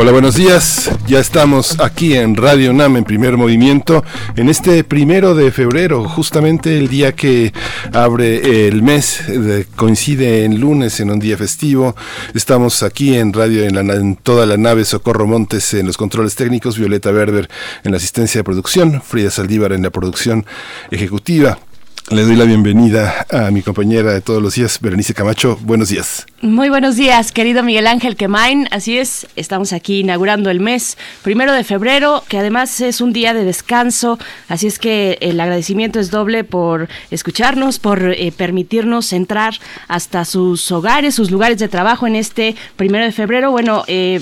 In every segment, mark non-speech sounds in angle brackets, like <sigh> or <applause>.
Hola, buenos días. Ya estamos aquí en Radio NAM en primer movimiento en este primero de febrero, justamente el día que abre el mes, coincide en lunes, en un día festivo. Estamos aquí en Radio, en, toda la nave Socorro Montes en los controles técnicos, Violeta Berber en la asistencia de producción, Frida Saldívar en la producción ejecutiva. Le doy la bienvenida a mi compañera de todos los días, Berenice Camacho. Buenos días. Muy buenos días, querido Miguel Ángel Quemain. Así es, estamos aquí inaugurando el mes primero de febrero, que además es un día de descanso. Así es que el agradecimiento es doble por escucharnos, por eh, permitirnos entrar hasta sus hogares, sus lugares de trabajo en este primero de febrero. Bueno, eh,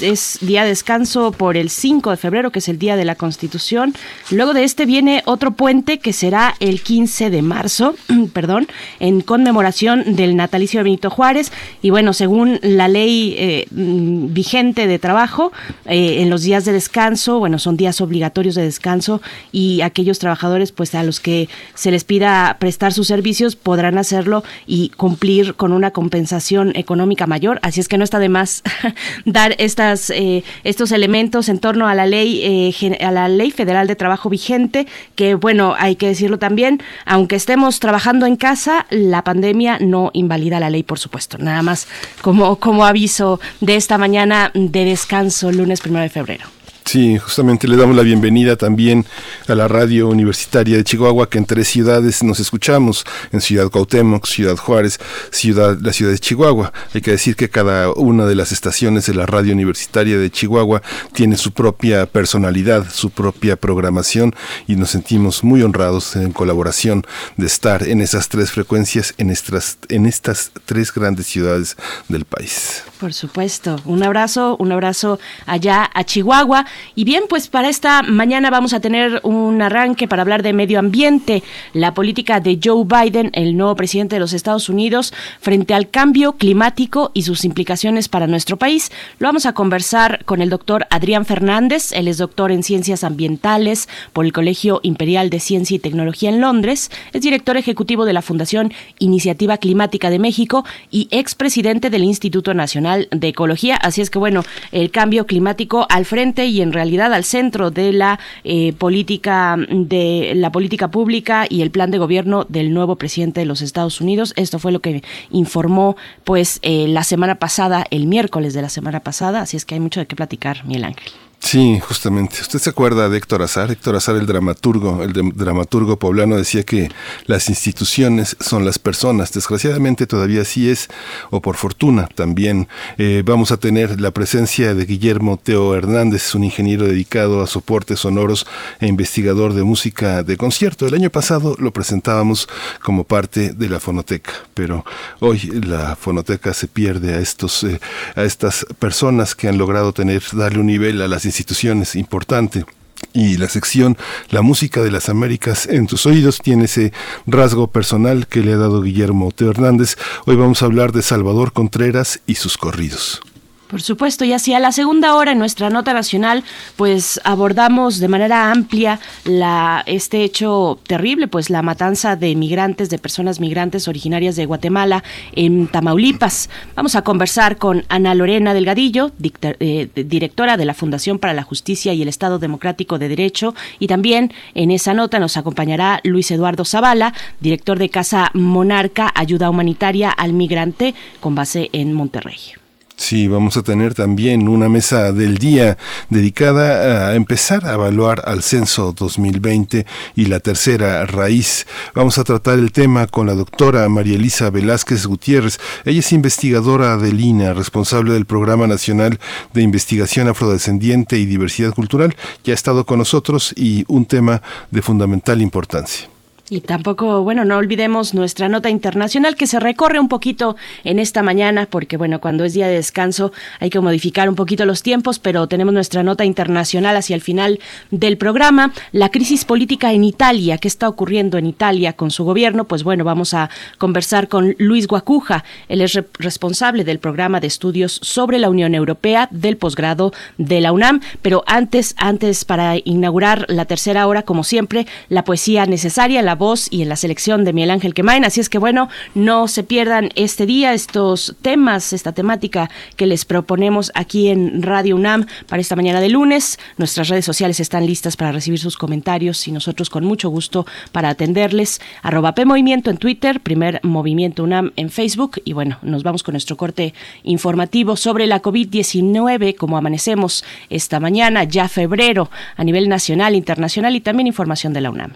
es día de descanso por el 5 de febrero, que es el día de la Constitución. Luego de este viene otro puente que será el 15 de marzo, <clears throat> perdón, en conmemoración del natalicio de Benito Juárez. Y bueno, según la ley eh, mm, vigente de trabajo, eh, en los días de descanso, bueno, son días obligatorios de descanso y aquellos trabajadores, pues a los que se les pida prestar sus servicios, podrán hacerlo y cumplir con una compensación económica mayor. Así es que no está de más <laughs> dar estas, eh, estos elementos en torno a la ley, a la ley federal de trabajo vigente, que bueno, hay que decirlo también, aunque estemos trabajando en casa, la pandemia no invalida la ley, por supuesto. Nada más como, como aviso de esta mañana de descanso, lunes primero de febrero. Sí, justamente le damos la bienvenida también a la radio universitaria de Chihuahua, que en tres ciudades nos escuchamos, en Ciudad Cuauhtémoc, Ciudad Juárez, ciudad, la ciudad de Chihuahua. Hay que decir que cada una de las estaciones de la radio universitaria de Chihuahua tiene su propia personalidad, su propia programación y nos sentimos muy honrados en colaboración de estar en esas tres frecuencias, en estas, en estas tres grandes ciudades del país. Por supuesto, un abrazo, un abrazo allá a Chihuahua. Y bien, pues para esta mañana vamos a tener un arranque para hablar de medio ambiente, la política de Joe Biden, el nuevo presidente de los Estados Unidos, frente al cambio climático y sus implicaciones para nuestro país. Lo vamos a conversar con el doctor Adrián Fernández, él es doctor en ciencias ambientales por el Colegio Imperial de Ciencia y Tecnología en Londres, es director ejecutivo de la Fundación Iniciativa Climática de México y expresidente del Instituto Nacional de Ecología. Así es que bueno, el cambio climático al frente y en realidad al centro de la eh, política de la política pública y el plan de gobierno del nuevo presidente de los Estados Unidos. Esto fue lo que informó pues eh, la semana pasada, el miércoles de la semana pasada, así es que hay mucho de qué platicar, Miguel Ángel. Sí, justamente. ¿Usted se acuerda de Héctor Azar? Héctor Azar, el dramaturgo, el dramaturgo poblano, decía que las instituciones son las personas. Desgraciadamente todavía sí es, o por fortuna también. Eh, vamos a tener la presencia de Guillermo Teo Hernández, un ingeniero dedicado a soportes sonoros e investigador de música de concierto. El año pasado lo presentábamos como parte de la fonoteca, pero hoy la fonoteca se pierde a estos, eh, a estas personas que han logrado tener, darle un nivel a las instituciones importante. Y la sección La música de las Américas en tus oídos tiene ese rasgo personal que le ha dado Guillermo Teo Hernández. Hoy vamos a hablar de Salvador Contreras y sus corridos. Por supuesto, y hacia la segunda hora en nuestra nota nacional, pues abordamos de manera amplia la, este hecho terrible, pues la matanza de migrantes, de personas migrantes originarias de Guatemala en Tamaulipas. Vamos a conversar con Ana Lorena Delgadillo, eh, directora de la Fundación para la Justicia y el Estado Democrático de Derecho, y también en esa nota nos acompañará Luis Eduardo Zavala, director de Casa Monarca, Ayuda Humanitaria al Migrante, con base en Monterrey. Sí, vamos a tener también una mesa del día dedicada a empezar a evaluar al censo 2020 y la tercera raíz. Vamos a tratar el tema con la doctora María Elisa Velázquez Gutiérrez. Ella es investigadora de Lina, responsable del Programa Nacional de Investigación Afrodescendiente y Diversidad Cultural. Ya ha estado con nosotros y un tema de fundamental importancia. Y tampoco, bueno, no olvidemos nuestra nota internacional que se recorre un poquito en esta mañana, porque bueno, cuando es día de descanso hay que modificar un poquito los tiempos, pero tenemos nuestra nota internacional hacia el final del programa. La crisis política en Italia, ¿qué está ocurriendo en Italia con su gobierno? Pues bueno, vamos a conversar con Luis Guacuja. Él es responsable del programa de estudios sobre la Unión Europea del posgrado de la UNAM. Pero antes, antes para inaugurar la tercera hora, como siempre, la poesía necesaria, la voz y en la selección de Miguel Ángel Quemain. Así es que bueno, no se pierdan este día estos temas, esta temática que les proponemos aquí en Radio UNAM para esta mañana de lunes. Nuestras redes sociales están listas para recibir sus comentarios y nosotros con mucho gusto para atenderles. Arroba P en Twitter, primer Movimiento UNAM en Facebook y bueno, nos vamos con nuestro corte informativo sobre la COVID-19, como amanecemos esta mañana, ya febrero, a nivel nacional, internacional y también información de la UNAM.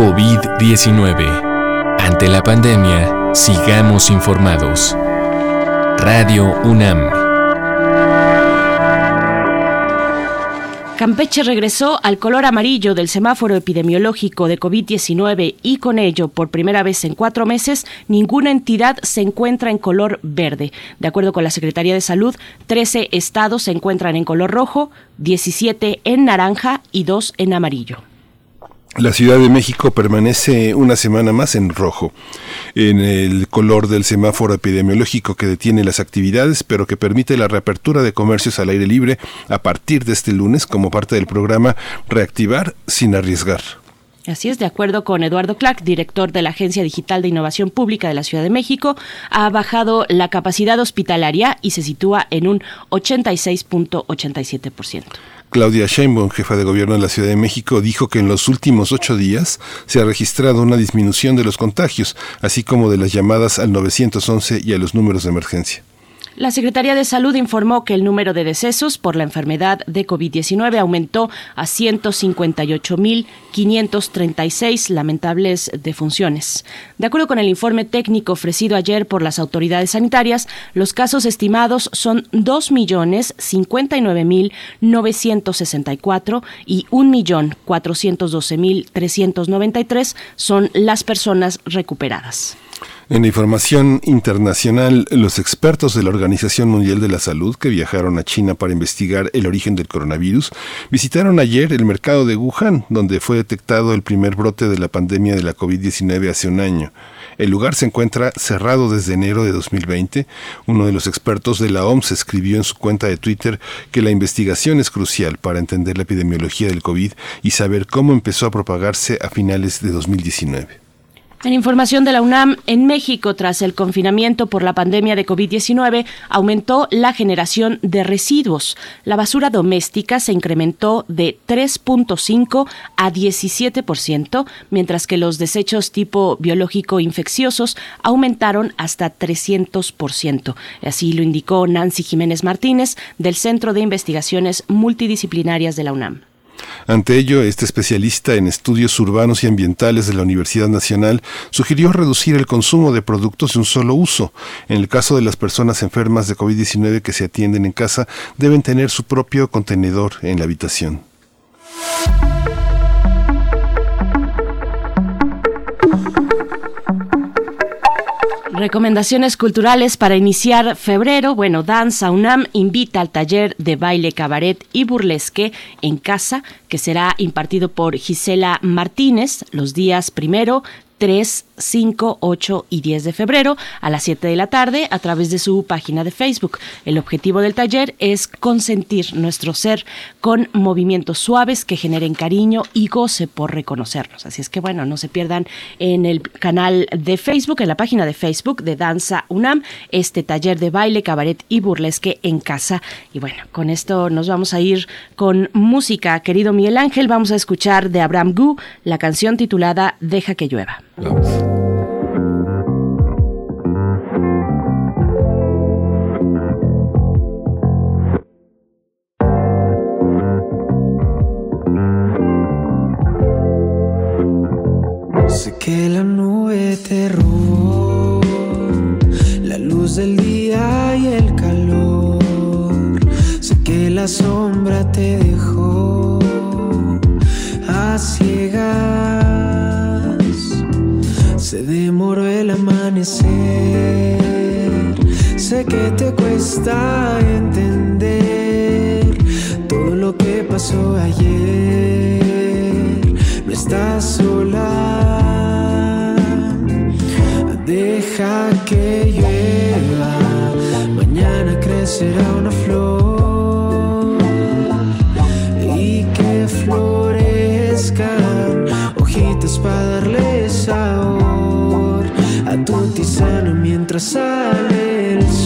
COVID-19. Ante la pandemia, sigamos informados. Radio UNAM. Campeche regresó al color amarillo del semáforo epidemiológico de COVID-19 y con ello, por primera vez en cuatro meses, ninguna entidad se encuentra en color verde. De acuerdo con la Secretaría de Salud, 13 estados se encuentran en color rojo, 17 en naranja y 2 en amarillo. La Ciudad de México permanece una semana más en rojo, en el color del semáforo epidemiológico que detiene las actividades, pero que permite la reapertura de comercios al aire libre a partir de este lunes como parte del programa Reactivar sin arriesgar. Así es, de acuerdo con Eduardo Clark, director de la Agencia Digital de Innovación Pública de la Ciudad de México, ha bajado la capacidad hospitalaria y se sitúa en un 86.87%. Claudia Sheinbaum, jefa de gobierno de la Ciudad de México, dijo que en los últimos ocho días se ha registrado una disminución de los contagios, así como de las llamadas al 911 y a los números de emergencia. La Secretaría de Salud informó que el número de decesos por la enfermedad de COVID-19 aumentó a 158.536 lamentables defunciones. De acuerdo con el informe técnico ofrecido ayer por las autoridades sanitarias, los casos estimados son 2.059.964 y 1.412.393 son las personas recuperadas. En la información internacional, los expertos de la Organización Mundial de la Salud que viajaron a China para investigar el origen del coronavirus visitaron ayer el mercado de Wuhan, donde fue detectado el primer brote de la pandemia de la COVID-19 hace un año. El lugar se encuentra cerrado desde enero de 2020. Uno de los expertos de la OMS escribió en su cuenta de Twitter que la investigación es crucial para entender la epidemiología del COVID y saber cómo empezó a propagarse a finales de 2019. En información de la UNAM, en México, tras el confinamiento por la pandemia de COVID-19, aumentó la generación de residuos. La basura doméstica se incrementó de 3.5 a 17%, mientras que los desechos tipo biológico infecciosos aumentaron hasta 300%. Así lo indicó Nancy Jiménez Martínez del Centro de Investigaciones Multidisciplinarias de la UNAM. Ante ello, este especialista en estudios urbanos y ambientales de la Universidad Nacional sugirió reducir el consumo de productos de un solo uso. En el caso de las personas enfermas de COVID-19 que se atienden en casa, deben tener su propio contenedor en la habitación. Recomendaciones culturales para iniciar febrero. Bueno, Danza UNAM invita al taller de baile, cabaret y burlesque en casa, que será impartido por Gisela Martínez los días primero, 3, 5, 8 y 10 de febrero a las 7 de la tarde a través de su página de Facebook. El objetivo del taller es consentir nuestro ser con movimientos suaves que generen cariño y goce por reconocernos. Así es que bueno, no se pierdan en el canal de Facebook, en la página de Facebook de Danza UNAM, este taller de baile, cabaret y burlesque en casa. Y bueno, con esto nos vamos a ir con música. Querido Miguel Ángel, vamos a escuchar de Abraham Gu la canción titulada Deja que llueva. Que la nube te robó la luz del día y el calor. Sé que la sombra te dejó ciegas. Se demoró el amanecer. Sé que te cuesta entender todo lo que pasó ayer. No estás sola. Deja que llueva. Mañana crecerá una flor y que florezcan hojitas para darle sabor a tu tisano mientras sale el sol,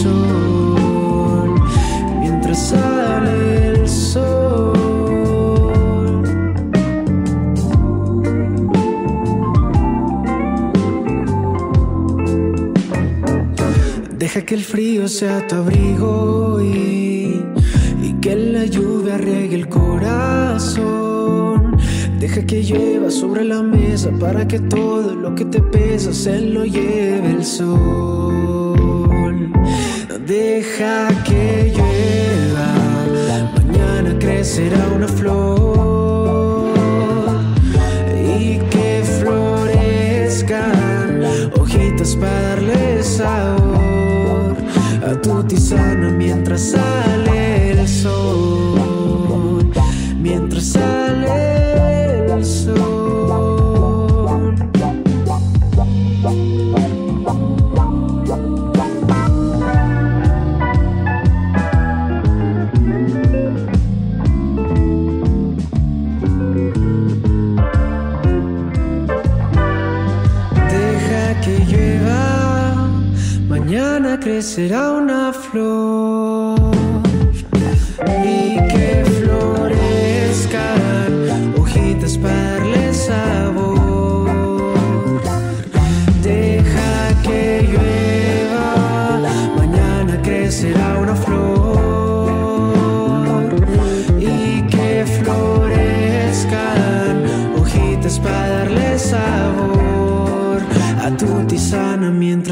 Deja que el frío sea tu abrigo y, y que la lluvia riegue el corazón. Deja que llueva sobre la mesa para que todo lo que te pesa se lo lleve el sol. Deja que llueva, mañana crecerá una flor tu tisana mientras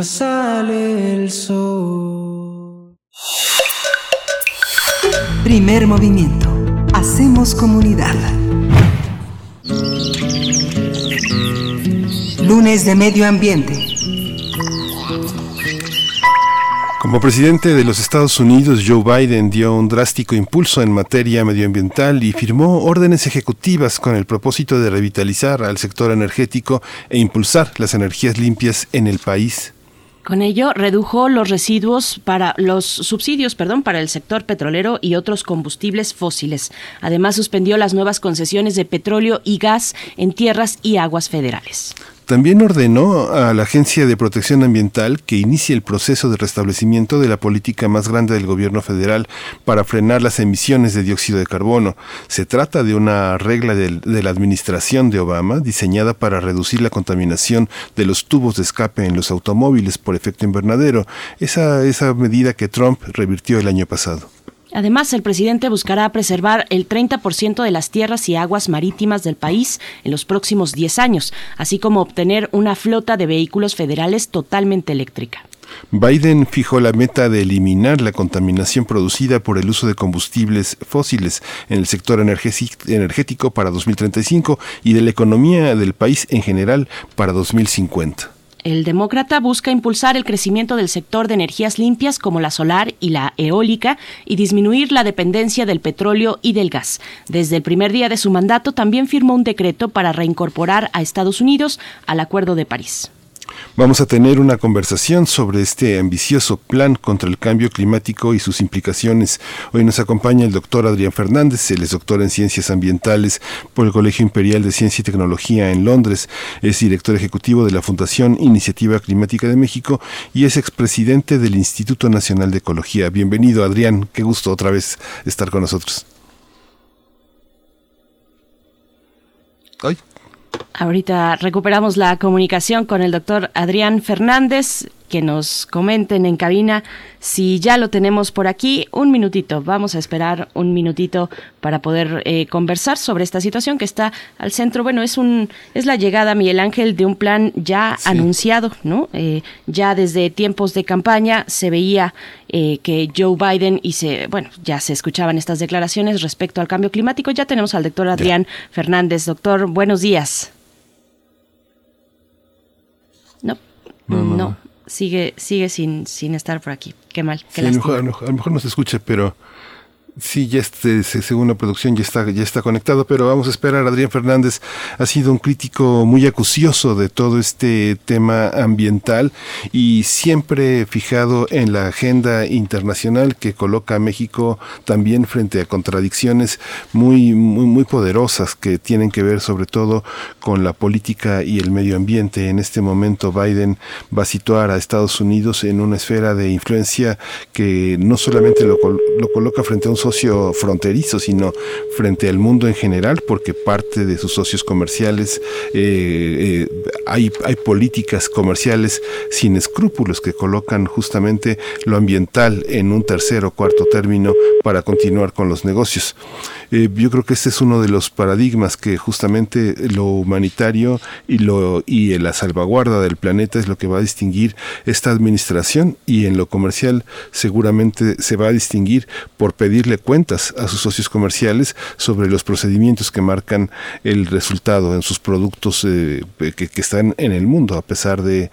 sale el sol. Primer movimiento. Hacemos comunidad. Lunes de Medio Ambiente. Como presidente de los Estados Unidos, Joe Biden dio un drástico impulso en materia medioambiental y firmó órdenes ejecutivas con el propósito de revitalizar al sector energético e impulsar las energías limpias en el país. Con ello redujo los residuos para los subsidios, perdón, para el sector petrolero y otros combustibles fósiles. Además suspendió las nuevas concesiones de petróleo y gas en tierras y aguas federales. También ordenó a la Agencia de Protección Ambiental que inicie el proceso de restablecimiento de la política más grande del gobierno federal para frenar las emisiones de dióxido de carbono. Se trata de una regla de, la administración de Obama diseñada para reducir la contaminación de los tubos de escape en los automóviles por efecto invernadero, esa medida que Trump revirtió el año pasado. Además, el presidente buscará preservar el 30% de las tierras y aguas marítimas del país en los próximos 10 años, así como obtener una flota de vehículos federales totalmente eléctrica. Biden fijó la meta de eliminar la contaminación producida por el uso de combustibles fósiles en el sector energético para 2035 y de la economía del país en general para 2050. El demócrata busca impulsar el crecimiento del sector de energías limpias como la solar y la eólica y disminuir la dependencia del petróleo y del gas. Desde el primer día de su mandato también firmó un decreto para reincorporar a Estados Unidos al Acuerdo de París. Vamos a tener una conversación sobre este ambicioso plan contra el cambio climático y sus implicaciones. Hoy nos acompaña el doctor Adrián Fernández, él es doctor en Ciencias Ambientales por el Colegio Imperial de Ciencia y Tecnología en Londres, es director ejecutivo de la Fundación Iniciativa Climática de México y es expresidente del Instituto Nacional de Ecología. Bienvenido Adrián, qué gusto otra vez estar con nosotros. Ay, Ahorita recuperamos la comunicación con el doctor Adrián Fernández, que nos comenten en cabina si ya lo tenemos por aquí. Un minutito, vamos a esperar un minutito para poder eh, conversar sobre esta situación que está al centro. Bueno, es un es la llegada, Miguel Ángel, de un plan ya anunciado, ¿no? Eh, ya desde tiempos de campaña se veía eh, que Joe Biden y se, bueno, ya se escuchaban estas declaraciones respecto al cambio climático. Ya tenemos al doctor Adrián Fernández. Doctor, buenos días. No, no, sigue, sigue sin, sin estar por aquí. Qué mal. Qué a, lo mejor, a lo mejor no se escucha, pero Sí, ya este, según la producción ya está, ya está conectado, pero vamos a esperar. Adrián Fernández ha sido un crítico muy acucioso de todo este tema ambiental y siempre fijado en la agenda internacional que coloca a México también frente a contradicciones muy, muy, muy poderosas que tienen que ver sobre todo con la política y el medio ambiente. En este momento Biden va a situar a Estados Unidos en una esfera de influencia que no solamente lo, lo coloca frente a un socio fronterizo, sino frente al mundo en general, porque parte de sus socios comerciales eh, eh, hay, hay políticas comerciales sin escrúpulos que colocan justamente lo ambiental en un tercer o cuarto término para continuar con los negocios. Eh, yo creo que este es uno de los paradigmas que justamente lo humanitario y, lo, y la salvaguarda del planeta es lo que va a distinguir esta administración y en lo comercial seguramente se va a distinguir por pedirle cuentas a sus socios comerciales sobre los procedimientos que marcan el resultado en sus productos eh, que, están en el mundo a pesar del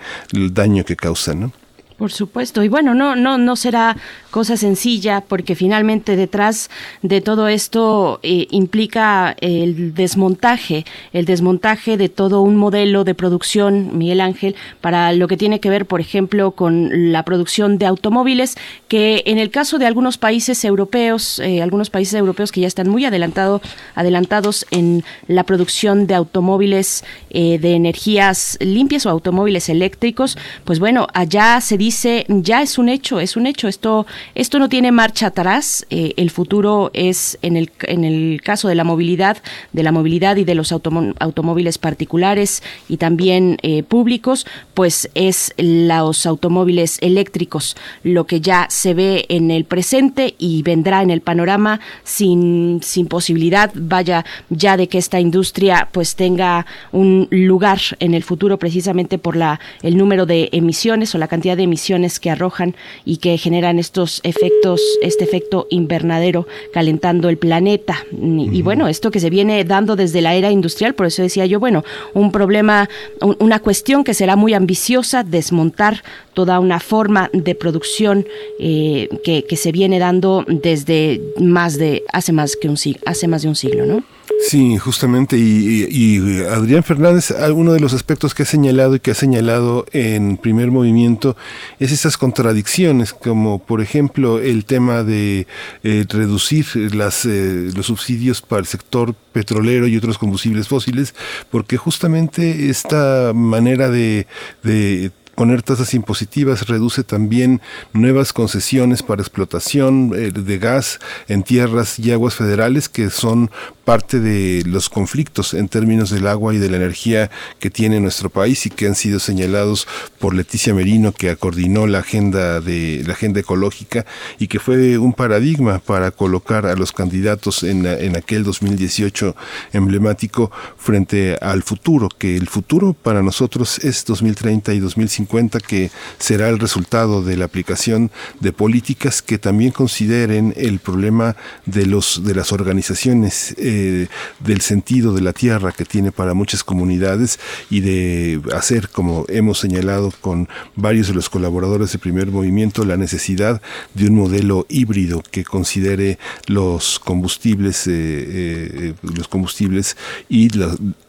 daño que causan. ¿no? Por supuesto. Y bueno, no, no, no será cosa sencilla porque finalmente detrás de todo esto eh, implica el desmontaje, el desmontaje de todo un modelo de producción, Miguel Ángel, para lo que tiene que ver, por ejemplo, con la producción de automóviles, que en el caso de algunos países europeos, eh, algunos países europeos que ya están muy adelantado, adelantados en la producción de automóviles eh, de energías limpias o automóviles eléctricos, pues bueno, allá se dice dice, ya es un hecho, es un hecho, esto, esto no tiene marcha atrás, eh, el futuro es en el, en el caso de la movilidad, de la movilidad y de los automóviles particulares y también eh, públicos, pues es los automóviles eléctricos, lo que ya se ve en el presente y vendrá en el panorama sin, sin posibilidad, vaya, ya de que esta industria pues tenga un lugar en el futuro precisamente por la, el número de emisiones o la cantidad de emisiones que arrojan y que generan estos efectos, este efecto invernadero calentando el planeta. Y, bueno, esto que se viene dando desde la era industrial, por eso decía yo, bueno, un problema, una cuestión que será muy ambiciosa, desmontar toda una forma de producción eh, que, se viene dando desde más de, hace más que un hace más de un siglo, ¿no? Sí, justamente, y, Adrián Fernández, uno de los aspectos que ha señalado y que ha señalado en primer movimiento es esas contradicciones, como por ejemplo el tema de eh, reducir eh, los subsidios para el sector petrolero y otros combustibles fósiles, porque justamente esta manera de poner tasas impositivas reduce también nuevas concesiones para explotación eh, de gas en tierras y aguas federales que son parte de los conflictos en términos del agua y de la energía que tiene nuestro país y que han sido señalados por Leticia Merino que coordinó la agenda de la agenda ecológica y que fue un paradigma para colocar a los candidatos en, en aquel 2018 emblemático frente al futuro, que el futuro para nosotros es 2030 y 2050 que será el resultado de la aplicación de políticas que también consideren el problema de los de las organizaciones eh, del sentido de la tierra que tiene para muchas comunidades y de hacer, como hemos señalado con varios de los colaboradores de primer movimiento, la necesidad de un modelo híbrido que considere los combustibles, eh, eh, los combustibles y,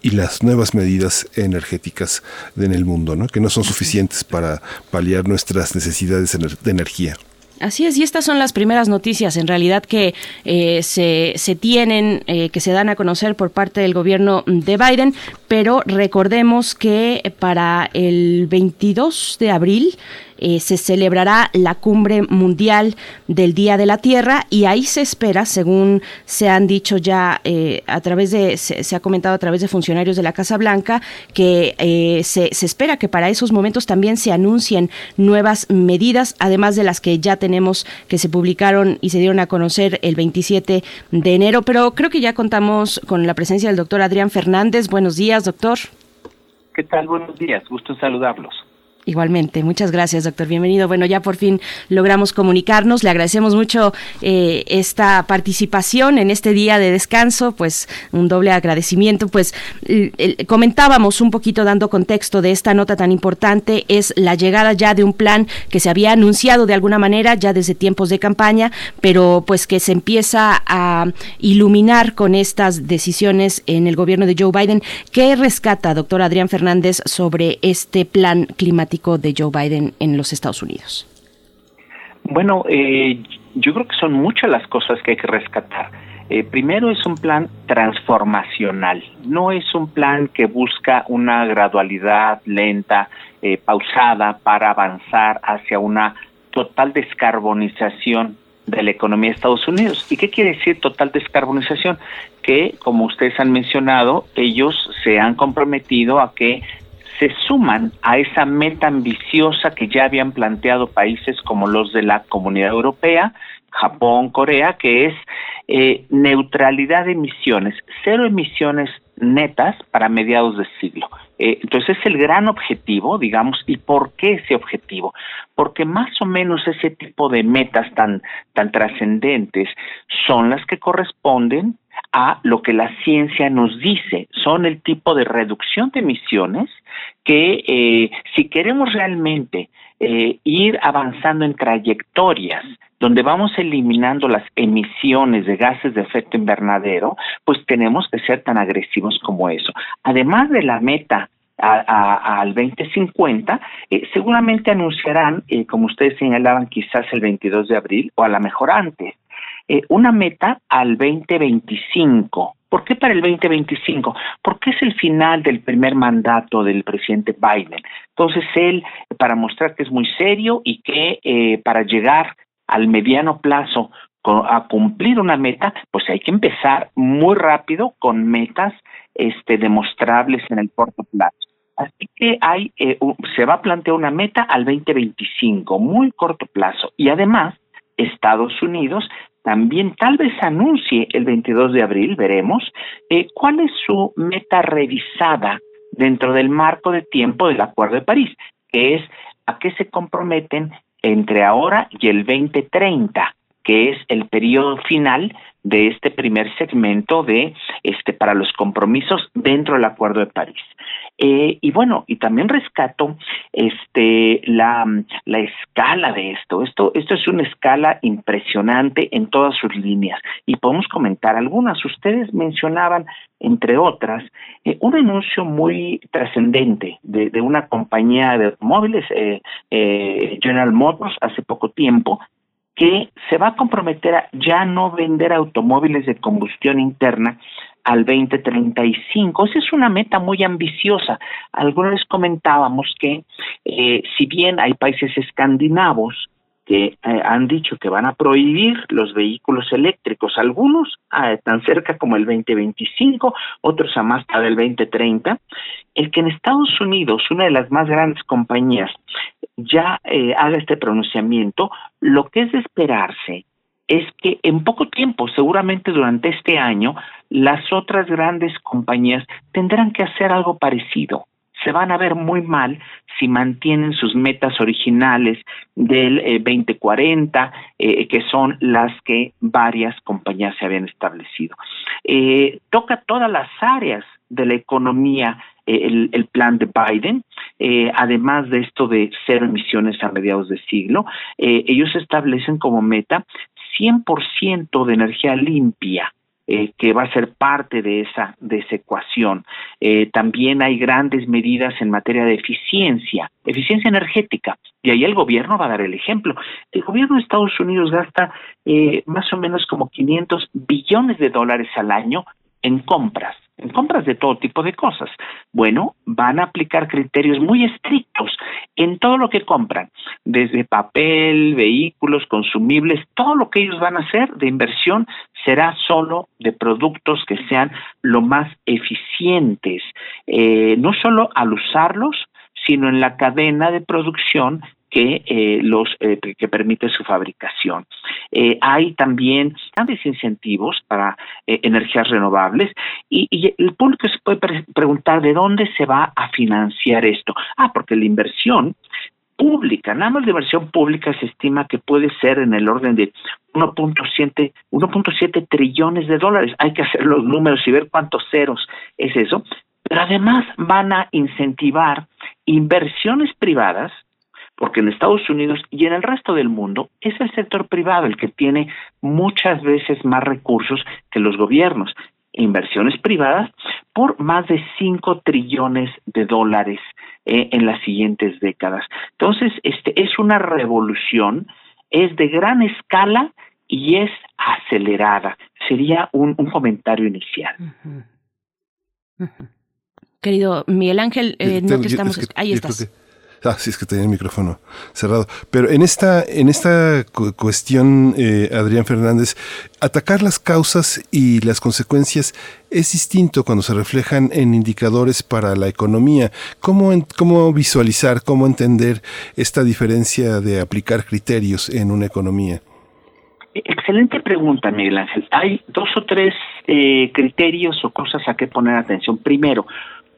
y las nuevas medidas energéticas en el mundo, ¿no? que no son suficientes para paliar nuestras necesidades de energía. Así es, y estas son las primeras noticias en realidad que eh, se, se, tienen, eh, que se dan a conocer por parte del gobierno de Biden, pero recordemos que para el 22 de abril eh, se celebrará la cumbre mundial del Día de la Tierra y ahí se espera, según se han dicho ya eh, a través de, se, ha comentado a través de funcionarios de la Casa Blanca, que eh, se, se espera que para esos momentos también se anuncien nuevas medidas, además de las que ya tenemos que se publicaron y se dieron a conocer el 27 de enero. Pero creo que ya contamos con la presencia del doctor Adrián Fernández. Buenos días, doctor. ¿Qué tal? Buenos días. Gusto saludarlos. Igualmente, muchas gracias, doctor. Bienvenido. Bueno, ya por fin logramos comunicarnos. Le agradecemos mucho eh, esta participación en este día de descanso, pues un doble agradecimiento. Pues comentábamos un poquito dando contexto de esta nota tan importante, es la llegada ya de un plan que se había anunciado de alguna manera ya desde tiempos de campaña, pero pues que se empieza a iluminar con estas decisiones en el gobierno de Joe Biden. ¿Qué rescata, doctor Adrián Fernández, sobre este plan climático? De Joe Biden en los Estados Unidos? Bueno, eh, yo creo que son muchas las cosas que hay que rescatar. Eh, primero es un plan transformacional, no es un plan que busca una gradualidad lenta, eh, pausada para avanzar hacia una total descarbonización de la economía de Estados Unidos. ¿Y qué quiere decir total descarbonización? Que, como ustedes han mencionado, ellos se han comprometido a que se suman a esa meta ambiciosa que ya habían planteado países como los de la Comunidad Europea, Japón, Corea, que es eh, neutralidad de emisiones, cero emisiones netas para mediados de siglo. Eh, entonces es el gran objetivo, digamos, ¿y por qué ese objetivo? Porque más o menos ese tipo de metas tan, tan trascendentes son las que corresponden a lo que la ciencia nos dice, son el tipo de reducción de emisiones que eh, si queremos realmente eh, ir avanzando en trayectorias donde vamos eliminando las emisiones de gases de efecto invernadero, pues tenemos que ser tan agresivos como eso. Además de la meta al 2050, eh, seguramente anunciarán, como ustedes señalaban, quizás el 22 de abril o a lo mejor antes, eh, una meta al 2025. ¿Por qué para el 2025? Porque es el final del primer mandato del presidente Biden. Entonces él, para mostrar que es muy serio y que eh, para llegar al mediano plazo a cumplir una meta, pues hay que empezar muy rápido con metas este, demostrables en el corto plazo. Así que hay, eh, se va a plantear una meta al 2025, muy corto plazo. Y además, Estados Unidos también tal vez anuncie el 22 de abril, veremos, eh, cuál es su meta revisada dentro del marco de tiempo del Acuerdo de París, que es a qué se comprometen entre ahora y el 2030, que es el periodo final de este primer segmento de este para los compromisos dentro del Acuerdo de París. Eh, y bueno, y también rescato este la, la escala de esto. Esto esto es una escala impresionante en todas sus líneas y podemos comentar algunas. Ustedes mencionaban entre otras, eh, un anuncio muy trascendente de, de, una compañía de automóviles, eh, eh, General Motors, hace poco tiempo, que se va a comprometer a ya no vender automóviles de combustión interna al 2035. Esa es una meta muy ambiciosa. Algunos comentábamos que eh, si bien hay países escandinavos que eh, han dicho que van a prohibir los vehículos eléctricos, algunos ah, tan cerca como el 2025, otros a más tarde del 2030, el que en Estados Unidos una de las más grandes compañías ya eh, haga este pronunciamiento, lo que es de esperarse es que en poco tiempo, seguramente durante este año, las otras grandes compañías tendrán que hacer algo parecido. Se van a ver muy mal si mantienen sus metas originales del 2040, eh, eh, que son las que varias compañías se habían establecido. Eh, toca todas las áreas de la economía el, el, plan de Biden, además de esto de cero emisiones a mediados de siglo, ellos establecen como meta 100% de energía limpia eh, que va a ser parte de esa, de esa ecuación. Eh, también hay grandes medidas en materia de eficiencia, eficiencia energética, y ahí el gobierno va a dar el ejemplo. El gobierno de Estados Unidos gasta eh, más o menos como 500 billones de dólares al año en compras en compras de todo tipo de cosas. Bueno, van a aplicar criterios muy estrictos en todo lo que compran, desde papel, vehículos, consumibles, todo lo que ellos van a hacer de inversión será solo de productos que sean lo más eficientes, eh, no solo al usarlos, sino en la cadena de producción que eh, los eh, que permite su fabricación. Eh, hay también grandes incentivos para energías renovables y, el público se puede preguntar de dónde se va a financiar esto. Ah, porque la inversión pública, nada más la inversión pública se estima que puede ser en el orden de 1.7 1.7 trillones de dólares. Hay que hacer los números y ver cuántos ceros es eso. Pero además van a incentivar inversiones privadas porque en Estados Unidos y en el resto del mundo es el sector privado el que tiene muchas veces más recursos que los gobiernos. Inversiones privadas por más de 5 trillones de dólares eh, en las siguientes décadas. Entonces, este es una revolución, es de gran escala y es acelerada. Sería un, comentario inicial. Querido Miguel Ángel, eh, no te estamos... ahí estás. <laughs> Ah, sí, es que tenía el micrófono cerrado. Pero en esta, en esta cuestión, eh, Adrián Fernández, atacar las causas y las consecuencias es distinto cuando se reflejan en indicadores para la economía. ¿Cómo, cómo visualizar, cómo entender esta diferencia de aplicar criterios en una economía? Excelente pregunta, Miguel Ángel. Hay dos o tres eh, criterios o cosas a que poner atención. Primero,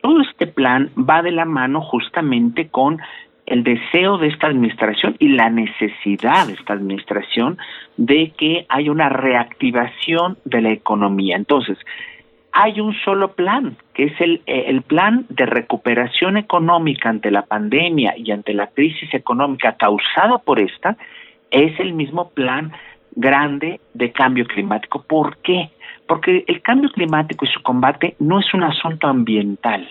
todo este plan va de la mano justamente con el deseo de esta administración y la necesidad de esta administración de que haya una reactivación de la economía. Entonces, hay un solo plan, que es el, eh, el plan de recuperación económica ante la pandemia y ante la crisis económica causada por esta, es el mismo plan grande de cambio climático. ¿Por qué? Porque el cambio climático y su combate no es un asunto ambiental.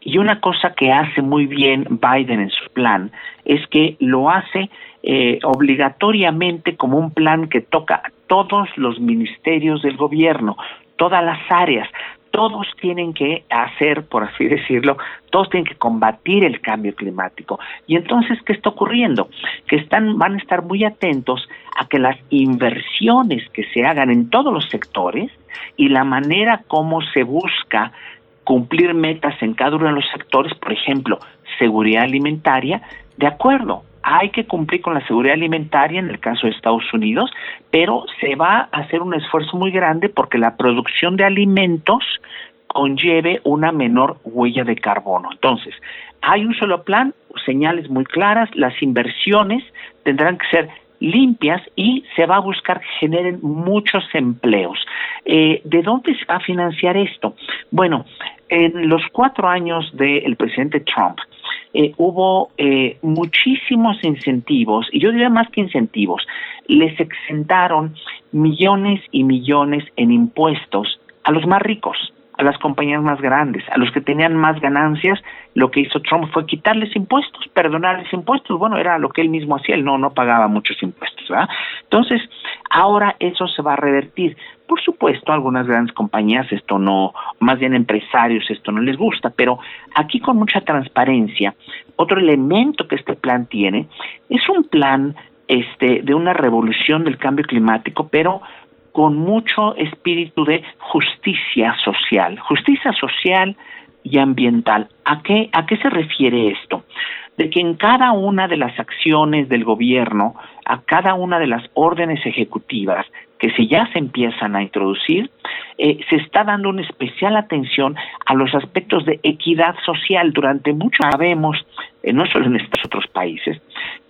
Y una cosa que hace muy bien Biden en su plan es que lo hace eh, obligatoriamente como un plan que toca a todos los ministerios del gobierno, todas las áreas, todos tienen que hacer, por así decirlo, todos tienen que combatir el cambio climático. Y entonces, ¿qué está ocurriendo? Que están, van a estar muy atentos a que las inversiones que se hagan en todos los sectores y la manera como se busca cumplir metas en cada uno de los sectores, por ejemplo, seguridad alimentaria, de acuerdo, hay que cumplir con la seguridad alimentaria en el caso de Estados Unidos, pero se va a hacer un esfuerzo muy grande porque la producción de alimentos conlleve una menor huella de carbono. Entonces, hay un solo plan, señales muy claras, las inversiones tendrán que ser limpias y se va a buscar que generen muchos empleos. Eh, ¿De dónde se va a financiar esto? Bueno, en los cuatro años del presidente Trump, eh, hubo eh, muchísimos incentivos, y yo diría más que incentivos, les exentaron millones y millones en impuestos a los más ricos, a las compañías más grandes, a los que tenían más ganancias, lo que hizo Trump fue quitarles impuestos, perdonarles impuestos. Bueno, era lo que él mismo hacía, él no, no pagaba muchos impuestos. ¿verdad? Entonces, ahora eso se va a revertir. Por supuesto, algunas grandes compañías esto no, más bien empresarios esto no les gusta, pero aquí con mucha transparencia, otro elemento que este plan tiene es un plan este de una revolución del cambio climático, pero con mucho espíritu de justicia social, justicia social y ambiental. ¿A qué, ¿A qué se refiere esto? De que en cada una de las acciones del gobierno, a cada una de las órdenes ejecutivas que si ya se empiezan a introducir, eh, se está dando una especial atención a los aspectos de equidad social. Durante mucho sabemos, eh, no solo en estos otros países,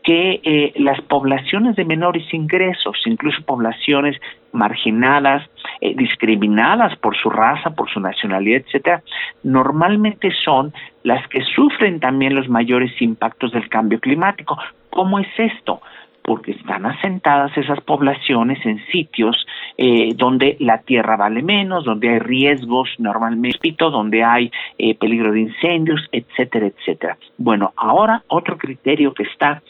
que eh, las poblaciones de menores ingresos, incluso poblaciones marginadas, eh, discriminadas por su raza, por su nacionalidad, etcétera, normalmente son las que sufren también los mayores impactos del cambio climático. ¿Cómo es esto? porque están asentadas esas poblaciones en sitios eh, donde la tierra vale menos, donde hay riesgos normalmente, donde hay eh, peligro de incendios, etcétera, etcétera. Bueno, ahora otro criterio que está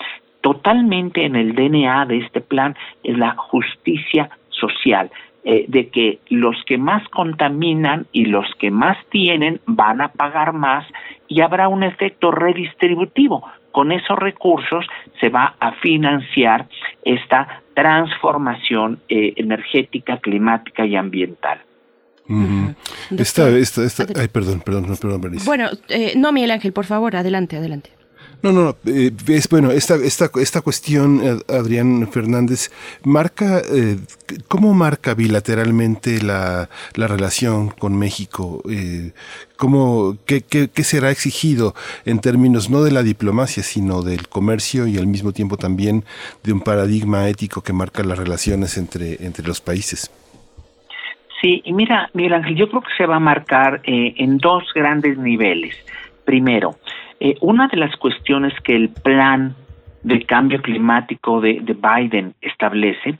totalmente en el DNA de este plan es la justicia social. eh, de que los que más contaminan y los que más tienen van a pagar más y habrá un efecto redistributivo. Con esos recursos se va a financiar esta transformación eh, energética, climática y ambiental. esta, esta, ay, perdón, perdón, perdón, Bueno, eh, no, Miguel Ángel, por favor, adelante, adelante. No, no, eh, es bueno, esta, esta, esta cuestión, eh, Adrián Fernández, marca, eh, ¿cómo marca bilateralmente la, la relación con México? Eh, ¿cómo, qué, qué, qué, será exigido en términos no de la diplomacia, sino del comercio y al mismo tiempo también de un paradigma ético que marca las relaciones entre, entre los países? Sí, y mira, Miguel Ángel, yo creo que se va a marcar eh, en dos grandes niveles. Primero, eh, una de las cuestiones que el plan del cambio climático de, de Biden establece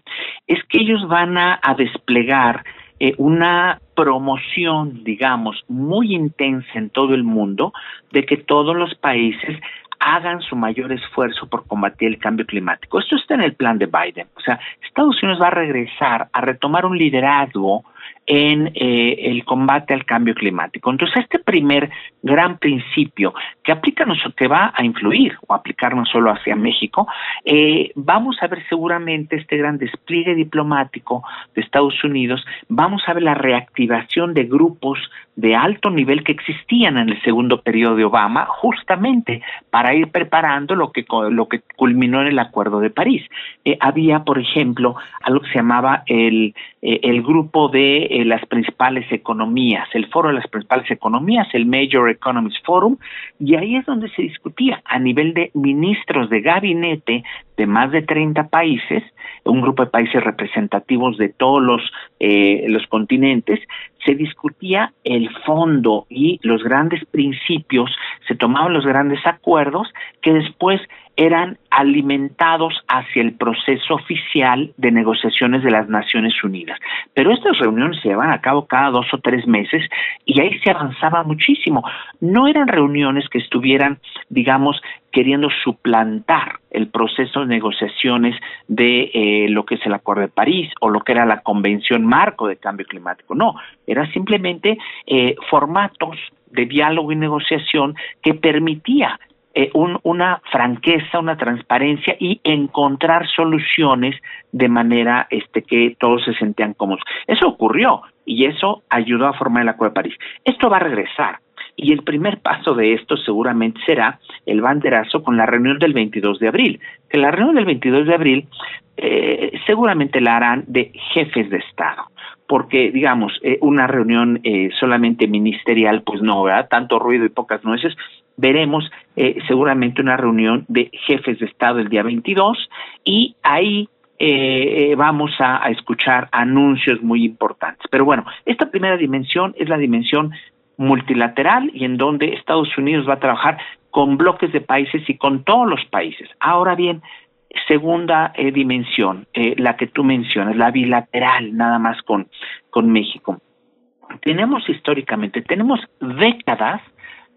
es que ellos van a, a desplegar eh, una promoción, digamos, muy intensa en todo el mundo de que todos los países hagan su mayor esfuerzo por combatir el cambio climático. Esto está en el plan de Biden. O sea, Estados Unidos va a regresar a retomar un liderazgo en eh, el combate al cambio climático. Entonces, este primer gran principio que aplica que va a influir o aplicar no solo hacia México, eh, vamos a ver seguramente este gran despliegue diplomático de Estados Unidos, vamos a ver la reactivación de grupos de alto nivel que existían en el segundo periodo de Obama, justamente para ir preparando lo que lo que culminó en el Acuerdo de París. Eh, había, por ejemplo, algo que se llamaba el eh, el grupo de eh, las principales economías, el foro de las principales economías, el Major Economies Forum, y ahí es donde se discutía a nivel de ministros de gabinete de más de 30 países, un grupo de países representativos de todos los, los continentes, se discutía el fondo y los grandes principios, se tomaban los grandes acuerdos que después eran alimentados hacia el proceso oficial de negociaciones de las Naciones Unidas. Pero estas reuniones se llevaban a cabo cada dos o tres meses y ahí se avanzaba muchísimo. No eran reuniones que estuvieran, digamos, queriendo suplantar el proceso de negociaciones de eh, lo que es el Acuerdo de París o lo que era la Convención Marco de Cambio Climático. No, era simplemente eh, formatos de diálogo y negociación que permitía eh, un, una franqueza, una transparencia y encontrar soluciones de manera este, que todos se sentían cómodos. Eso ocurrió y eso ayudó a formar el Acuerdo de París. Esto va a regresar. Y el primer paso de esto seguramente será el banderazo con la reunión del 22 de abril. Que la reunión del 22 de abril eh, seguramente la harán de jefes de Estado porque digamos eh, una reunión eh, solamente ministerial pues no ¿verdad? tanto ruido y pocas nueces veremos eh, seguramente una reunión de jefes de Estado el día 22 y ahí eh, eh, vamos a, escuchar anuncios muy importantes. Pero bueno, esta primera dimensión es la dimensión multilateral y en donde Estados Unidos va a trabajar con bloques de países y con todos los países. Ahora bien, segunda eh, dimensión, eh, la que tú mencionas, la bilateral, nada más con, con México. Tenemos históricamente, tenemos décadas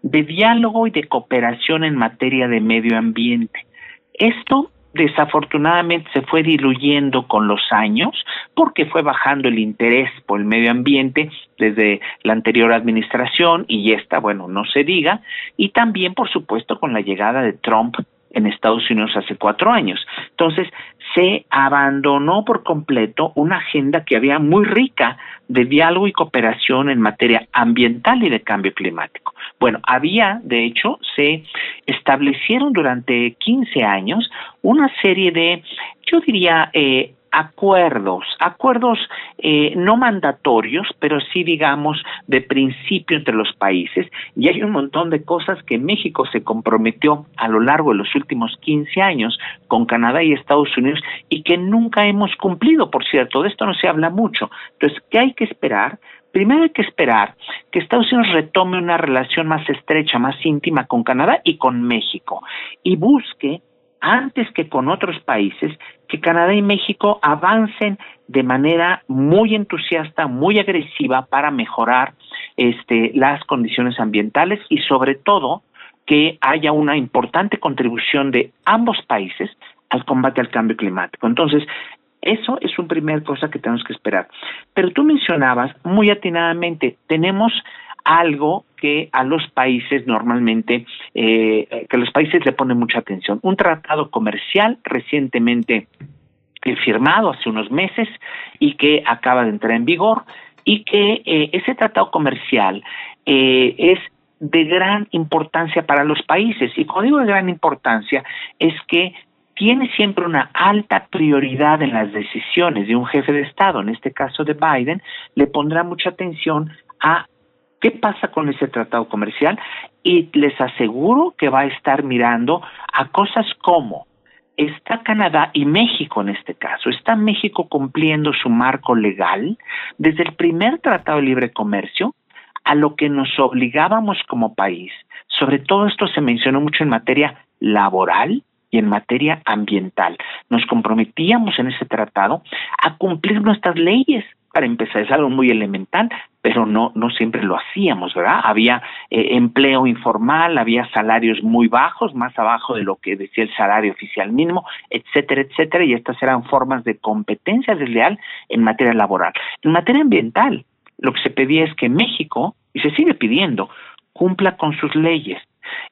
de diálogo y de cooperación en materia de medio ambiente. Esto desafortunadamente se fue diluyendo con los años porque fue bajando el interés por el medio ambiente desde la anterior administración y esta, bueno, no se diga, y también, por supuesto, con la llegada de Trump en Estados Unidos hace cuatro años. Entonces, se abandonó por completo una agenda que había muy rica de diálogo y cooperación en materia ambiental y de cambio climático. Bueno, había, de hecho, se establecieron durante 15 años una serie de, yo diría, eh, acuerdos, acuerdos eh, no mandatorios, pero sí digamos de principio entre los países. Y hay un montón de cosas que México se comprometió a lo largo de los últimos 15 años con Canadá y Estados Unidos y que nunca hemos cumplido, por cierto. De esto no se habla mucho. Entonces, ¿qué hay que esperar? Primero hay que esperar que Estados Unidos retome una relación más estrecha, más íntima con Canadá y con México y busque antes que con otros países, que Canadá y México avancen de manera muy entusiasta, muy agresiva para mejorar este, las condiciones ambientales y sobre todo que haya una importante contribución de ambos países al combate al cambio climático. Entonces, Eso es una primera cosa que tenemos que esperar. Pero tú mencionabas muy atinadamente, tenemos algo que a los países normalmente, eh, que los países le ponen mucha atención. Un tratado comercial recientemente firmado hace unos meses y que acaba de entrar en vigor y que eh, ese tratado comercial eh, es de gran importancia para los países. Y cuando digo de gran importancia es que tiene siempre una alta prioridad en las decisiones de un jefe de Estado, en este caso de Biden, le pondrá mucha atención a qué pasa con ese tratado comercial y les aseguro que va a estar mirando a cosas como está Canadá y México en este caso. Está México cumpliendo su marco legal desde el primer Tratado de Libre Comercio a lo que nos obligábamos como país. Sobre todo esto se mencionó mucho en materia laboral y en materia ambiental. Nos comprometíamos en ese tratado a cumplir nuestras leyes. Para empezar, es algo muy elemental, pero no, no siempre lo hacíamos, ¿verdad? Había eh, empleo informal, había salarios muy bajos, más abajo de lo que decía el salario oficial mínimo, etcétera, etcétera, y estas eran formas de competencia desleal en materia laboral. En materia ambiental, lo que se pedía es que México, y se sigue pidiendo, cumpla con sus leyes.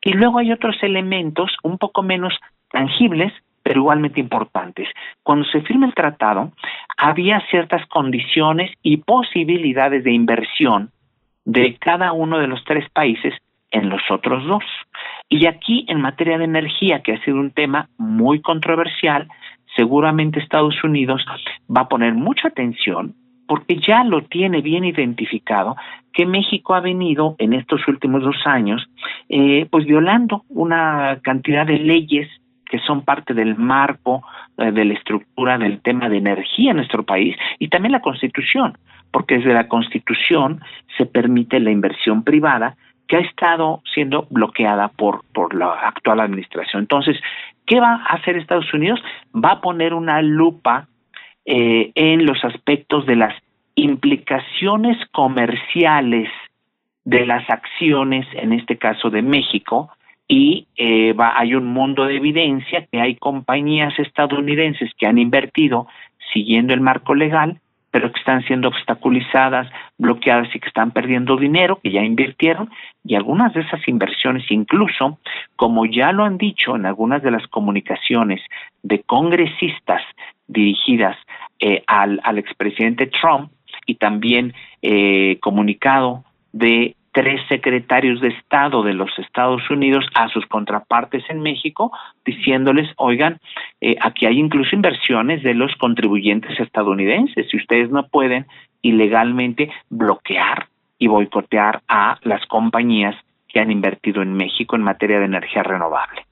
Y luego hay otros elementos un poco menos tangibles, pero igualmente importantes. Cuando se firma el tratado, había ciertas condiciones y posibilidades de inversión de cada uno de los tres países en los otros dos. Y aquí, en materia de energía, que ha sido un tema muy controversial, seguramente Estados Unidos va a poner mucha atención porque ya lo tiene bien identificado que México ha venido en estos últimos dos años eh, pues violando una cantidad de leyes que son parte del marco eh, de la estructura del tema de energía en nuestro país y también la Constitución, porque desde la Constitución se permite la inversión privada que ha estado siendo bloqueada por, por la actual administración. Entonces, ¿qué va a hacer Estados Unidos? Va a poner una lupa eh, en los aspectos de las implicaciones comerciales de las acciones, en este caso de México, y eh, va, hay un mundo de evidencia que hay compañías estadounidenses que han invertido siguiendo el marco legal, pero que están siendo obstaculizadas, bloqueadas y que están perdiendo dinero, que ya invirtieron, y algunas de esas inversiones incluso, como ya lo han dicho en algunas de las comunicaciones de congresistas dirigidas eh, al, al expresidente Trump y también eh, comunicado de tres secretarios de Estado de los Estados Unidos a sus contrapartes en México, diciéndoles, oigan, eh, aquí hay incluso inversiones de los contribuyentes estadounidenses, si ustedes no pueden ilegalmente bloquear y boicotear a las compañías que han invertido en México en materia de energía renovable.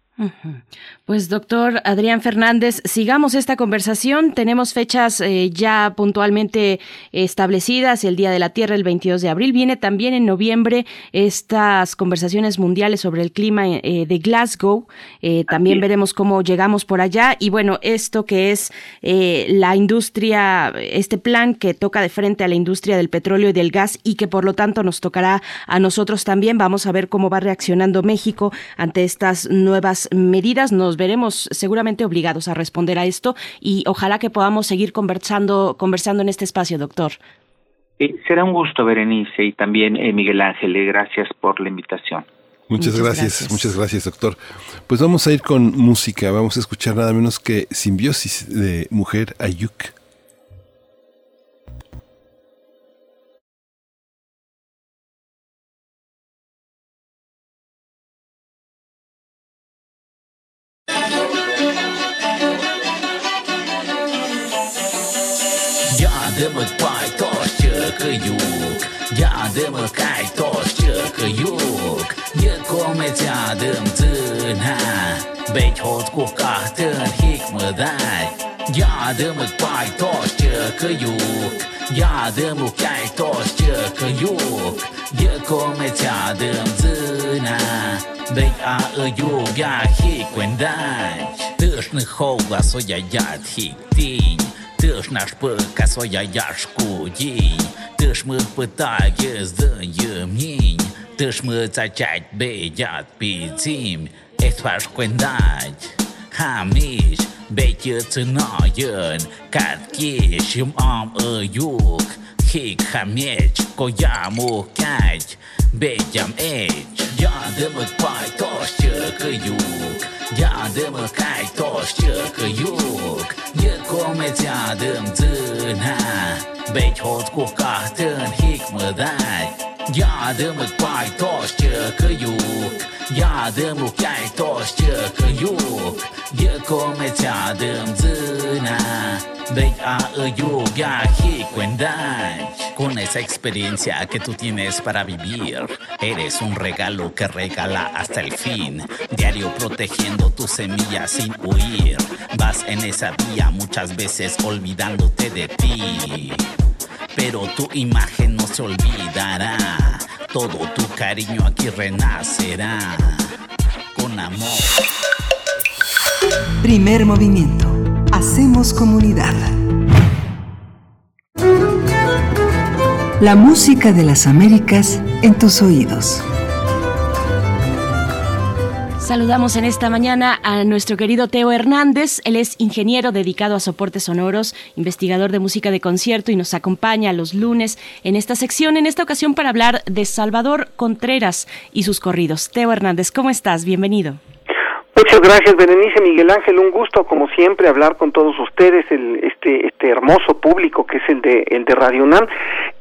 Pues doctor Adrián Fernández, sigamos esta conversación. Tenemos fechas eh, ya puntualmente establecidas. El Día de la Tierra, el 22 de abril. Viene también en noviembre estas conversaciones mundiales sobre el clima eh, de Glasgow. Eh, también veremos cómo llegamos por allá. Y bueno, esto que es la industria, este plan que toca de frente a la industria del petróleo y del gas y que por lo tanto nos tocará a nosotros también. Vamos a ver cómo va reaccionando México ante estas nuevas medidas. Nos veremos seguramente obligados a responder a esto y ojalá que podamos seguir conversando, conversando en este espacio, doctor. Eh, será un gusto, Berenice, y también eh, Miguel Ángel. Eh, gracias por la invitación. Muchas, gracias, muchas gracias, doctor. Pues vamos a ir con música. Vamos a escuchar nada menos que Simbiosis de Mujer Ayuk. toți ce că iuc Ia-dă-mă cai toți ce că iuc Ia comeția dăm țâna Beci a iuc ia hic when dai Tâșnă hoga so ia iat hic tini Ты ж наш пыка своя яшку день Ты ж мы пытаешь здаем мнень Deci-mă zachat begyat picim, ezt fasz kendágy. Hamis, begyötsz nagyon, kát késjum am öjük, híg hamécs, kolyámú kágy, begyam egy. Jadımı pajtos çöküyük, jadımı kajtos çöküyük, yıkomet yadım zına, begyhot kukah tön hikmıdágy. Hot kukátön híg mödágy, jádömök pajtos csökölyük, jádömök kájtos csökölyük, jökomet jádöm tőnhá, con esa experiencia que tú tienes para vivir, eres un regalo que regala hasta el fin. Diario protegiendo tus semillas sin huir. Vas en esa vía muchas veces olvidándote de ti. Pero tu imagen no se olvidará. Todo tu cariño aquí renacerá. Con amor. Primer movimiento. Hacemos comunidad. La música de las Américas en tus oídos. Saludamos en esta mañana a nuestro querido Teo Hernández. Él es ingeniero dedicado a soportes sonoros, investigador de música de concierto y nos acompaña los lunes en esta sección, en esta ocasión para hablar de Salvador Contreras y sus corridos. Teo Hernández, ¿cómo estás? Bienvenido. Muchas gracias, Berenice Miguel Ángel. Un gusto, como siempre, hablar con todos ustedes, el, este, este hermoso público que es el de, el de Radio UNAM.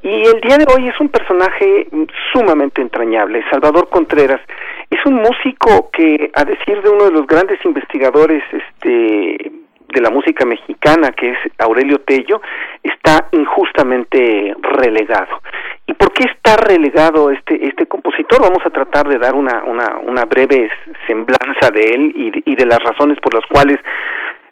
Y el día de hoy es un personaje sumamente entrañable, Salvador Contreras. Es un músico que, a decir de uno de los grandes investigadores este, de la música mexicana, que es Aurelio Tello, está injustamente relegado. ¿Y por qué está relegado este este compositor? Vamos a tratar de dar una, una, una breve semblanza de él y, y de las razones por las cuales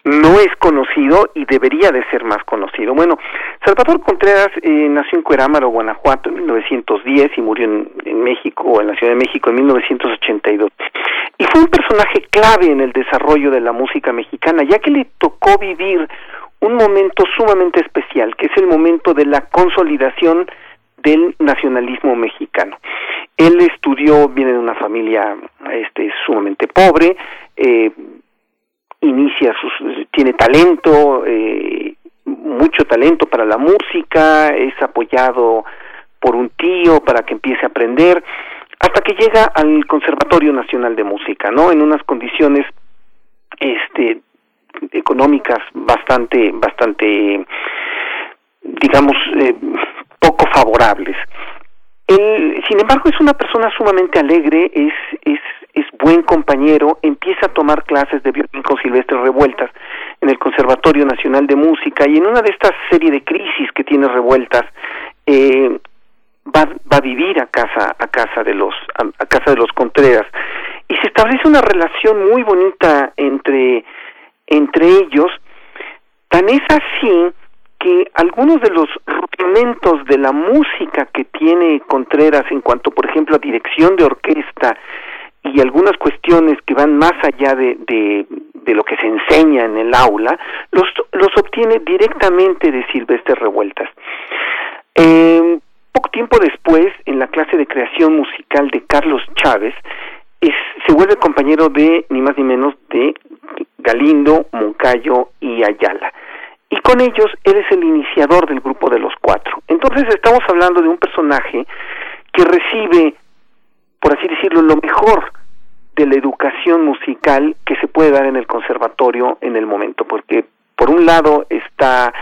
no es conocido y debería de ser más conocido. Bueno, Salvador Contreras eh, nació en Cuerámaro, Guanajuato, en 1910 y murió en, en, México, en la Ciudad de México, en 1982. Y fue un personaje clave en el desarrollo de la música mexicana, ya que le tocó vivir un momento sumamente especial, que es el momento de la consolidación del nacionalismo mexicano. Él estudió, viene de una familia este, sumamente pobre, eh, inicia sus, tiene talento, eh, mucho talento para la música, es apoyado por un tío para que empiece a aprender, hasta que llega al Conservatorio Nacional de Música, ¿no? En unas condiciones este económicas bastante bastante digamos eh, poco favorables. Él, sin embargo, es una persona sumamente alegre, es, es, es buen compañero, empieza a tomar clases de violín con Silvestre Revueltas en el Conservatorio Nacional de Música y en una de estas serie de crisis que tiene Revueltas, eh, va, va a vivir a casa, a casa de los, a, a casa de los Contreras. Y se establece una relación muy bonita entre, entre ellos, tan es así que algunos de los rudimentos de la música que tiene Contreras en cuanto, por ejemplo, a dirección de orquesta y algunas cuestiones que van más allá de, de, lo que se enseña en el aula, los, los obtiene directamente de Silvestre Revueltas. Eh, poco tiempo después, en la clase de creación musical de Carlos Chávez, se vuelve compañero de, ni más ni menos, de Galindo, Moncayo y Ayala y con ellos él es el iniciador del grupo de los cuatro. Entonces estamos hablando de un personaje que recibe, por así decirlo, lo mejor de la educación musical que se puede dar en el conservatorio en el momento, porque por un lado está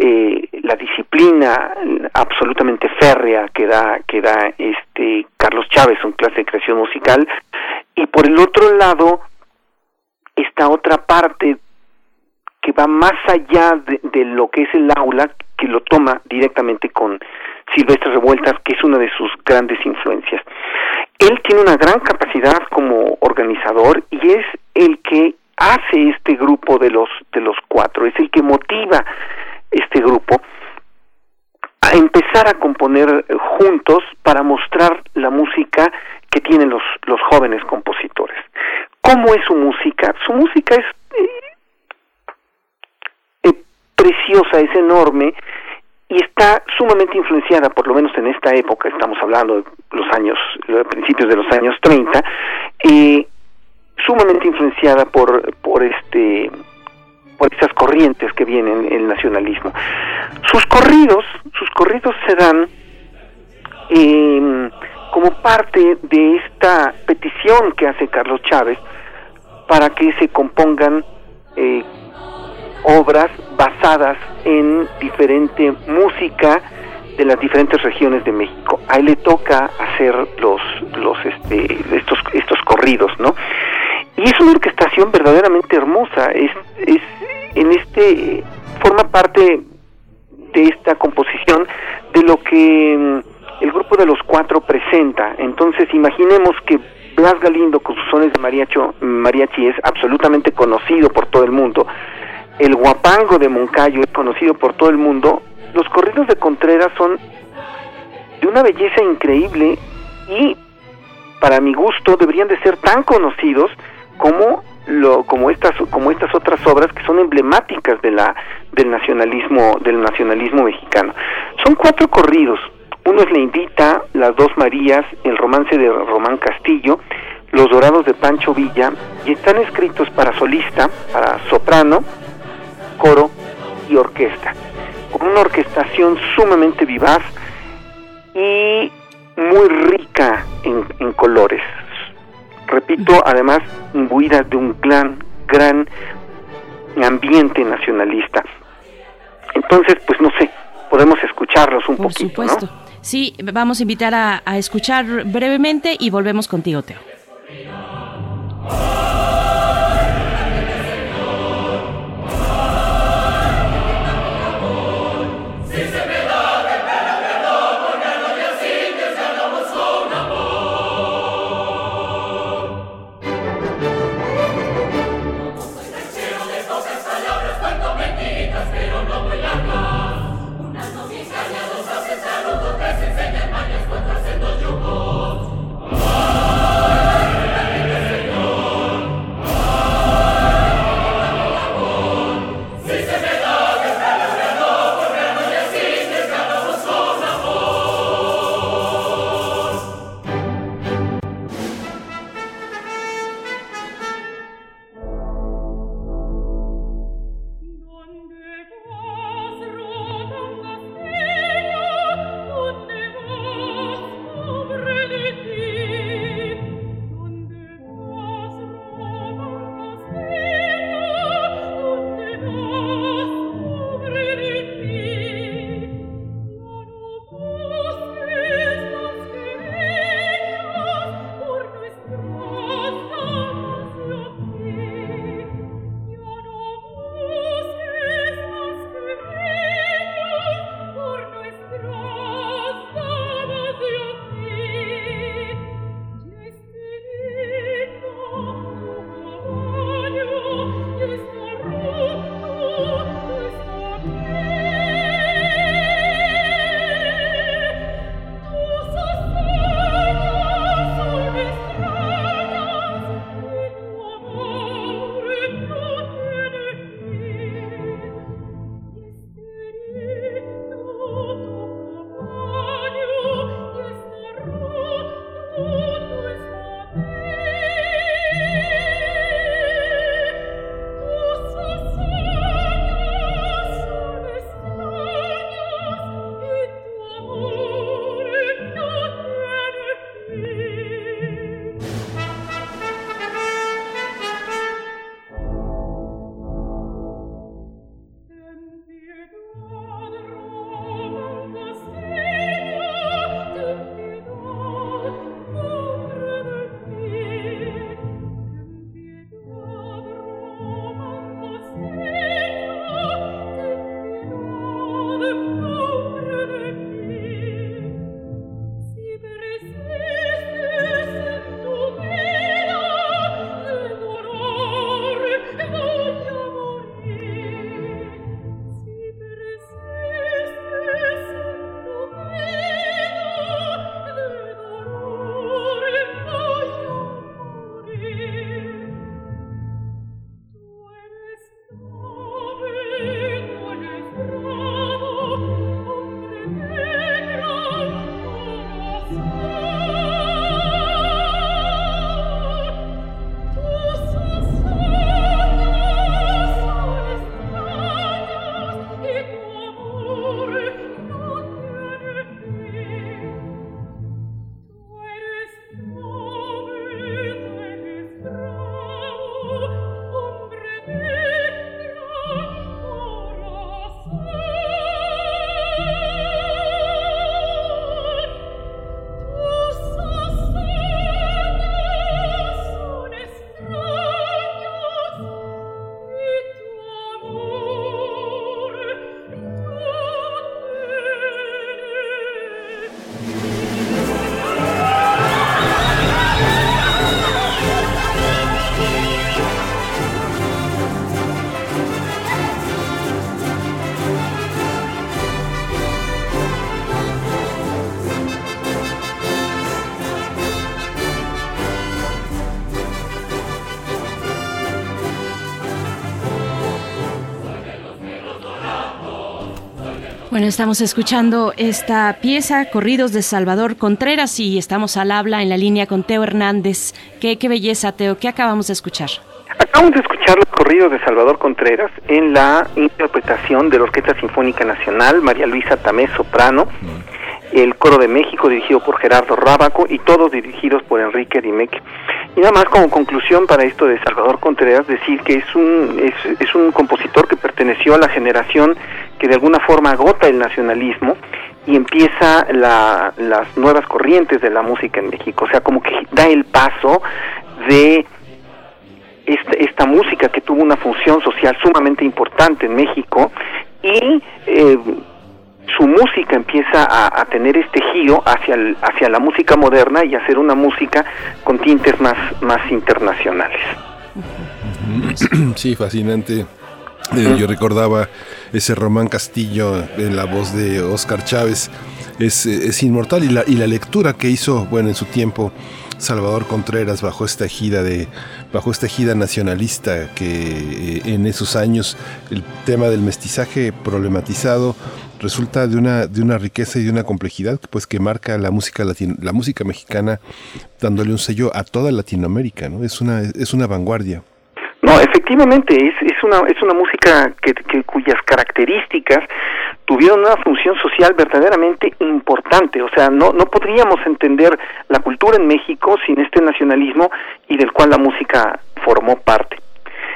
eh, la disciplina absolutamente férrea que da que da este Carlos Chávez, un clase de creación musical, y por el otro lado está otra parte que va más allá de, lo que es el aula, que lo toma directamente con Silvestre Revueltas, que es una de sus grandes influencias. Él tiene una gran capacidad como organizador y es el que hace este grupo de los de los cuatro, es el que motiva este grupo a empezar a componer juntos para mostrar la música que tienen los los jóvenes compositores. ¿Cómo es su música? Su música es preciosa, es enorme y está sumamente influenciada, por lo menos en esta época, estamos hablando de los años, los principios de los años 30, eh, sumamente influenciada por, por este por estas corrientes que vienen el nacionalismo. Sus corridos, sus corridos se dan eh, como parte de esta petición que hace Carlos Chávez para que se compongan eh, obras basadas en diferente música de las diferentes regiones de México. A él le toca hacer los los este estos estos corridos, ¿no? Y es una orquestación verdaderamente hermosa. Es es en este forma parte de esta composición de lo que mm, el grupo de los cuatro presenta. Entonces imaginemos que Blas Galindo con sus sones de mariacho, mariachi es absolutamente conocido por todo el mundo. El guapango de Moncayo es conocido por todo el mundo. Los corridos de Contreras son de una belleza increíble y para mi gusto deberían de ser tan conocidos como lo como estas como estas otras obras que son emblemáticas de la del nacionalismo del nacionalismo mexicano. Son cuatro corridos. Uno es La Invita, Las Dos Marías, El Romance de Román Castillo, Los Dorados de Pancho Villa y están escritos para solista, para soprano, coro y orquesta, con una orquestación sumamente vivaz y muy rica en, en colores. Repito, además imbuida de un gran, gran ambiente nacionalista. Entonces, pues no sé, podemos escucharlos un Por poquito, supuesto. ¿no? Sí, vamos a invitar a, a escuchar brevemente y volvemos contigo, Teo. Estamos escuchando esta pieza, Corridos de Salvador Contreras, y estamos al habla en la línea con Teo Hernández. Qué, qué belleza, Teo. ¿Qué acabamos de escuchar? Acabamos de escuchar los corridos de Salvador Contreras en la interpretación de la Orquesta Sinfónica Nacional, María Luisa Tamés Soprano, el Coro de México dirigido por Gerardo Rábaco y todos dirigidos por Enrique Dimec. Y nada más como conclusión para esto de Salvador Contreras, decir que es un, es, un compositor que perteneció a la generación que de alguna forma agota el nacionalismo y empieza la, las nuevas corrientes de la música en México. O sea, como que da el paso de esta, esta música que tuvo una función social sumamente importante en México y eh, su música empieza a, a, tener este giro hacia, el, hacia la música moderna y hacer una música con tintes más, más internacionales. <clears throat> Sí, fascinante. Eh, yo recordaba ese Román Castillo en la voz de Oscar Chávez. Es, es inmortal y la, y la lectura que hizo, bueno, en su tiempo Salvador Contreras bajo esta ejida de bajo esta ejida nacionalista que eh, en esos años el tema del mestizaje problematizado resulta de una de una riqueza y de una complejidad pues que marca la música latin, la música mexicana dándole un sello a toda Latinoamérica, ¿no? Es una es una vanguardia. No, efectivamente, es, es, una, es una música que, que, cuyas características tuvieron una función social verdaderamente importante. O sea, no, no podríamos entender la cultura en México sin este nacionalismo y del cual la música formó parte.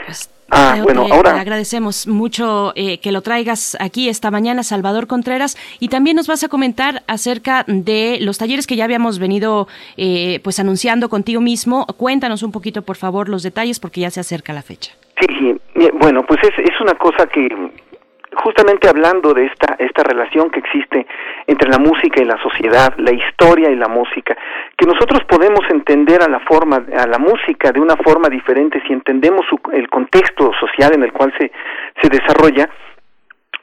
Pues, ah, bueno, ahora agradecemos mucho eh, que lo traigas aquí esta mañana, Salvador Contreras, y también nos vas a comentar acerca de los talleres que ya habíamos venido eh, pues anunciando contigo mismo. Cuéntanos un poquito, por favor, los detalles porque ya se acerca la fecha. Sí, sí. bueno, pues es, es una cosa que justamente hablando de esta esta relación que existe entre la música y la sociedad, la historia y la música, que nosotros podemos entender a la forma a la música de una forma diferente si entendemos su, el contexto social en el cual se se desarrolla.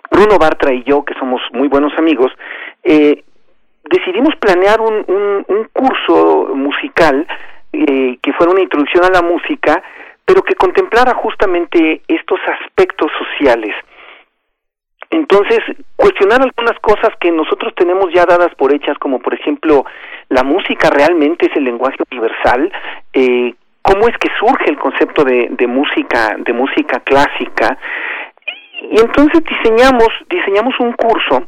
Bruno Bartra y yo, que somos muy buenos amigos, eh, decidimos planear un, un, un curso musical eh, que fuera una introducción a la música, pero que contemplara justamente estos aspectos sociales entonces, cuestionar algunas cosas que nosotros tenemos ya dadas por hechas, como por ejemplo, la música realmente es el lenguaje universal, eh, cómo es que surge el concepto de, de música, de música clásica, y entonces diseñamos, diseñamos un curso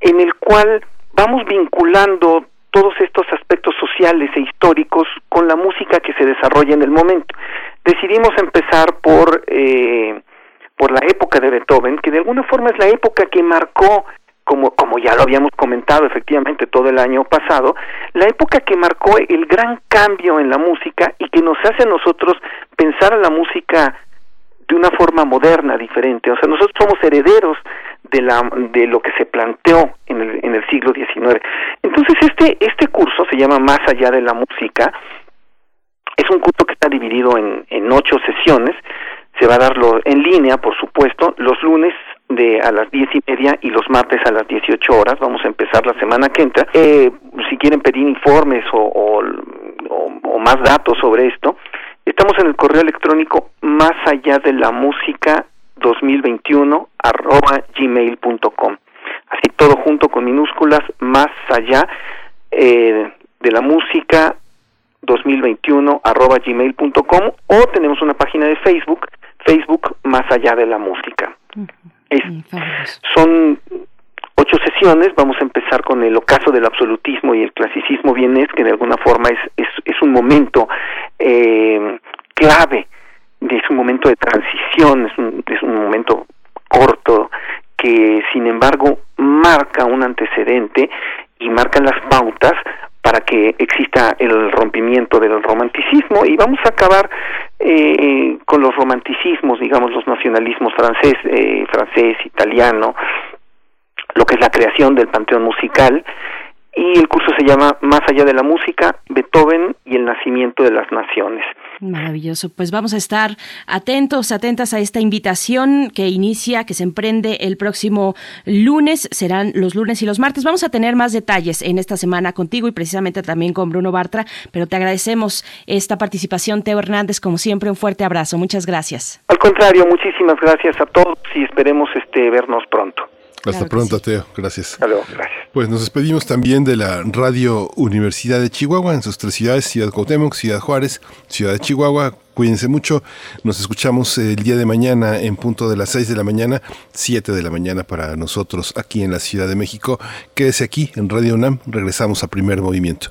en el cual vamos vinculando todos estos aspectos sociales e históricos con la música que se desarrolla en el momento. Decidimos empezar por eh, por la época de Beethoven, que de alguna forma es la época que marcó como, como ya lo habíamos comentado efectivamente todo el año pasado, la época que marcó el gran cambio en la música y que nos hace a nosotros pensar a la música de una forma moderna, diferente. O sea, nosotros somos herederos de, la, de lo que se planteó en el, en el siglo XIX. Entonces, este, este curso se llama Más allá de la música. Es un curso que está dividido en, en ocho sesiones se va a darlo en línea, por supuesto, los lunes de a las diez y media y los martes a las 18 horas. Vamos a empezar la semana que entra. Eh, si quieren pedir informes o, más datos sobre esto, estamos en el correo electrónico más allá de la música 2021 arroba gmail.com. Así todo junto con minúsculas, más allá eh, de la música 2021 arroba gmail.com o tenemos una página de Facebook Facebook Más allá de la música. Es, son ocho sesiones, vamos a empezar con el ocaso del absolutismo y el clasicismo vienés, que de alguna forma es, es, es un momento eh, clave, es un momento de transición, es un, es un momento corto que sin embargo marca un antecedente y marca las pautas para que exista el rompimiento del romanticismo. Y vamos a acabar eh, con los romanticismos, digamos los nacionalismos francés, eh, francés, italiano, lo que es la creación del panteón musical y el curso se llama Más allá de la música, Beethoven y el nacimiento de las naciones. Maravilloso. Pues vamos a estar atentos, atentas a esta invitación que inicia, que se emprende el próximo lunes. Serán los lunes y los martes. Vamos a tener más detalles en esta semana contigo y precisamente también con Bruno Bartra, pero te agradecemos esta participación, Teo Hernández. Como siempre, un fuerte abrazo. Muchas gracias. Al contrario, muchísimas gracias a todos y esperemos este vernos pronto. Hasta pronto, Teo. Gracias. Hasta luego, gracias. Pues nos despedimos también de la Radio Universidad de Chihuahua en sus tres ciudades, Ciudad Cuauhtémoc, Ciudad Juárez, Ciudad de Chihuahua. Cuídense mucho. Nos escuchamos el día de mañana en punto de las 6 de la mañana, 7 de la mañana para nosotros aquí en la Ciudad de México. Quédese aquí en Radio UNAM. Regresamos a primer movimiento.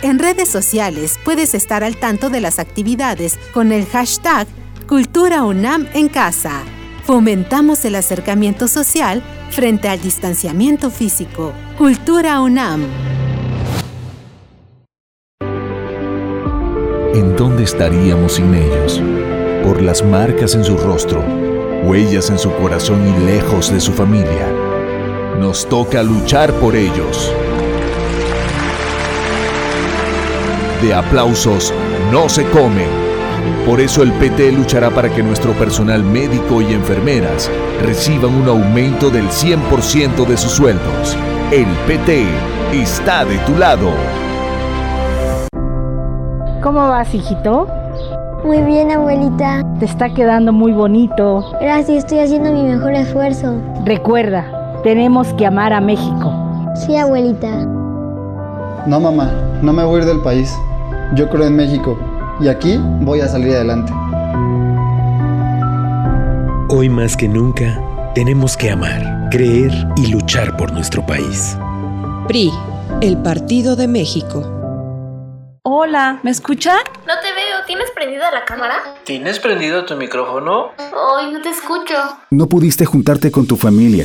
En redes sociales puedes estar al tanto de las actividades con el hashtag Cultura UNAM en casa. Fomentamos el acercamiento social frente al distanciamiento físico. Cultura UNAM. ¿En dónde estaríamos sin ellos? Por las marcas en su rostro, huellas en su corazón y lejos de su familia. Nos toca luchar por ellos. De aplausos no se come. Por eso el PT luchará para que nuestro personal médico y enfermeras reciban un aumento del 100% de sus sueldos. El PT está de tu lado. ¿Cómo vas, hijito? Muy bien, abuelita. Te está quedando muy bonito. Gracias, estoy haciendo mi mejor esfuerzo. Recuerda, tenemos que amar a México. Sí, abuelita. No, mamá, no me voy a ir del país. Yo creo en México y aquí voy a salir adelante. Hoy más que nunca, tenemos que amar, creer y luchar por nuestro país. PRI, el Partido de México. Hola, ¿me escuchan? No te veo, ¿tienes prendida la cámara? ¿Tienes prendido tu micrófono? Ay, no te escucho. No pudiste juntarte con tu familia,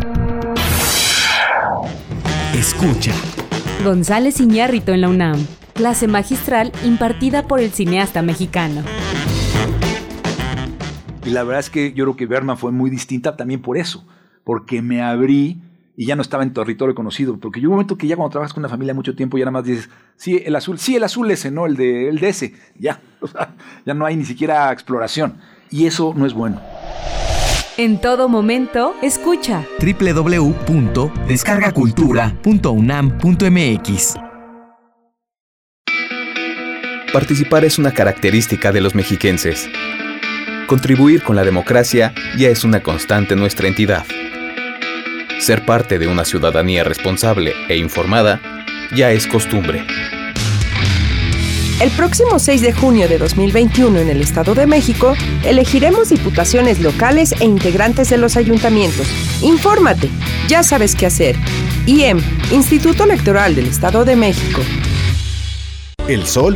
Escucha. González Iñárritu en la UNAM. Clase magistral impartida por el cineasta mexicano. Y la verdad es que yo creo que Berman fue muy distinta también por eso, porque me abrí y ya no estaba en territorio conocido, porque llegó un momento que ya cuando trabajas con una familia mucho tiempo ya nada más dices, sí, el azul, sí, el azul ese, no, el de, el de ese, ya, <laughs> o sea, ya no hay ni siquiera exploración, y eso no es bueno. En todo momento, escucha. www.descargacultura.unam.mx Participar es una característica de los mexiquenses. Contribuir con la democracia ya es una constante en nuestra entidad. Ser parte de una ciudadanía responsable e informada ya es costumbre. El próximo 6 de junio de 2021 en el Estado de México, elegiremos diputaciones locales e integrantes de los ayuntamientos. Infórmate, ya sabes qué hacer. IEM, Instituto Electoral del Estado de México. El sol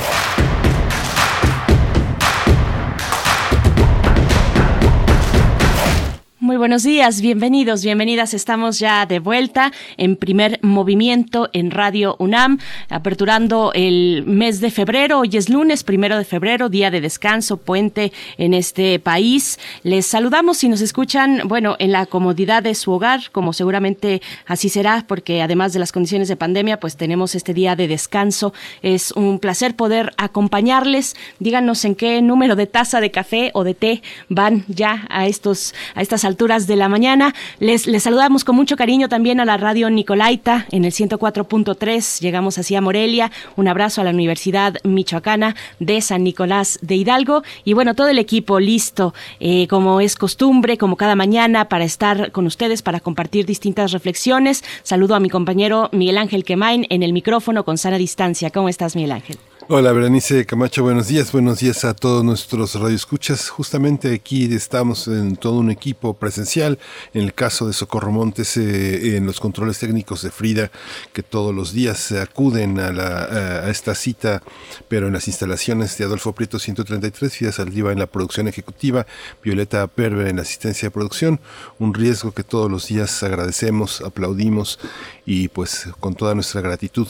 Muy buenos días, bienvenidos, bienvenidas. Estamos ya de vuelta en primer movimiento en Radio UNAM, aperturando el mes de febrero. Hoy es lunes, primero de febrero, día de descanso, puente en este país. Les saludamos si nos escuchan, bueno, en la comodidad de su hogar, como seguramente así será, porque además de las condiciones de pandemia, pues tenemos este día de descanso. Es un placer poder acompañarles. Díganos en qué número de taza de café o de té van ya a estos, a estas alturas de la mañana. Les, les saludamos con mucho cariño también a la radio Nicolaita en el 104.3. Llegamos así a Morelia. Un abrazo a la Universidad Michoacana de San Nicolás de Hidalgo. Y bueno, todo el equipo listo, eh, como es costumbre, como cada mañana, para estar con ustedes, para compartir distintas reflexiones. Saludo a mi compañero Miguel Ángel Quemain en el micrófono con sana distancia. ¿Cómo estás, Miguel Ángel? Hola, Berenice Camacho, buenos días. Buenos días a todos nuestros radioescuchas. Justamente aquí estamos en todo un equipo presencial. En el caso de Socorro Montes, eh, en los controles técnicos de Frida, que todos los días acuden a, la, a esta cita, pero en las instalaciones de Adolfo Prieto 133, Frida Saldiva en la producción ejecutiva, Violeta Perver en la asistencia de producción. Un riesgo que todos los días agradecemos, aplaudimos y pues con toda nuestra gratitud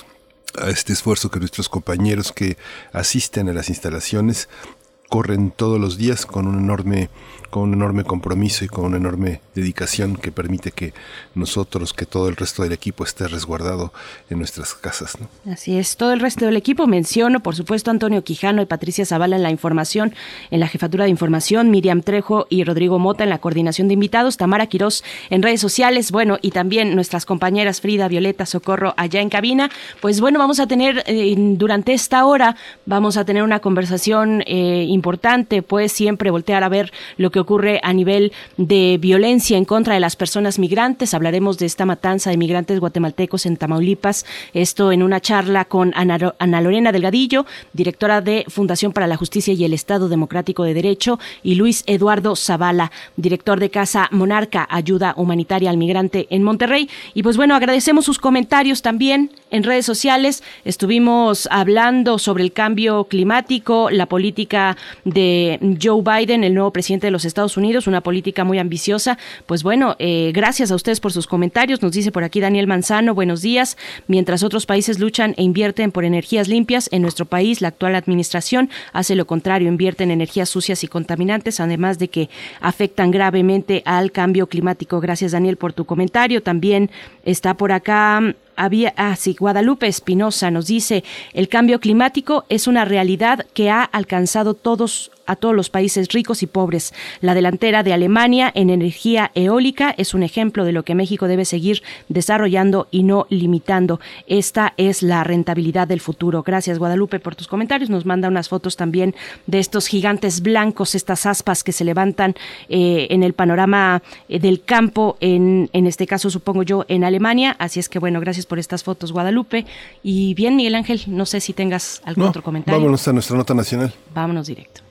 a este esfuerzo que nuestros compañeros que asisten a las instalaciones corren todos los días con un enorme con un enorme compromiso y con una enorme dedicación que permite que nosotros, que todo el resto del equipo esté resguardado en nuestras casas. Así es, todo el resto del equipo menciono, por supuesto, Antonio Quijano y Patricia Zavala en la información, en la jefatura de información, Miriam Trejo y Rodrigo Mota en la coordinación de invitados, Tamara Quirós en redes sociales, bueno, y también nuestras compañeras Frida, Violeta, Socorro allá en cabina. Pues bueno, vamos a tener eh, durante esta hora, vamos a tener una conversación eh, importante, pues siempre voltear a ver lo que ocurre a nivel de violencia en contra de las personas migrantes. Hablaremos de esta matanza de migrantes guatemaltecos en Tamaulipas. Esto en una charla con Ana, Lorena Delgadillo, directora de Fundación para la Justicia y el Estado Democrático de Derecho, y Luis Eduardo Zavala, director de Casa Monarca, Ayuda Humanitaria al Migrante en Monterrey. Y pues bueno, agradecemos sus comentarios también en redes sociales. Estuvimos hablando sobre el cambio climático, la política de Joe Biden, el nuevo presidente de los Estados Unidos, una política muy ambiciosa. Pues bueno, eh, gracias a ustedes por sus comentarios. Nos dice por aquí Daniel Manzano, buenos días. Mientras otros países luchan e invierten por energías limpias, en nuestro país la actual administración hace lo contrario, invierte en energías sucias y contaminantes, además de que afectan gravemente al cambio climático. Gracias Daniel por tu comentario. También está por acá había, ah, Guadalupe Espinosa nos dice, el cambio climático es una realidad que ha alcanzado todos a todos los países ricos y pobres. La delantera de Alemania en energía eólica es un ejemplo de lo que México debe seguir desarrollando y no limitando. Esta es la rentabilidad del futuro. Gracias Guadalupe por tus comentarios. Nos manda unas fotos también de estos gigantes blancos, estas aspas que se levantan eh, en el panorama eh, del campo, en, en este caso supongo yo en Alemania. Así es que bueno, gracias por estas fotos Guadalupe. Y bien Miguel Ángel, no sé si tengas algún otro comentario. Vámonos a nuestra nota nacional. Vámonos directo.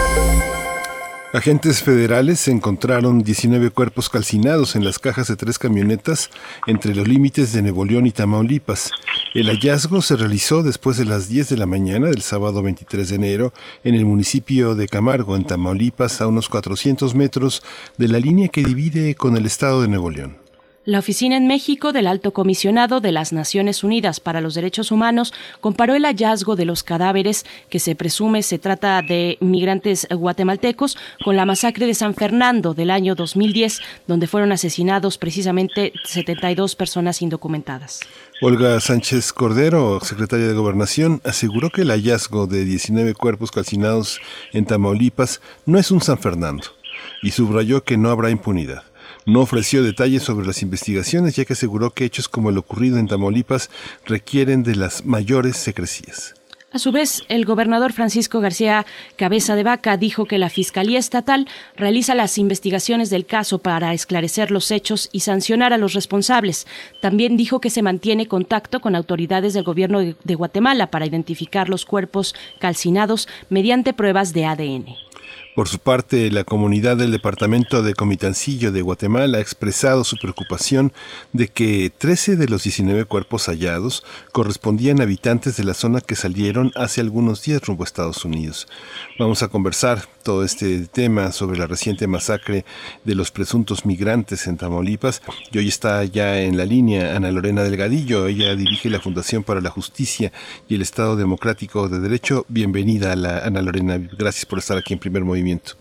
Agentes federales encontraron 19 cuerpos calcinados en las cajas de tres camionetas entre los límites de Nuevo León y Tamaulipas. El hallazgo se realizó después de las 10 de la mañana del sábado 23 de enero en el municipio de Camargo, en Tamaulipas, a unos 400 metros de la línea que divide con el estado de Nuevo León. La Oficina en México del Alto Comisionado de las Naciones Unidas para los Derechos Humanos comparó el hallazgo de los cadáveres que se presume se trata de migrantes guatemaltecos con la masacre de San Fernando del año 2010, donde fueron asesinados precisamente 72 personas indocumentadas. Olga Sánchez Cordero, secretaria de Gobernación, aseguró que el hallazgo de 19 cuerpos calcinados en Tamaulipas no es un San Fernando y subrayó que no habrá impunidad. No ofreció detalles sobre las investigaciones, ya que aseguró que hechos como el ocurrido en Tamaulipas requieren de las mayores secrecías. A su vez, el gobernador Francisco García Cabeza de Vaca dijo que la Fiscalía Estatal realiza las investigaciones del caso para esclarecer los hechos y sancionar a los responsables. También dijo que se mantiene contacto con autoridades del gobierno de Guatemala para identificar los cuerpos calcinados mediante pruebas de ADN. Por su parte, la comunidad del departamento de Comitancillo de Guatemala ha expresado su preocupación de que 13 de los 19 cuerpos hallados correspondían a habitantes de la zona que salieron hace algunos días rumbo a Estados Unidos. Vamos a conversar todo este tema sobre la reciente masacre de los presuntos migrantes en Tamaulipas. Y hoy está ya en la línea Ana Lorena Delgadillo. Ella dirige la Fundación para la Justicia y el Estado Democrático de Derecho. Bienvenida a la Ana Lorena. Gracias por estar aquí en primer movimiento.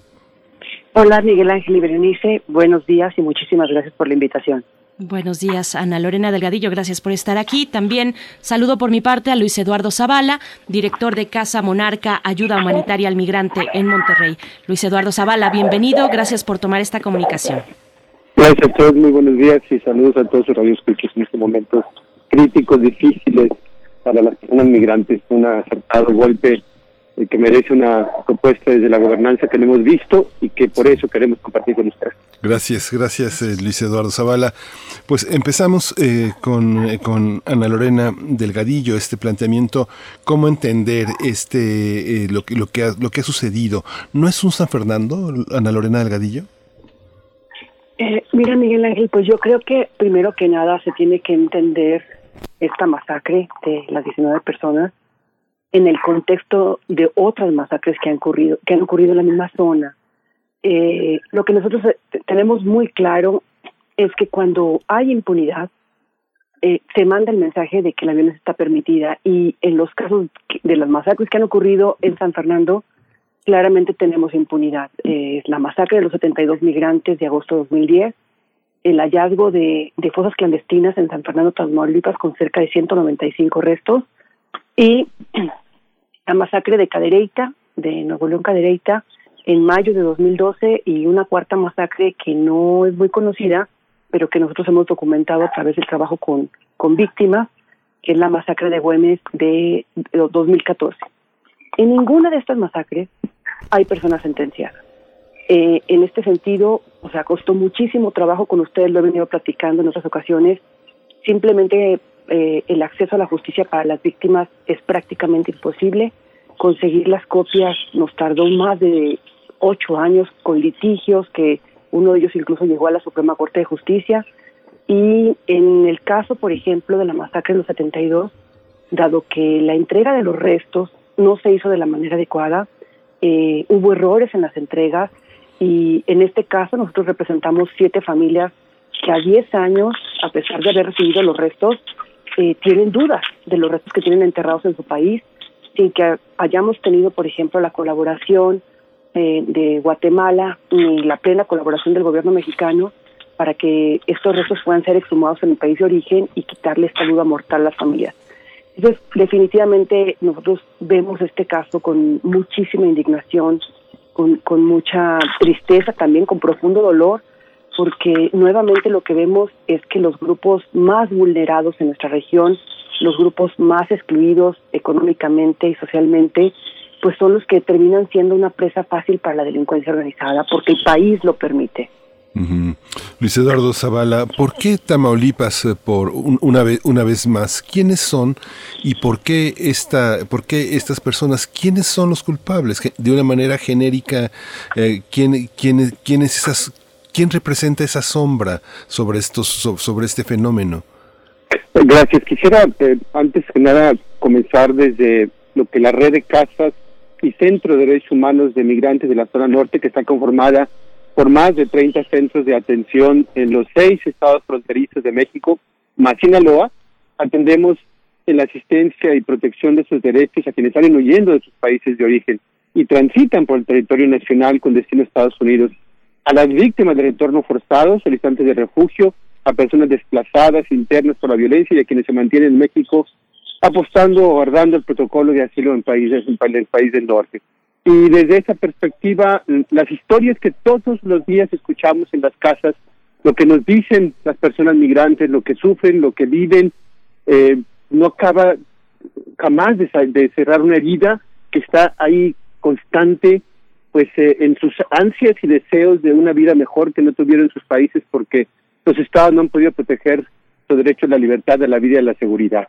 Hola Miguel Ángel y Berenice. Buenos días y muchísimas gracias por la invitación. Buenos días, Ana Lorena Delgadillo, gracias por estar aquí. También saludo por mi parte a Luis Eduardo Zavala, director de Casa Monarca Ayuda Humanitaria al Migrante en Monterrey. Luis Eduardo Zavala, bienvenido, gracias por tomar esta comunicación. Gracias a todos, muy buenos días y saludos a todos los radioescuchos en estos momentos críticos, difíciles para las personas migrantes. Un acertado golpe que merece una propuesta desde la gobernanza que no hemos visto y que por eso queremos compartir con ustedes. Gracias, gracias eh, Luis Eduardo Zavala. Pues empezamos eh, con, eh, con, Ana Lorena Delgadillo, este planteamiento, cómo entender este lo, lo, que ha, lo que ha sucedido. ¿No es un San Fernando, Ana Lorena Delgadillo? mira, Miguel Ángel, pues yo creo que primero que nada se tiene que entender esta masacre de las 19 personas en el contexto de otras masacres que han ocurrido, que han ocurrido en la misma zona. Eh, lo que nosotros eh, tenemos muy claro es que cuando hay impunidad, eh, se manda el mensaje de que la violencia está permitida y en los casos de las masacres que han ocurrido en San Fernando, claramente tenemos impunidad. Eh, la masacre de los 72 migrantes de agosto de 2010, el hallazgo de, de fosas clandestinas en San Fernando, Tamaulipas, con cerca de 195 restos, y <clears throat> la masacre de Cadereyta, de Nuevo León Cadereyta, en mayo de 2012 y una cuarta masacre que no es muy conocida, pero que nosotros hemos documentado a través del trabajo con, con víctimas, que es la masacre de Güemes de 2014. En ninguna de estas masacres hay personas sentenciadas. Eh, en este sentido, o sea, costó muchísimo trabajo con ustedes, lo he venido platicando en otras ocasiones, simplemente eh, el acceso a la justicia para las víctimas es prácticamente imposible. Conseguir las copias nos tardó más de ocho años con litigios, que uno de ellos incluso llegó a la Suprema Corte de Justicia. Y en el caso, por ejemplo, de la masacre de los 72, dado que la entrega de los restos no se hizo de la manera adecuada, eh, hubo errores en las entregas y en este caso nosotros representamos siete familias que a 10 años, a pesar de haber recibido los restos, eh, tienen dudas de los restos que tienen enterrados en su país, sin que hayamos tenido, por ejemplo, la colaboración eh, de Guatemala y la plena colaboración del gobierno mexicano para que estos restos puedan ser exhumados en el país de origen y quitarle esta duda mortal a las familias. Entonces, definitivamente nosotros vemos este caso con muchísima indignación, con, con mucha tristeza también, con profundo dolor, porque nuevamente lo que vemos es que los grupos más vulnerados en nuestra región, los grupos más excluidos económicamente y socialmente, pues son los que terminan siendo una presa fácil para la delincuencia organizada, porque el país lo permite. Luis Eduardo Zavala, ¿por qué Tamaulipas eh, por una vez una vez más? ¿Quiénes son y por qué esta por qué estas personas? ¿Quiénes son los culpables? De una manera genérica, eh, ¿quién, quién, esas ¿Quién representa esa sombra sobre, estos, sobre este fenómeno? Gracias. Quisiera, eh, antes que nada, comenzar desde lo que la red de casas y centro de derechos humanos de migrantes de la zona norte, que está conformada por más de 30 centros de atención en los seis estados fronterizos de México, más Sinaloa, atendemos en la asistencia y protección de sus derechos a quienes salen huyendo de sus países de origen y transitan por el territorio nacional con destino a Estados Unidos, a las víctimas del retorno forzado, solicitantes de refugio, a personas desplazadas, internas por la violencia y a quienes se mantienen en México apostando o guardando el protocolo de asilo en países en el país del norte. Y desde esa perspectiva, las historias que todos los días escuchamos en las casas, lo que nos dicen las personas migrantes, lo que sufren, lo que viven, eh, no acaba jamás de, de, cerrar una herida que está ahí constante, pues eh, en sus ansias y deseos de una vida mejor que no tuvieron sus países porque los estados no han podido proteger su derecho a la libertad, a la vida y a la seguridad.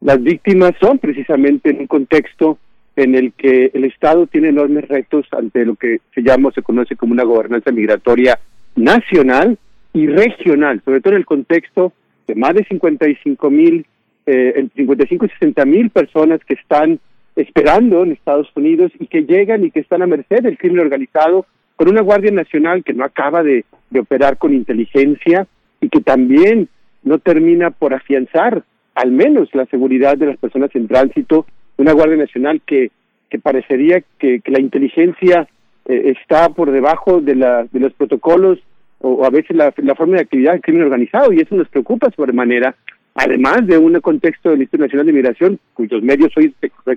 Las víctimas son precisamente en un contexto en el que el Estado tiene enormes retos ante lo que se llama o se conoce como una gobernanza migratoria nacional y regional, sobre todo en el contexto de más de 55 mil, eh, 55 y 60 mil personas que están esperando en Estados Unidos y que llegan y que están a merced del crimen organizado con una Guardia Nacional que no acaba de, de operar con inteligencia y que también no termina por afianzar al menos la seguridad de las personas en tránsito, una Guardia Nacional que, que parecería que, la inteligencia eh, está por debajo de, la, de los protocolos o, a veces la, la, forma de actividad del crimen organizado y eso nos preocupa sobremanera, además de un contexto del Instituto Nacional de Migración cuyos medios hoy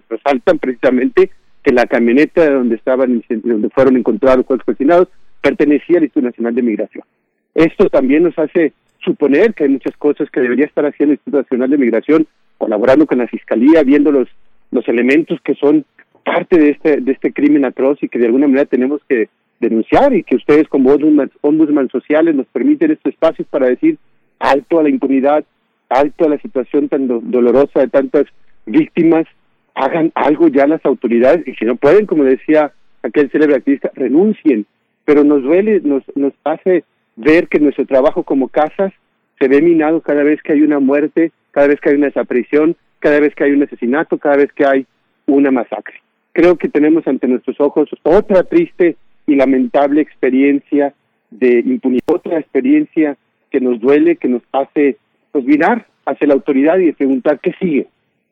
resaltan precisamente que la camioneta donde estaban donde fueron encontrados cuerpos cocinados pertenecía al Instituto Nacional de Migración. Esto también nos hace suponer que hay muchas cosas que debería estar haciendo el Instituto Nacional de Migración, colaborando con la Fiscalía, viendo los, los elementos que son parte de este, de este crimen atroz y que de alguna manera tenemos que denunciar y que ustedes como ombudsman, sociales nos permiten estos espacios para decir alto a la impunidad, alto a la situación tan dolorosa de tantas víctimas, hagan algo ya las autoridades y si no pueden, como decía aquel célebre activista, renuncien, pero nos duele, nos, nos hace ver que nuestro trabajo como casas se ve minado cada vez que hay una muerte, cada vez que hay una desaparición, cada vez que hay un asesinato, cada vez que hay una masacre. Creo que tenemos ante nuestros ojos otra triste y lamentable experiencia de impunidad, otra experiencia que nos duele, que nos hace pues mirar hacia la autoridad y preguntar qué sigue,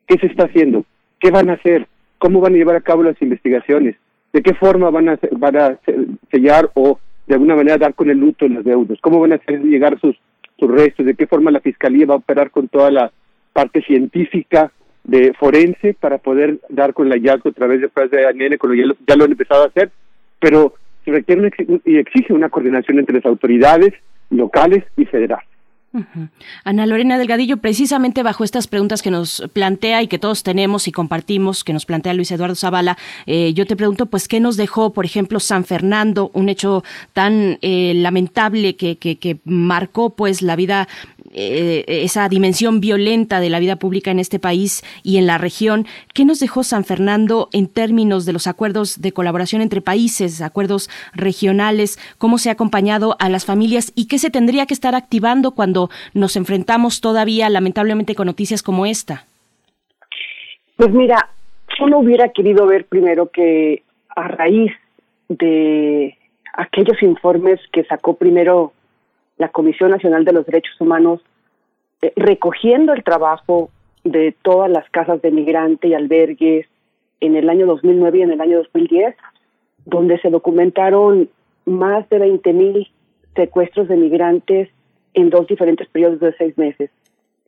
qué se está haciendo, qué van a hacer, cómo van a llevar a cabo las investigaciones, de qué forma van a, van a sellar o de alguna manera dar con el luto en los deudos, cómo van a hacer llegar sus, sus restos, de qué forma la fiscalía va a operar con toda la parte científica de forense para poder dar con el hallazgo a través de pruebas de ADN, ya lo, ya lo han empezado a hacer, pero se requiere y exige una coordinación entre las autoridades locales y federales. Ana Lorena Delgadillo, precisamente bajo estas preguntas que nos plantea y que todos tenemos y compartimos, que nos plantea Luis Eduardo Zavala, eh, yo te pregunto, pues, ¿qué nos dejó, por ejemplo, San Fernando, un hecho tan eh, lamentable que, que, que, marcó, pues, la vida eh, esa dimensión violenta de la vida pública en este país y en la región. ¿Qué nos dejó San Fernando en términos de los acuerdos de colaboración entre países, acuerdos regionales? ¿Cómo se ha acompañado a las familias y qué se tendría que estar activando cuando nos enfrentamos todavía, lamentablemente, con noticias como esta? Pues mira, uno hubiera querido ver primero que a raíz de aquellos informes que sacó primero la Comisión Nacional de los Derechos Humanos eh, recogiendo el trabajo de todas las casas de migrante y albergues en el año 2009 y en el año 2010, donde se documentaron más de 20 mil secuestros de migrantes en dos diferentes periodos de seis meses.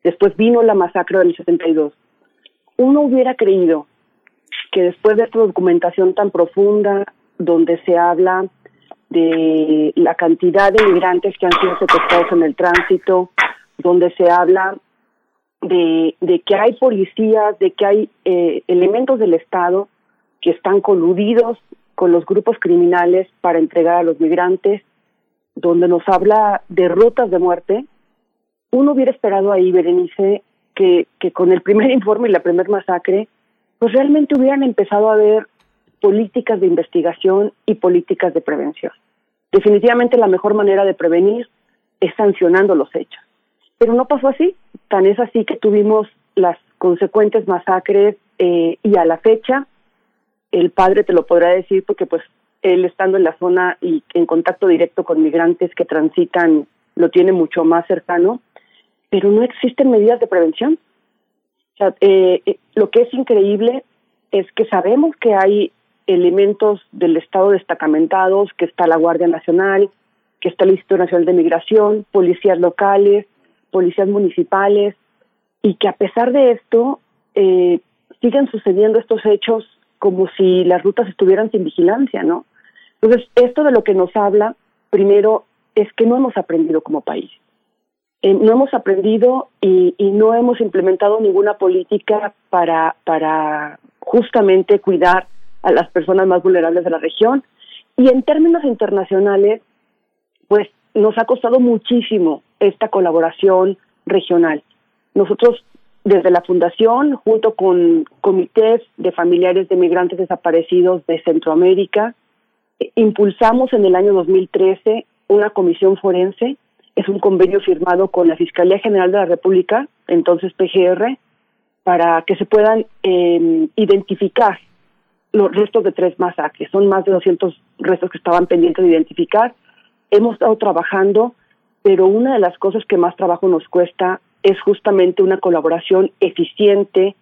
Después vino la masacre del 72. Uno hubiera creído que después de esta documentación tan profunda, donde se habla de la cantidad de migrantes que han sido secuestrados en el tránsito, donde se habla de, de que hay policías, de que hay eh, elementos del Estado que están coludidos con los grupos criminales para entregar a los migrantes, donde nos habla de rutas de muerte, uno hubiera esperado ahí, Berenice, que, que con el primer <laughs> informe y la primera masacre, pues realmente hubieran empezado a ver políticas de investigación y políticas de prevención. Definitivamente la mejor manera de prevenir es sancionando los hechos. Pero no pasó así. Tan es así que tuvimos las consecuentes masacres eh, y a la fecha el padre te lo podrá decir porque pues él estando en la zona y en contacto directo con migrantes que transitan, lo tiene mucho más cercano, pero no existen medidas de prevención. Eh, eh, lo que es increíble es que sabemos que hay elementos del Estado destacamentados, que está la Guardia Nacional, que está el Instituto Nacional de Migración, policías locales, policías municipales, y que a pesar de esto eh, siguen sucediendo estos hechos como si las rutas estuvieran sin vigilancia, ¿no? Entonces, esto de lo que nos habla, primero, es que no hemos aprendido como país. Eh, no hemos aprendido y, y, no hemos implementado ninguna política para, para justamente cuidar a las personas más vulnerables de la región. Y en términos internacionales, pues nos ha costado muchísimo esta colaboración regional. Nosotros desde la Fundación, junto con comités de familiares de migrantes desaparecidos de Centroamérica, impulsamos en el año 2013 una comisión forense. Es un convenio firmado con la Fiscalía General de la República, entonces PGR, para que se puedan eh, identificar los restos de tres masacres. Son más de 200 restos que estaban pendientes de identificar. Hemos estado trabajando, pero una de las cosas que más trabajo nos cuesta es justamente una colaboración eficiente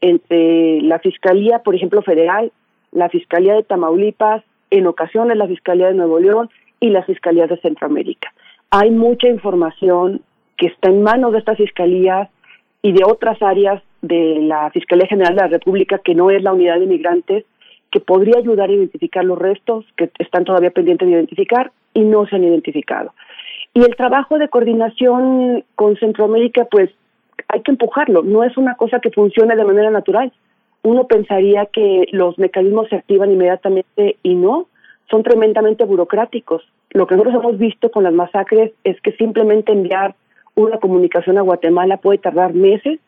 entre la Fiscalía, por ejemplo, federal, la Fiscalía de Tamaulipas, en ocasiones la Fiscalía de Nuevo León y las Fiscalías de Centroamérica. Hay mucha información que está en manos de estas fiscalías y de otras áreas de la Fiscalía General de la República, que no es la unidad de migrantes, que podría ayudar a identificar los restos que están todavía pendientes de identificar y no se han identificado. Y el trabajo de coordinación con Centroamérica, pues hay que empujarlo, no es una cosa que funcione de manera natural. Uno pensaría que los mecanismos se activan inmediatamente y no, son tremendamente burocráticos. Lo que nosotros hemos visto con las masacres es que simplemente enviar una comunicación a Guatemala puede tardar meses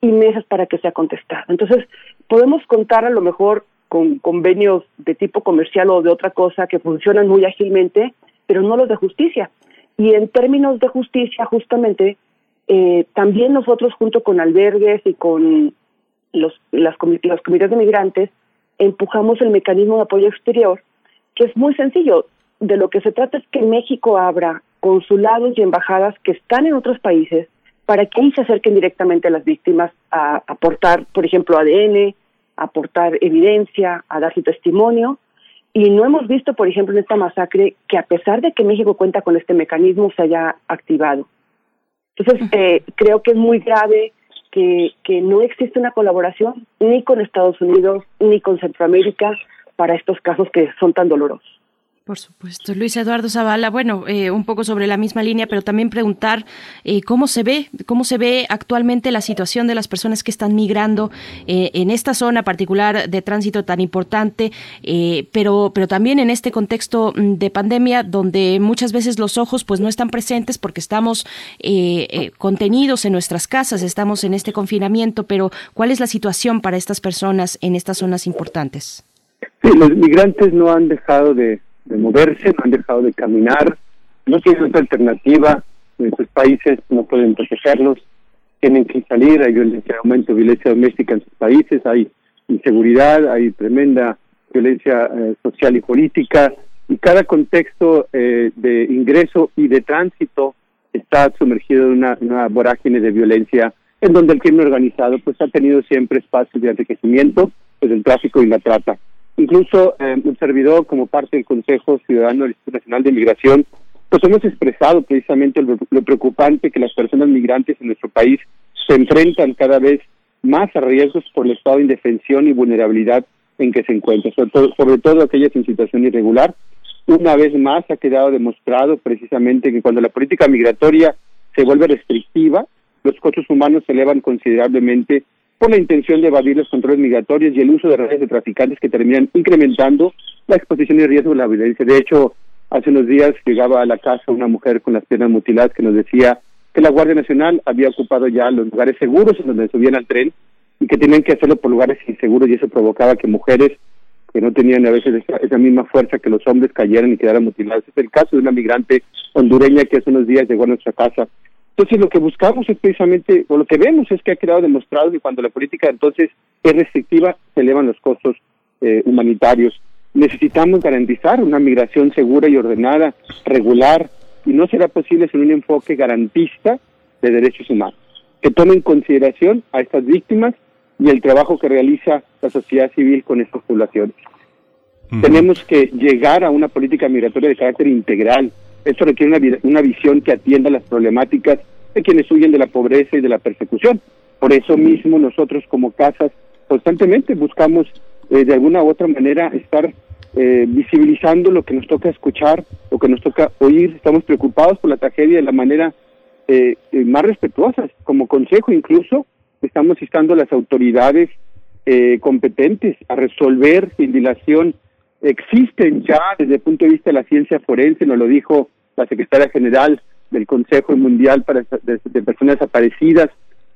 y meses para que sea contestada. Entonces, podemos contar a lo mejor con convenios de tipo comercial o de otra cosa que funcionan muy ágilmente, pero no los de justicia. Y en términos de justicia, justamente, eh, también nosotros junto con albergues y con los, las los de migrantes, empujamos el mecanismo de apoyo exterior, que es muy sencillo. De lo que se trata es que México abra consulados y embajadas que están en otros países para que ahí se acerquen directamente a las víctimas a aportar, por ejemplo, ADN, aportar evidencia, a dar su testimonio. Y no hemos visto, por ejemplo, en esta masacre que a pesar de que México cuenta con este mecanismo, se haya activado. Entonces, eh, creo que es muy grave que, que no existe una colaboración ni con Estados Unidos ni con Centroamérica para estos casos que son tan dolorosos. Por supuesto. Luis Eduardo Zavala, bueno, eh, un poco sobre la misma línea, pero también preguntar eh, cómo se ve, cómo se ve actualmente la situación de las personas que están migrando eh, en esta zona particular de tránsito tan importante, pero, pero también en este contexto mm, de pandemia donde muchas veces los ojos pues no están presentes porque estamos contenidos en nuestras casas, estamos en este confinamiento, pero ¿cuál es la situación para estas personas en estas zonas importantes? Sí, los migrantes no han dejado de de moverse, no han dejado de caminar, no tienen otra alternativa, sus países no pueden protegerlos, tienen que salir, hay violencia, aumento de violencia doméstica en sus países, hay inseguridad, hay tremenda violencia eh, social y política, y cada contexto eh, de ingreso y de tránsito está sumergido en una, una, vorágine de violencia en donde el crimen organizado pues ha tenido siempre espacios de enriquecimiento, pues el tráfico y la trata. Incluso eh, un servidor, como parte del Consejo Ciudadano del Instituto Nacional de Migración, pues hemos expresado precisamente lo, preocupante que las personas migrantes en nuestro país se enfrentan cada vez más a riesgos por el estado de indefensión y vulnerabilidad en que se encuentran, sobre todo, sobre todo aquellas en situación irregular. Una vez más ha quedado demostrado precisamente que cuando la política migratoria se vuelve restrictiva, los costos humanos se elevan considerablemente por la intención de evadir los controles migratorios y el uso de redes de traficantes que terminan incrementando la exposición y riesgo de la violencia. De hecho, hace unos días llegaba a la casa una mujer con las piernas mutiladas que nos decía que la Guardia Nacional había ocupado ya los lugares seguros en donde subían al tren y que tenían que hacerlo por lugares inseguros y eso provocaba que mujeres que no tenían a veces esa, esa, misma fuerza que los hombres cayeran y quedaran mutiladas. Es el caso de una migrante hondureña que hace unos días llegó a nuestra casa entonces lo que buscamos es precisamente, o lo que vemos es que ha quedado demostrado que cuando la política entonces es restrictiva, se elevan los costos eh, humanitarios. necesitamos garantizar una migración segura y ordenada, regular, y no será posible sin un enfoque garantista de derechos humanos, que tome en consideración a estas víctimas y el trabajo que realiza la sociedad civil con estas poblaciones. Tenemos que llegar a una política migratoria de carácter integral. Esto requiere una, una visión que atienda las problemáticas de quienes huyen de la pobreza y de la persecución. Por eso mismo nosotros como casas constantemente buscamos eh, de alguna u otra manera estar eh, visibilizando lo que nos toca escuchar, lo que nos toca oír. Estamos preocupados por la tragedia de la manera eh, más respetuosa. Como consejo incluso estamos instando a las autoridades competentes a resolver sin dilación. Existen ya desde el punto de vista de la ciencia forense, nos lo dijo la secretaria general del Consejo Mundial para de Personas Desaparecidas,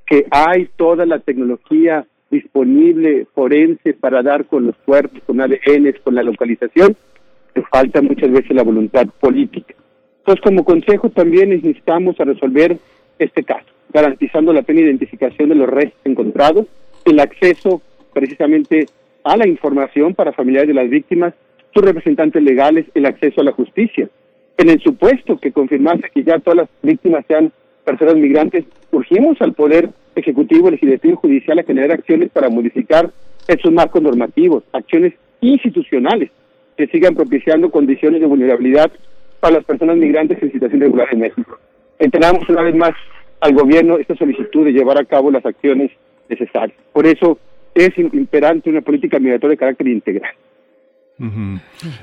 que hay toda la tecnología disponible forense para dar con los cuerpos, con ADN, con la localización, te falta muchas veces la voluntad política. Entonces, como consejo también necesitamos a resolver este caso, garantizando la plena identificación de los restos encontrados, el acceso precisamente a la información para familiares de las víctimas, sus representantes legales, el acceso a la justicia. En el supuesto que confirmase que ya todas las víctimas sean personas migrantes, urgimos al Poder Ejecutivo, Legislativo y Judicial a generar acciones para modificar esos marcos normativos, acciones institucionales que sigan propiciando condiciones de vulnerabilidad para las personas migrantes en situación regular en México. Entrenamos una vez más al gobierno esta solicitud de llevar a cabo las acciones necesarias. Por eso es imperante una política migratoria de carácter integral.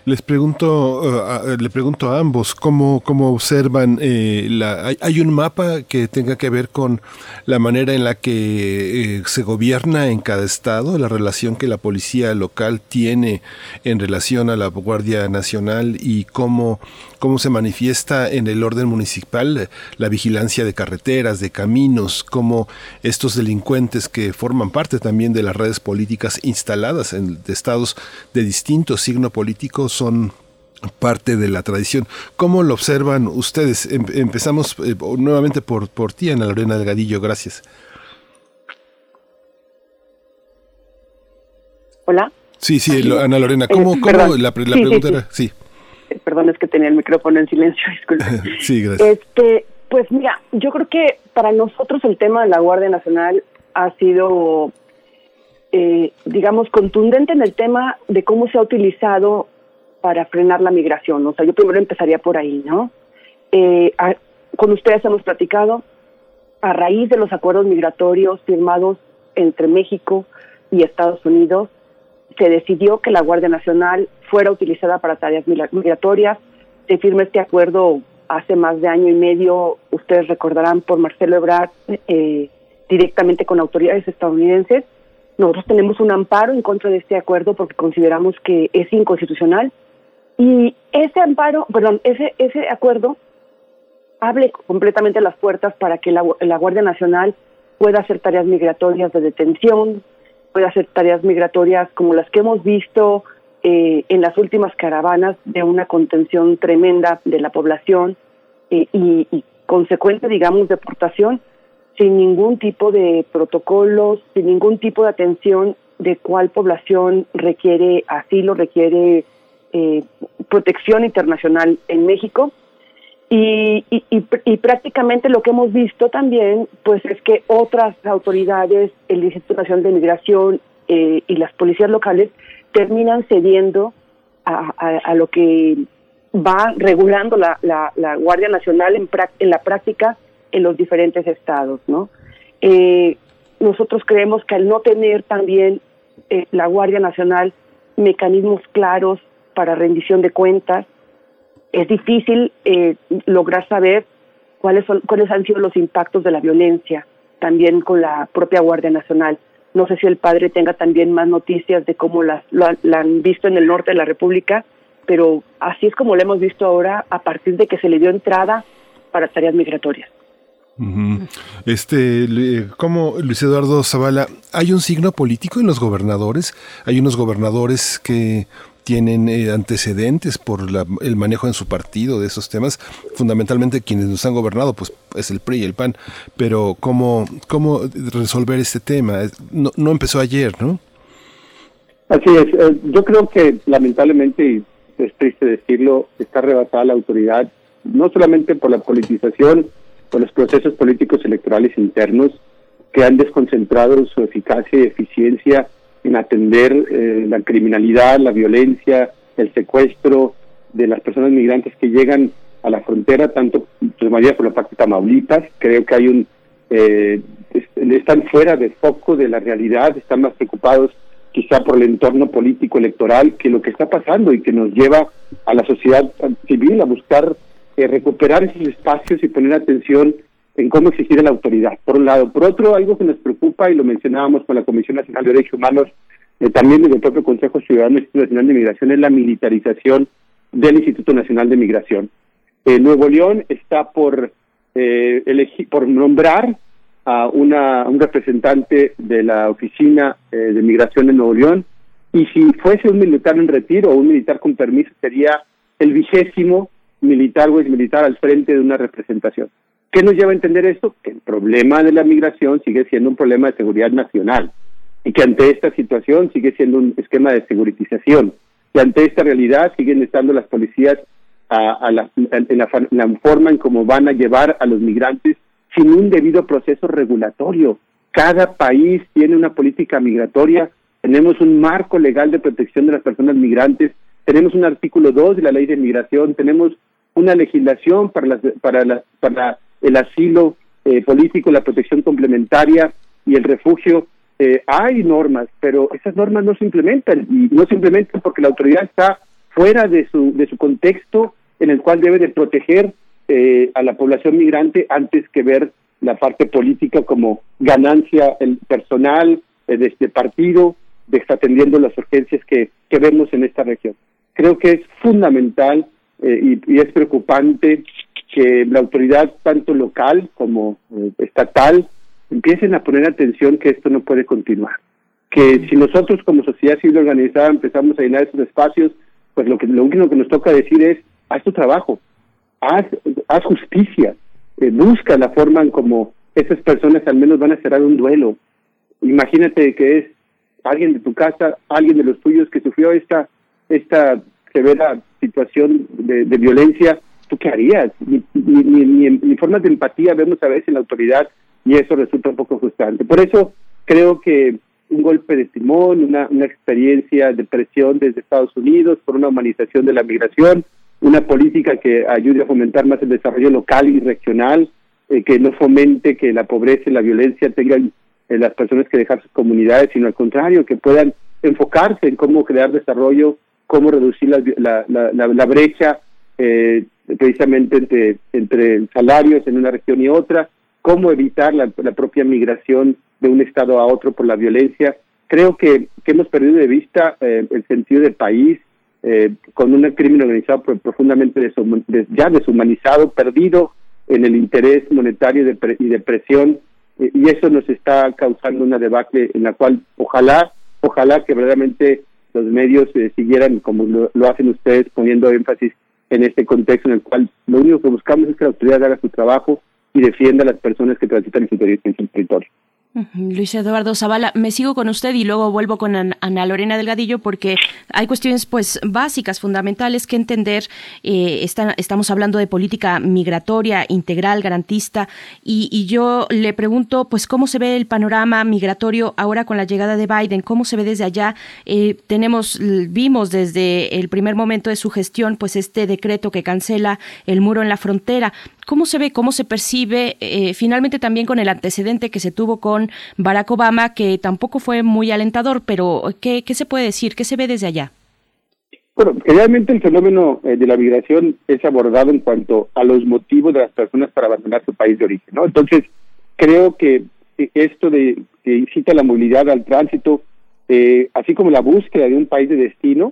Les pregunto, uh, le pregunto a ambos cómo, cómo observan eh, la, hay, un mapa que tenga que ver con la manera en la que eh, se gobierna en cada estado, la relación que la policía local tiene en relación a la Guardia Nacional y cómo cómo se manifiesta en el orden municipal la vigilancia de carreteras, de caminos, cómo estos delincuentes que forman parte también de las redes políticas instaladas en estados de distinto signo político son parte de la tradición. ¿Cómo lo observan ustedes? Em, empezamos eh, nuevamente por, por ti, Ana Lorena Delgadillo. Gracias. Hola. Sí, sí, Ana Lorena, ¿cómo, eh, cómo la, pregunta era? Sí perdón, es que tenía el micrófono en silencio, <laughs> disculpe. <laughs> sí, gracias. Este, pues mira, yo creo que para nosotros el tema de la Guardia Nacional ha sido, eh, digamos, contundente en el tema de cómo se ha utilizado para frenar la migración. O sea, yo primero empezaría por ahí, ¿no? Eh, con ustedes hemos platicado, a raíz de los acuerdos migratorios firmados entre México y Estados Unidos, se decidió que la Guardia Nacional fuera utilizada para tareas migratorias. Se firma este acuerdo hace más de año y medio, ustedes recordarán, por Marcelo Ebrard, eh, directamente con autoridades estadounidenses. Nosotros tenemos un amparo en contra de este acuerdo porque consideramos que es inconstitucional. Y ese amparo, perdón, ese, ese acuerdo abre completamente las puertas para que la, la Guardia Nacional pueda hacer tareas migratorias de detención, puede hacer tareas migratorias como las que hemos visto eh, en las últimas caravanas de una contención tremenda de la población eh, y, y, consecuente, digamos, deportación sin ningún tipo de protocolos, sin ningún tipo de atención de cuál población requiere asilo, requiere eh, protección internacional en México y, y, prácticamente lo que hemos visto también, pues es que otras autoridades, el Instituto Nacional de Migración eh, y las policías locales terminan cediendo a, lo que va regulando la, la, Guardia Nacional en, en, la práctica en los diferentes estados, ¿no? Eh, nosotros creemos que al no tener también eh, la Guardia Nacional mecanismos claros para rendición de cuentas, es difícil eh, lograr saber cuáles son cuáles han sido los impactos de la violencia también con la propia Guardia Nacional. No sé si el padre tenga también más noticias de cómo las, lo, la han visto en el norte de la República, pero así es como lo hemos visto ahora a partir de que se le dio entrada para tareas migratorias. Este, como Luis Eduardo Zavala, ¿hay un signo político en los gobernadores? Hay unos gobernadores que tienen eh, antecedentes por el manejo en su partido de esos temas, fundamentalmente quienes nos han gobernado, pues es el PRI y el PAN, pero ¿cómo, cómo resolver este tema? No, no empezó ayer, ¿no? Así es, eh, yo creo que lamentablemente, y es triste decirlo, está rebasada la autoridad, no solamente por la politización, por los procesos políticos electorales internos que han desconcentrado su eficacia y eficiencia en atender eh, la criminalidad, la violencia, el secuestro de las personas migrantes que llegan a la frontera, tanto pues, María por la parte de Tamaulipas, creo que hay un eh, están fuera de foco de la realidad, están más preocupados quizá por el entorno político electoral que lo que está pasando y que nos lleva a la sociedad civil a buscar eh, recuperar esos espacios y poner atención en cómo exigir la autoridad, por un lado. Por otro, algo que nos preocupa, y lo mencionábamos con la Comisión Nacional de Derechos Humanos, eh, también desde el propio Consejo Ciudadano Instituto Nacional de Migración, es la militarización del Instituto Nacional de Migración. Eh, Nuevo León está por, eh, por nombrar a, una, un representante de la Oficina eh, de Migración en Nuevo León, y si fuese un militar en retiro o un militar con permiso, sería el vigésimo militar o militar al frente de una representación. ¿Qué nos lleva a entender esto? Que el problema de la migración sigue siendo un problema de seguridad nacional y que ante esta situación sigue siendo un esquema de seguritización y ante esta realidad siguen estando las policías a, la, en la, forma en cómo van a llevar a los migrantes sin un debido proceso regulatorio. Cada país tiene una política migratoria, tenemos un marco legal de protección de las personas migrantes, tenemos un artículo 2 de la ley de migración, tenemos una legislación para, las, para, para el asilo eh, político, la protección complementaria y el refugio. Eh, hay normas, pero esas normas no se implementan y no se implementan porque la autoridad está fuera de su, de su contexto en el cual debe de proteger eh, a la población migrante antes que ver la parte política como ganancia el personal de este partido, de estar atendiendo las urgencias que, que vemos en esta región. Creo que es fundamental y, y, es preocupante que la autoridad, tanto local como eh, estatal, empiecen a poner atención que esto no puede continuar. Que si nosotros como sociedad civil organizada empezamos a llenar esos espacios, pues lo que lo único que nos toca decir es, haz tu trabajo, haz, haz justicia, eh, busca la forma en como esas personas al menos van a cerrar un duelo. Imagínate que es alguien de tu casa, alguien de los tuyos que sufrió esta, esta severa situación de, de violencia, ¿tú qué harías? Ni, ni, ni, formas de empatía vemos a veces en la autoridad y eso resulta un poco frustrante. Por eso creo que un golpe de timón, una, una experiencia de presión desde Estados Unidos por una humanización de la migración, una política que ayude a fomentar más el desarrollo local y regional, eh, que no fomente que la pobreza y la violencia tengan eh, las personas que dejar sus comunidades, sino al contrario, que puedan enfocarse en cómo crear desarrollo, cómo reducir la, la, la, la brecha eh, precisamente entre, entre salarios en una región y otra, cómo evitar la, propia migración de un estado a otro por la violencia. Creo que, que hemos perdido de vista eh, el sentido del país, eh, con un crimen organizado profundamente ya deshumanizado, perdido en el interés monetario y de presión, eh, y eso nos está causando una debacle en la cual ojalá, ojalá que verdaderamente los medios siguieran como lo, lo hacen ustedes poniendo énfasis en este contexto en el cual lo único que buscamos es que la autoridad haga su trabajo y defienda a las personas que transitan en su territorio. Luis Eduardo Zavala, me sigo con usted y luego vuelvo con Ana Lorena Delgadillo porque hay cuestiones pues básicas, fundamentales que entender. Eh, estamos hablando de política migratoria integral, garantista y, yo le pregunto pues cómo se ve el panorama migratorio ahora con la llegada de Biden, cómo se ve desde allá. Eh, tenemos, vimos desde el primer momento de su gestión pues este decreto que cancela el muro en la frontera. ¿Cómo se ve, cómo se percibe eh, finalmente también con el antecedente que se tuvo con Barack Obama, que tampoco fue muy alentador, pero ¿qué, se puede decir? ¿Qué se ve desde allá? Bueno, realmente el fenómeno eh, de la migración es abordado en cuanto a los motivos de las personas para abandonar su país de origen, ¿no? Entonces, creo que esto de que incita la movilidad al tránsito, eh, así como la búsqueda de un país de destino,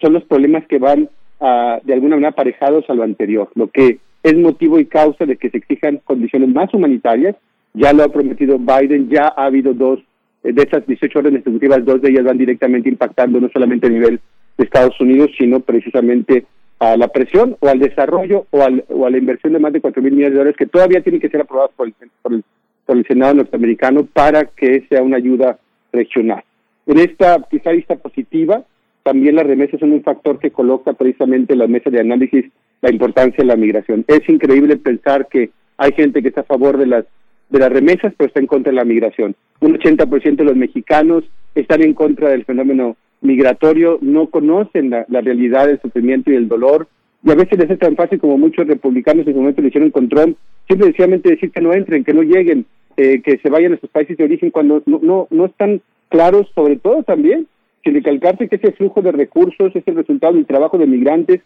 son los problemas que van a, de alguna manera aparejados a lo anterior, lo que es motivo y causa de que se exijan condiciones más humanitarias. Ya lo ha prometido Biden, ya ha habido dos, eh, de esas 18 órdenes ejecutivas, dos de ellas van directamente impactando no solamente a nivel de Estados Unidos, sino precisamente a la presión o al desarrollo o, al, o a la inversión de más de 4 mil millones de dólares que todavía tienen que ser aprobados por el, por el, por el Senado norteamericano para que sea una ayuda regional. En esta quizá vista positiva, también las remesas son un factor que coloca precisamente en la mesa de análisis la importancia de la migración. Es increíble pensar que hay gente que está a favor de las de las remesas, pero está en contra de la migración. Un 80% de los mexicanos están en contra del fenómeno migratorio, no conocen la, realidad del sufrimiento y del dolor, y a veces les es tan fácil como muchos republicanos en su momento le hicieron con Trump, simple sencillamente decir que no entren, que no lleguen, eh, que se vayan a sus países de origen cuando no, no, no están claros, sobre todo también, que recalcarse que ese flujo de recursos es el resultado del trabajo de migrantes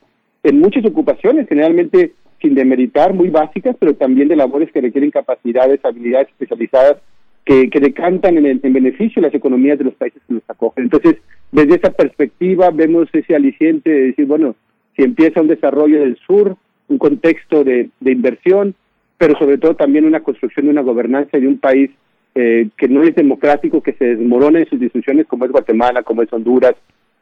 en muchas ocupaciones, generalmente sin demeritar, muy básicas, pero también de labores que requieren capacidades, habilidades especializadas que, que decantan en, el, en beneficio de las economías de los países que los acogen. Entonces, desde esa perspectiva vemos ese aliciente de decir, bueno, si empieza un desarrollo del sur, un contexto de, de inversión, pero sobre todo también una construcción de una gobernanza de un país eh, que no es democrático, que se desmorona en sus instituciones, como es Guatemala, como es Honduras,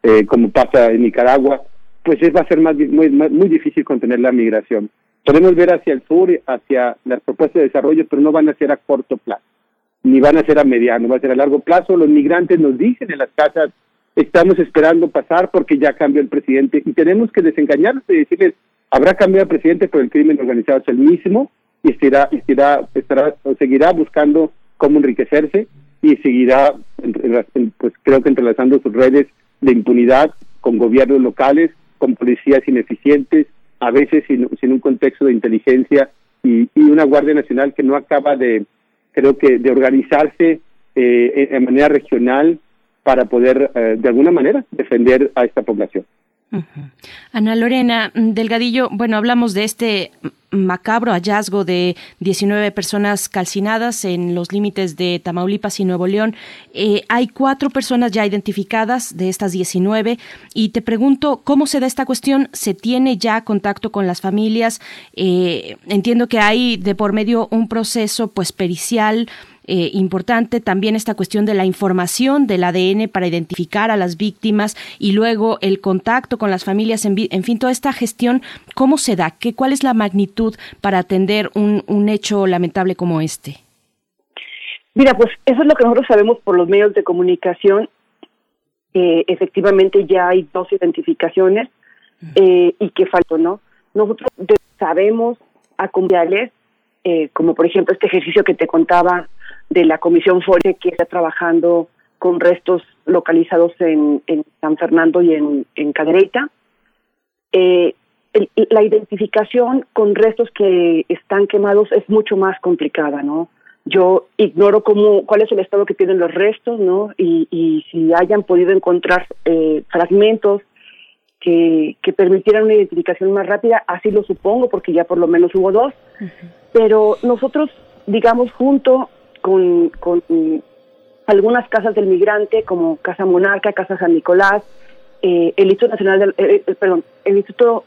eh, como pasa en Nicaragua, pues es, va a ser más, muy, muy difícil contener la migración. Podemos ver hacia el sur, hacia las propuestas de desarrollo, pero no van a ser a corto plazo, ni van a ser a mediano, va a ser a largo plazo. Los migrantes nos dicen en las casas, estamos esperando pasar porque ya cambió el presidente y tenemos que desengañarnos y decirles, habrá cambiado el presidente, pero el crimen organizado es el mismo y estará, estará, estará, seguirá buscando cómo enriquecerse y seguirá, pues creo que entrelazando sus redes de impunidad con gobiernos locales, con policías ineficientes, a veces sin, un contexto de inteligencia y, una Guardia Nacional que no acaba de, creo que, de organizarse eh, de manera regional para poder, eh, de alguna manera, defender a esta población. Ana Lorena mm, Delgadillo, bueno, hablamos de este macabro hallazgo de 19 personas calcinadas en los límites de Tamaulipas y Nuevo León. Eh, hay cuatro personas ya identificadas de estas 19 y te pregunto cómo se da esta cuestión. ¿Se tiene ya contacto con las familias? Eh, entiendo que hay de por medio un proceso pues pericial eh, importante también esta cuestión de la información del ADN para identificar a las víctimas y luego el contacto con las familias, en, fin, toda esta gestión, ¿cómo se da? ¿Qué, ¿Cuál es la magnitud para atender un, un hecho lamentable como este? Mira, pues eso es lo que nosotros sabemos por los medios de comunicación. efectivamente ya hay dos identificaciones eh, y que faltó, ¿no? Nosotros sabemos a eh, como por ejemplo este ejercicio que te contaba de la Comisión FORE que está trabajando con restos localizados en, San Fernando y en, en Cadereyta. Eh, la identificación con restos que están quemados es mucho más complicada, ¿no? Yo ignoro cómo, cuál es el estado que tienen los restos, ¿no? Y, y si hayan podido encontrar eh, fragmentos que, que, permitieran una identificación más rápida, así lo supongo, porque ya por lo menos hubo dos. Pero nosotros, digamos, junto con, con algunas casas del migrante como Casa Monarca, Casa San Nicolás, eh, el Instituto Nacional, eh, eh, perdón, el Instituto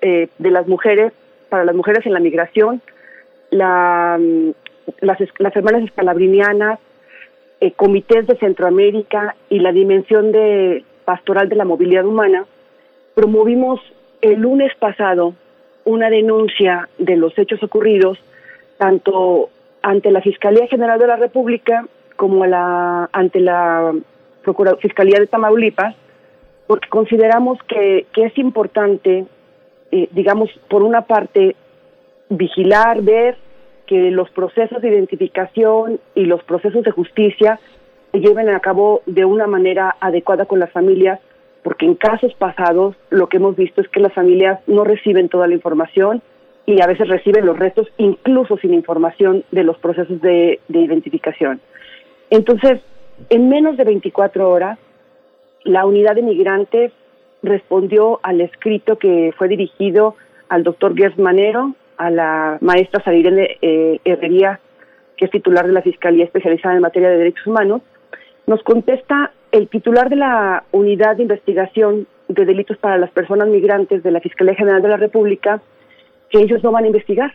de las Mujeres para las Mujeres en la Migración, la, mm, las, las hermanas escalabrinianas, comités de Centroamérica y la dimensión de pastoral de la movilidad humana, promovimos el lunes pasado una denuncia de los hechos ocurridos, tanto ante la Fiscalía General de la República como la, ante la Fiscalía de Tamaulipas, porque consideramos que, que es importante, eh, digamos, por una parte, vigilar, ver que los procesos de identificación y los procesos de justicia se lleven a cabo de una manera adecuada con las familias, porque en casos pasados lo que hemos visto es que las familias no reciben toda la información y a veces reciben los restos incluso sin información de los procesos de, identificación. Entonces, en menos de 24 horas, la unidad de migrantes respondió al escrito que fue dirigido al doctor Gers Manero, a la maestra Sarirene eh, Herrería, que es titular de la Fiscalía Especializada en Materia de Derechos Humanos, nos contesta el titular de la Unidad de Investigación de Delitos para las Personas Migrantes de la Fiscalía General de la República, que ellos no van a investigar.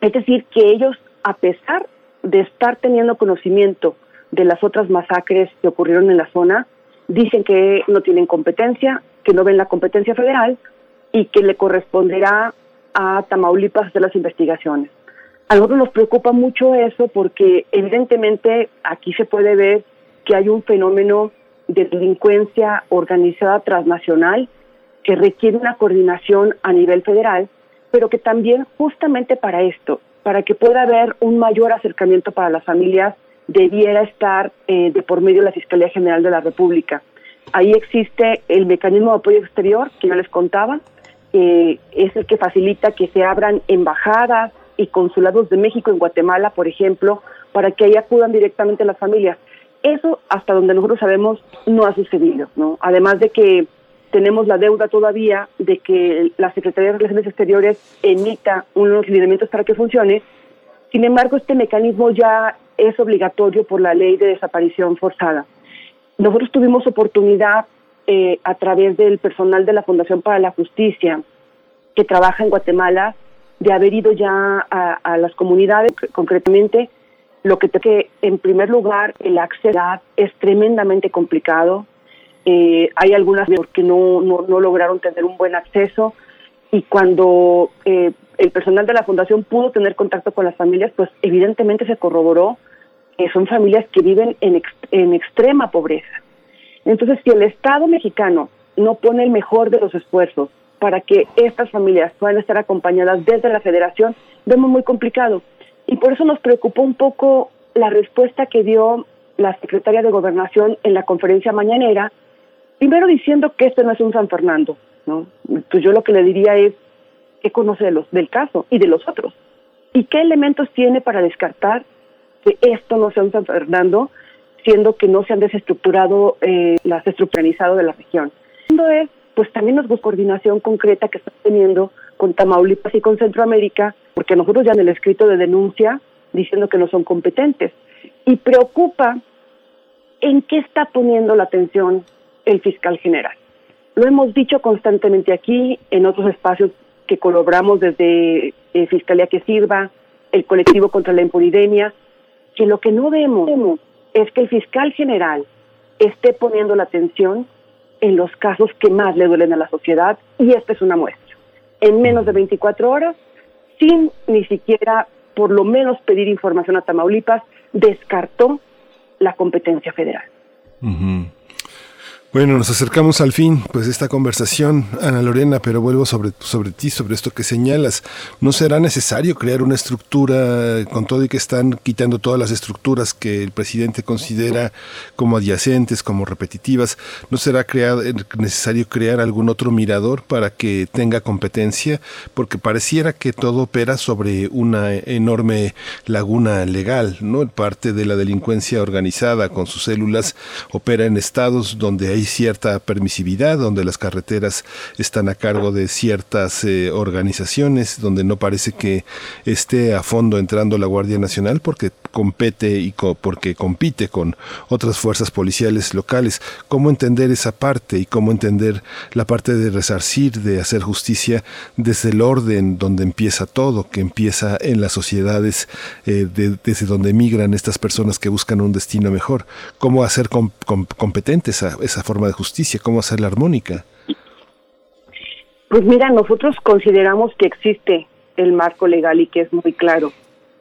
Es decir, que ellos, a pesar de estar teniendo conocimiento de las otras masacres que ocurrieron en la zona, dicen que no tienen competencia, que no ven la competencia federal y que le corresponderá a Tamaulipas hacer las investigaciones. A nosotros nos preocupa mucho eso porque evidentemente aquí se puede ver que hay un fenómeno de delincuencia organizada transnacional que requiere una coordinación a nivel federal, pero que también justamente para esto, para que pueda haber un mayor acercamiento para las familias, debiera estar eh, de por medio de la Fiscalía General de la República. Ahí existe el mecanismo de apoyo exterior que yo les contaba, eh, es el que facilita que se abran embajadas y consulados de México en Guatemala, por ejemplo, para que ahí acudan directamente las familias. Eso, hasta donde nosotros sabemos, no ha sucedido, ¿no? Además de que tenemos la deuda todavía de que la Secretaría de Relaciones Exteriores emita unos lineamientos para que funcione. Sin embargo, este mecanismo ya es obligatorio por la ley de desaparición forzada. Nosotros tuvimos oportunidad eh, a través del personal de la Fundación para la Justicia que trabaja en Guatemala de haber ido ya a, las comunidades, concretamente lo que que en primer lugar el acceso es tremendamente complicado. Eh, hay algunas que no, no, lograron tener un buen acceso y cuando eh, el personal de la fundación pudo tener contacto con las familias, pues evidentemente se corroboró que son familias que viven en, en extrema pobreza. Entonces, si el Estado mexicano no pone el mejor de los esfuerzos para que estas familias puedan estar acompañadas desde la federación, vemos muy complicado. Y por eso nos preocupó un poco la respuesta que dio la secretaria de Gobernación en la conferencia mañanera, primero diciendo que esto no es un San Fernando, ¿no? Pues yo lo que le diría es qué conoce los, del caso y de los otros. ¿Y qué elementos tiene para descartar que esto no sea un San Fernando, siendo que no se han desestructurado eh, las estructuralizado de la región? Segundo es, pues también nos coordinación concreta que está teniendo con Tamaulipas y con Centroamérica, porque nosotros ya en el escrito de denuncia diciendo que no son competentes. Y preocupa en qué está poniendo la atención el fiscal general. Lo hemos dicho constantemente aquí, en otros espacios que colaboramos desde eh, Fiscalía que Sirva, el colectivo contra la impunidemia, que lo que no vemos es que el fiscal general esté poniendo la atención en los casos que más le duelen a la sociedad y esta es una muestra. En menos de 24 horas, sin ni siquiera por lo menos pedir información a Tamaulipas, descartó la competencia federal. Bueno, nos acercamos al fin, pues, de esta conversación, Ana Lorena, pero vuelvo sobre, sobre ti, sobre esto que señalas. ¿No será necesario crear una estructura, con todo y que están quitando todas las estructuras que el presidente considera como adyacentes, como repetitivas? ¿No será necesario crear algún otro mirador para que tenga competencia? Porque pareciera que todo opera sobre una enorme laguna legal, ¿no? Parte de la delincuencia organizada con sus células opera en estados donde hay cierta permisividad, donde las carreteras están a cargo de ciertas eh, organizaciones, donde no parece que esté a fondo entrando la Guardia Nacional porque compete y porque compite con otras fuerzas policiales locales. ¿Cómo entender esa parte y cómo entender la parte de resarcir, de hacer justicia desde el orden donde empieza todo, que empieza en las sociedades eh, desde donde emigran estas personas que buscan un destino mejor? ¿Cómo hacer competente esa, esa forma de justicia? ¿Cómo hacerla armónica? Pues mira, nosotros consideramos que existe el marco legal y que es muy claro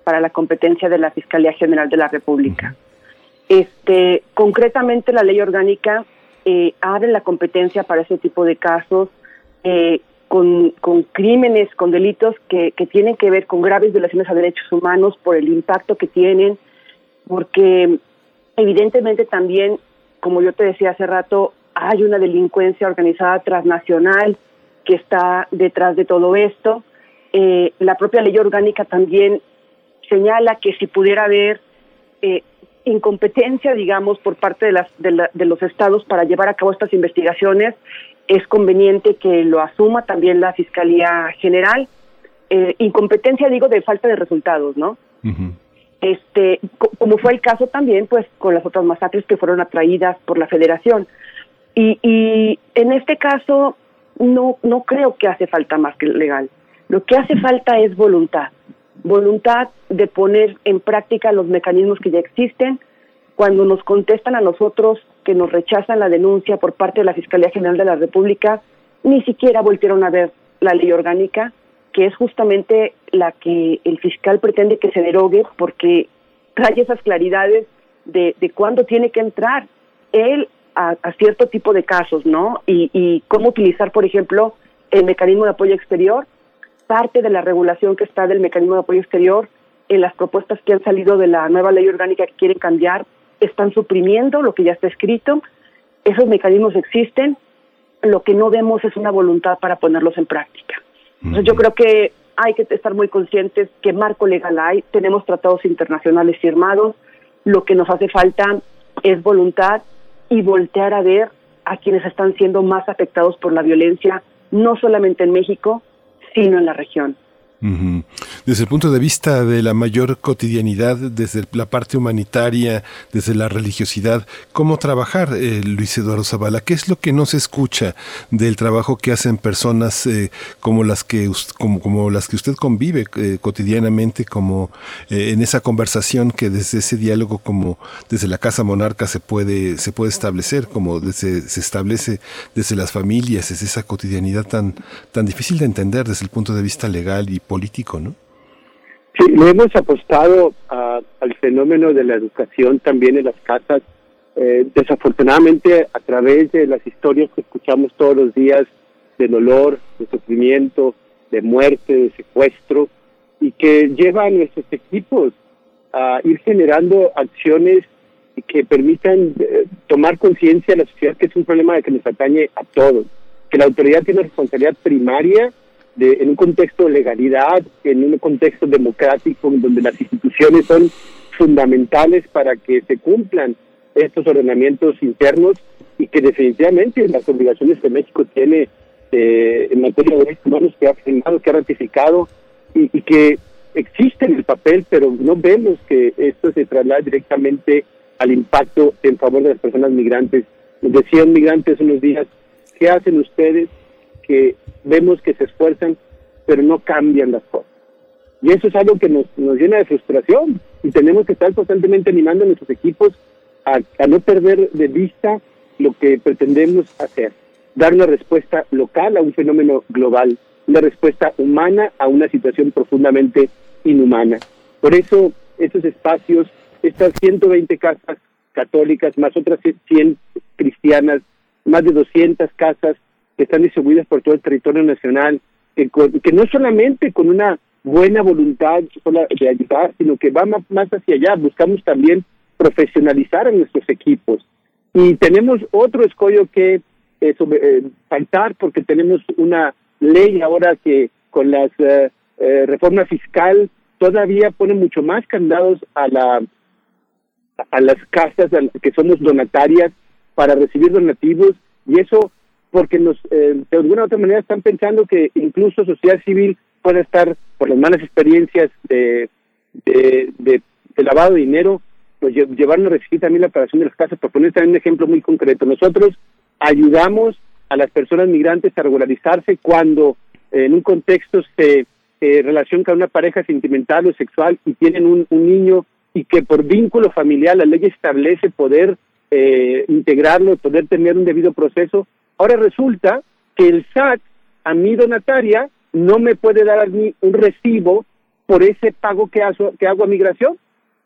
para la competencia de la Fiscalía General de la República. Este, concretamente, la ley orgánica eh, abre la competencia para ese tipo de casos eh, con, con, crímenes, con delitos que, que tienen que ver con graves violaciones a derechos humanos por el impacto que tienen, porque evidentemente también como yo te decía hace rato, hay una delincuencia organizada transnacional que está detrás de todo esto. Eh, la propia ley orgánica también señala que si pudiera haber eh, incompetencia, digamos, por parte de, las, de, los estados para llevar a cabo estas investigaciones, es conveniente que lo asuma también la Fiscalía General. Eh, incompetencia, digo, de falta de resultados, ¿no? Este, como fue el caso también, pues, con las otras masacres que fueron atraídas por la Federación. Y, y en este caso, no, no creo que hace falta más que legal. Lo que hace falta es voluntad. Voluntad de poner en práctica los mecanismos que ya existen. Cuando nos contestan a nosotros que nos rechazan la denuncia por parte de la Fiscalía General de la República, ni siquiera volvieron a ver la ley orgánica, que es justamente la que el fiscal pretende que se derogue porque trae esas claridades de, de cuándo tiene que entrar él a, cierto tipo de casos, ¿no? Y, y cómo utilizar, por ejemplo, el mecanismo de apoyo exterior, parte de la regulación que está del mecanismo de apoyo exterior en las propuestas que han salido de la nueva ley orgánica que quieren cambiar, están suprimiendo lo que ya está escrito. Esos mecanismos existen, lo que no vemos es una voluntad para ponerlos en práctica. Entonces yo creo que hay que estar muy conscientes que marco legal hay, tenemos tratados internacionales firmados, lo que nos hace falta es voluntad y voltear a ver a quienes están siendo más afectados por la violencia, no solamente en México, sino en la región. Desde el punto de vista de la mayor cotidianidad, desde la parte humanitaria, desde la religiosidad, ¿cómo trabajar, eh, Luis Eduardo Zavala? ¿Qué es lo que no se escucha del trabajo que hacen personas eh, como las que como, como, las que usted convive eh, cotidianamente, como en esa conversación que desde ese diálogo, como desde la casa monarca se puede se puede establecer, como desde, se establece desde las familias, es esa cotidianidad tan tan difícil de entender desde el punto de vista legal y político, ¿no? Sí, le hemos apostado al fenómeno de la educación también en las casas. Eh, desafortunadamente, a través de las historias que escuchamos todos los días de dolor, de sufrimiento, de muerte, de secuestro, y que lleva a nuestros equipos a ir generando acciones que permitan eh, tomar conciencia de la sociedad que es un problema que nos atañe a todos, que la autoridad tiene responsabilidad primaria en un contexto de legalidad, en un contexto democrático, donde las instituciones son fundamentales para que se cumplan estos ordenamientos internos y que definitivamente las obligaciones que México tiene eh, en materia de derechos humanos que ha firmado, que ha ratificado y, que existe en el papel, pero no vemos que esto se traslade directamente al impacto en favor de las personas migrantes. Decían migrantes unos días, ¿qué hacen ustedes que vemos que se esfuerzan, pero no cambian las cosas. Y eso es algo que nos, nos llena de frustración y tenemos que estar constantemente animando a nuestros equipos a, no perder de vista lo que pretendemos hacer, dar una respuesta local a un fenómeno global, una respuesta humana a una situación profundamente inhumana. Por eso estos espacios, estas 120 casas católicas, más otras 100 cristianas, más de 200 casas que están distribuidas por todo el territorio nacional, que, que no solamente con una buena voluntad de ayudar, sino que va más, hacia allá. Buscamos también profesionalizar a nuestros equipos. Y tenemos otro escollo que eh, eh, faltar porque tenemos una ley ahora que con la eh, reforma fiscal todavía pone mucho más candados a la a las casas que somos donatarias para recibir donativos y eso porque nos, eh, de alguna u otra manera están pensando que incluso sociedad civil puede estar, por las malas experiencias de, de, lavado de dinero, pues llevarnos a recibir también la operación de las casas. Por poner también un ejemplo muy concreto, nosotros ayudamos a las personas migrantes a regularizarse cuando en un contexto se eh, relaciona con una pareja sentimental o sexual y tienen un, un niño y que por vínculo familiar la ley establece poder eh, integrarlo, poder tener un debido proceso, Ahora resulta que el SAT, a mi donataria, no me puede dar a mí un recibo por ese pago que hago, a migración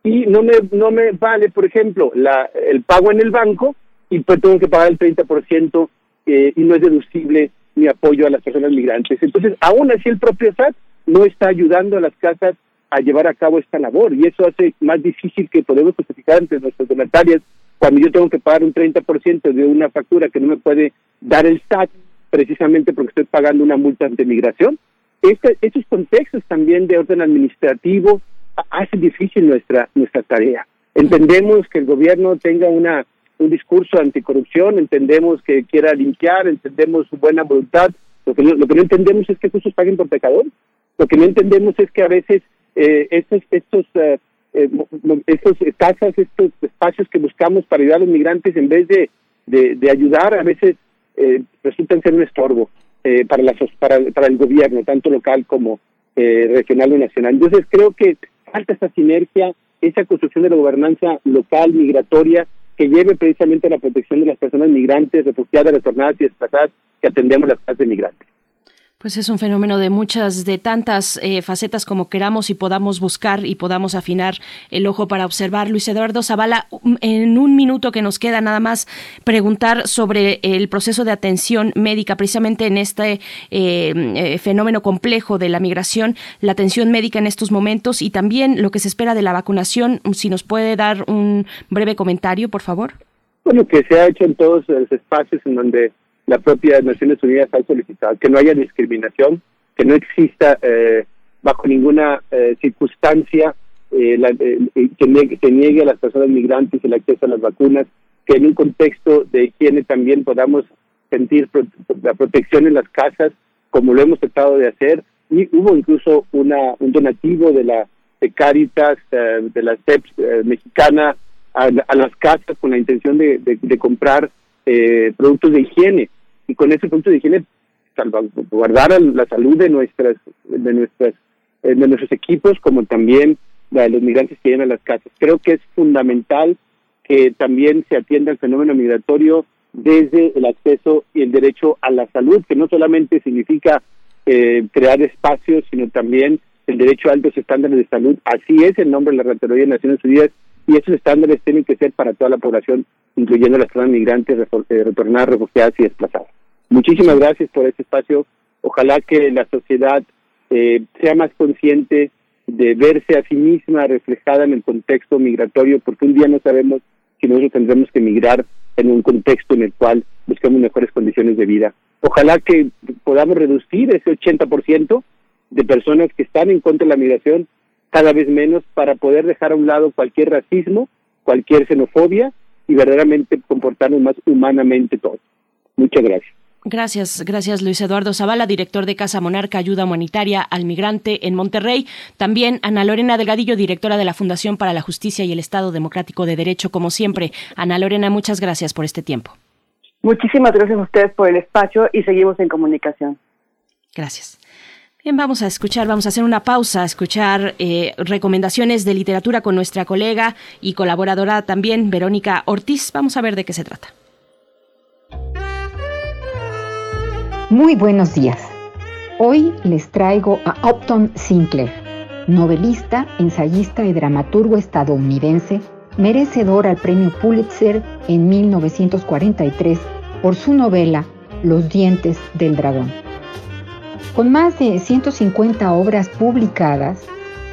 y no me, no me vale, por ejemplo, la, el pago en el banco y pues tengo que pagar el 30% eh, y no es deducible mi apoyo a las personas migrantes. Entonces, aún así el propio SAT no está ayudando a las casas a llevar a cabo esta labor y eso hace más difícil que podemos justificar entre nuestras donatarias cuando yo tengo que pagar un 30% de una factura que no me puede dar el SAT precisamente porque estoy pagando una multa de migración. Estos contextos también de orden administrativo hacen difícil nuestra, nuestra tarea. Entendemos que el gobierno tenga una, un discurso anticorrupción, entendemos que quiera limpiar, entendemos su buena voluntad. Lo que no, lo que no entendemos es que justos paguen por pecadores. Lo que no entendemos es que a veces eh, estos, estos eh, eh, estos casas, estos espacios que buscamos para ayudar a los migrantes, en vez de, de, ayudar, a veces eh, resultan ser un estorbo eh, para, la, para, para el gobierno, tanto local como eh, regional o nacional. Entonces creo que falta esa sinergia, esa construcción de la gobernanza local, migratoria, que lleve precisamente a la protección de las personas migrantes, refugiadas, retornadas y desplazadas que atendemos las casas de migrantes. Pues es un fenómeno de muchas, de tantas eh, facetas como queramos y podamos buscar y podamos afinar el ojo para observar. Luis Eduardo Zavala, en un minuto que nos queda nada más preguntar sobre el proceso de atención médica, precisamente en este eh, eh, fenómeno complejo de la migración, la atención médica en estos momentos y también lo que se espera de la vacunación. Si nos puede dar un breve comentario, por favor. Bueno, que se ha hecho en todos los espacios en donde la propia Naciones Unidas ha solicitado, que no haya discriminación, que no exista eh, bajo ninguna eh, circunstancia eh, que, niegue, a las personas migrantes el acceso a las vacunas, que en un contexto de higiene también podamos sentir la protección en las casas, como lo hemos tratado de hacer, y hubo incluso una, un donativo de la de Caritas, de la CEPS mexicana, a, las casas con la intención de, de comprar productos de higiene y con ese punto de higiene salvaguardar la salud de nuestras de nuestras eh, de nuestros equipos como también la de los migrantes que llegan a las casas. Creo que es fundamental que también se atienda el fenómeno migratorio desde el acceso y el derecho a la salud, que no solamente significa eh, crear espacios, sino también el derecho a altos estándares de salud. Así es el nombre de la Rectoría de Naciones Unidas y esos estándares tienen que ser para toda la población, incluyendo las personas migrantes, eh, retornadas, refugiadas y desplazadas. Muchísimas gracias por este espacio. Ojalá que la sociedad eh, sea más consciente de verse a sí misma reflejada en el contexto migratorio, porque un día no sabemos si nosotros tendremos que migrar en un contexto en el cual buscamos mejores condiciones de vida. Ojalá que podamos reducir ese 80% de personas que están en contra de la migración cada vez menos para poder dejar a un lado cualquier racismo, cualquier xenofobia y verdaderamente comportarnos más humanamente todos. Muchas gracias. Gracias, gracias Luis Eduardo Zavala, director de Casa Monarca Ayuda Humanitaria al Migrante en Monterrey. También Ana Lorena Delgadillo, directora de la Fundación para la Justicia y el Estado Democrático de Derecho, como siempre. Ana Lorena, muchas gracias por este tiempo. Muchísimas gracias a ustedes por el espacio y seguimos en comunicación. Gracias. Bien, vamos a escuchar, vamos a hacer una pausa, a escuchar eh, recomendaciones de literatura con nuestra colega y colaboradora también, Verónica Ortiz. Vamos a ver de qué se trata. Muy buenos días. Hoy les traigo a Upton Sinclair, novelista, ensayista y dramaturgo estadounidense, merecedor al premio Pulitzer en 1943 por su novela Los dientes del dragón. Con más de 150 obras publicadas,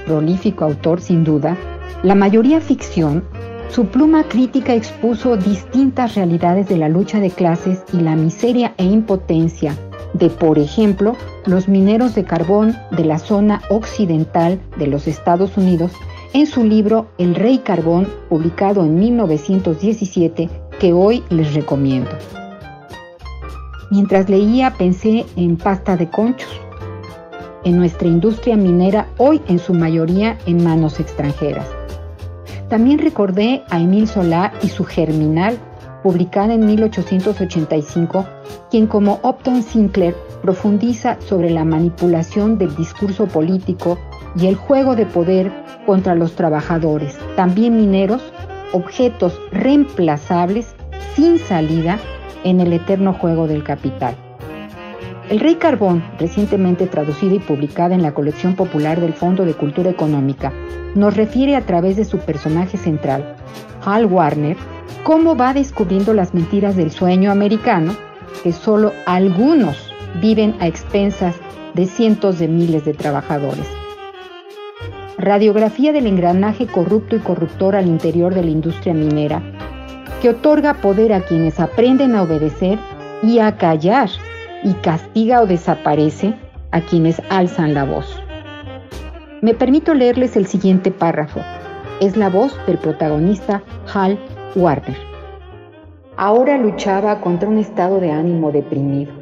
prolífico autor sin duda, la mayoría ficción, su pluma crítica expuso distintas realidades de la lucha de clases y la miseria e impotencia de, por ejemplo, los mineros de carbón de la zona occidental de los Estados Unidos en su libro El Rey Carbón, publicado en 1917, que hoy les recomiendo. Mientras leía pensé en pasta de conchos, en nuestra industria minera hoy en su mayoría en manos extranjeras. También recordé a Emil Solá y su Germinal, publicada en 1885, quien como Upton Sinclair profundiza sobre la manipulación del discurso político y el juego de poder contra los trabajadores, también mineros, objetos reemplazables sin salida en el eterno juego del capital. El Rey Carbón, recientemente traducida y publicada en la colección popular del Fondo de Cultura Económica, nos refiere a través de su personaje central, Hal Warner, cómo va descubriendo las mentiras del sueño americano, que solo algunos viven a expensas de cientos de miles de trabajadores. Radiografía del engranaje corrupto y corruptor al interior de la industria minera que otorga poder a quienes aprenden a obedecer y a callar y castiga o desaparece a quienes alzan la voz. Me permito leerles el siguiente párrafo. Es la voz del protagonista Hal Warner. Ahora luchaba contra un estado de ánimo deprimido,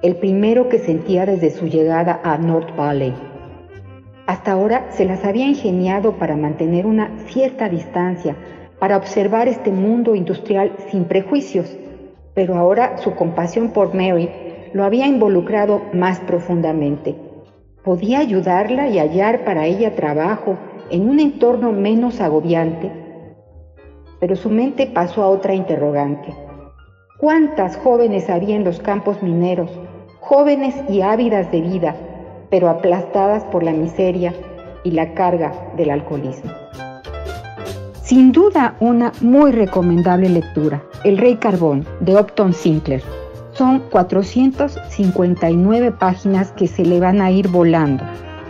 el primero que sentía desde su llegada a North Valley. Hasta ahora se las había ingeniado para mantener una cierta distancia para observar este mundo industrial sin prejuicios, pero ahora su compasión por Mary lo había involucrado más profundamente. Podía ayudarla y hallar para ella trabajo en un entorno menos agobiante, pero su mente pasó a otra interrogante. ¿Cuántas jóvenes había en los campos mineros, jóvenes y ávidas de vida, pero aplastadas por la miseria y la carga del alcoholismo. Sin duda una muy recomendable lectura, El Rey Carbón, de Upton Sinclair. Son 459 páginas que se le van a ir volando.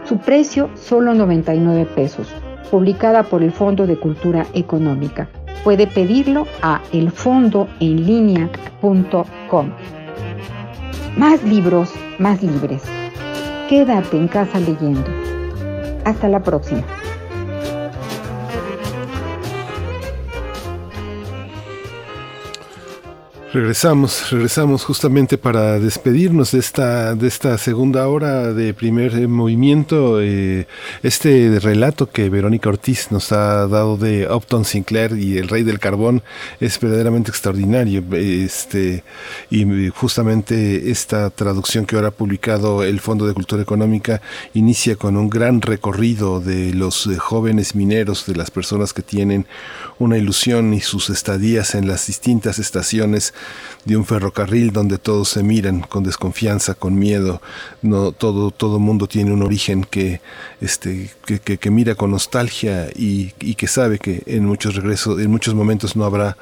Su precio solo 99 pesos, publicada por el Fondo de Cultura Económica. Puede pedirlo a elfondoenlinea.com. Más libros, más libres. Quédate en casa leyendo. Hasta la próxima. Regresamos, regresamos justamente para despedirnos de esta, de esta segunda hora de primer movimiento. Eh, este relato que Verónica Ortiz nos ha dado de Upton Sinclair y el Rey del Carbón es verdaderamente extraordinario. Este, y justamente esta traducción que ahora ha publicado el Fondo de Cultura Económica inicia con un gran recorrido de los eh, jóvenes mineros, de las personas que tienen una ilusión y sus estadías en las distintas estaciones de un ferrocarril donde todos se miran con desconfianza, con miedo, no todo todo mundo tiene un origen que este que, que, mira con nostalgia y, y, que sabe que en muchos regresos, en muchos momentos no habrá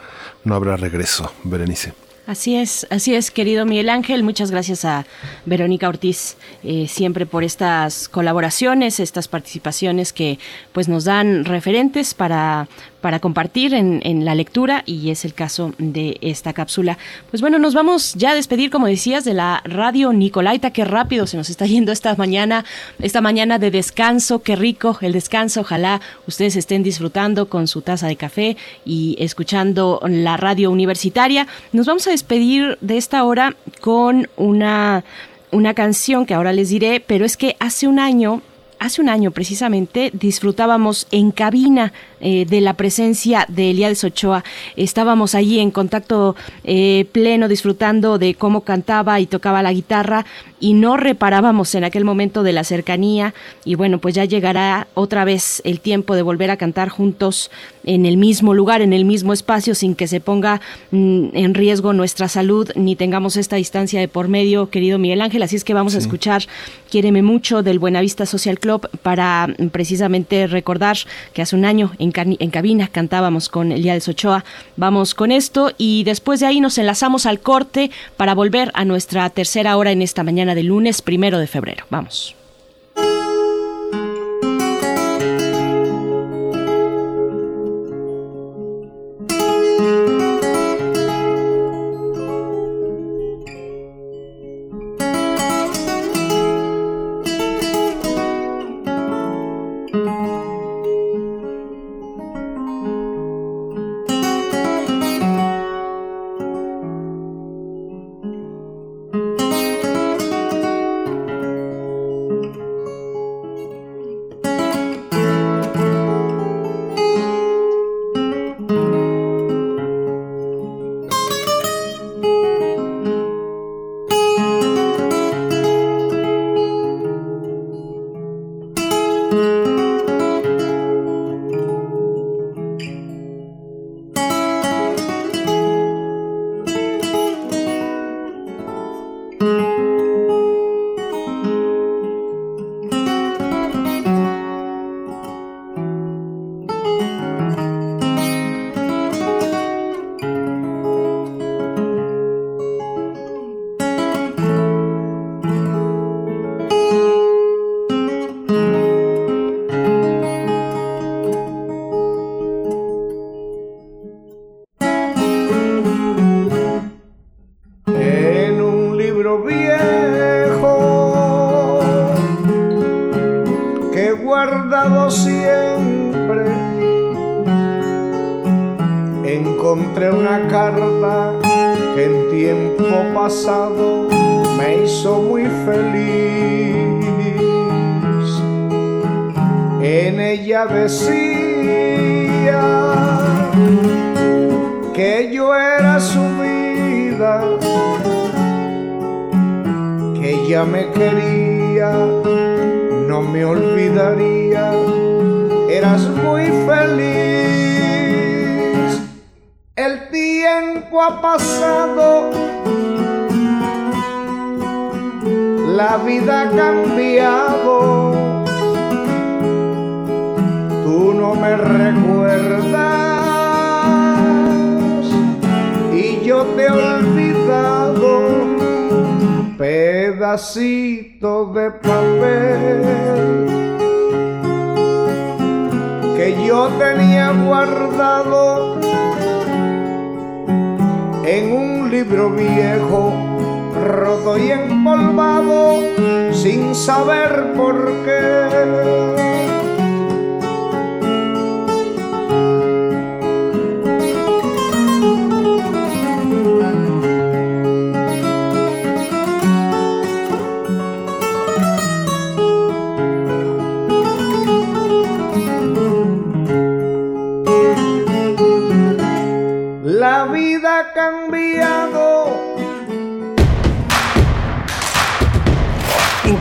no habrá regreso, Berenice. Así es, así es, querido Miguel Ángel. Muchas gracias a Verónica Ortiz eh, siempre por estas colaboraciones, estas participaciones que pues nos dan referentes para para compartir en, la lectura y es el caso de esta cápsula. Pues bueno, nos vamos ya a despedir, como decías, de la radio Nicolaita. Qué rápido se nos está yendo esta mañana, esta mañana de descanso. Qué rico el descanso. Ojalá ustedes estén disfrutando con su taza de café y escuchando la radio universitaria. Nos vamos a despedir de esta hora con una, una canción que ahora les diré, pero es que hace un año hace un año precisamente disfrutábamos en cabina eh, de la presencia de Elías Ochoa. Estábamos allí en contacto eh, pleno, disfrutando de cómo cantaba y tocaba la guitarra y no reparábamos en aquel momento de la cercanía. Y bueno, pues ya llegará otra vez el tiempo de volver a cantar juntos en el mismo lugar, en el mismo espacio, sin que se ponga mm, en riesgo nuestra salud ni tengamos esta distancia de por medio, querido Miguel Ángel. Así es que vamos a escuchar Quiéreme mucho del Buenavista Social Club para precisamente recordar que hace un año en, cabina cantábamos con Elías Ochoa. Vamos con esto y después de ahí nos enlazamos al corte para volver a nuestra tercera hora en esta mañana de lunes primero de febrero. Vamos.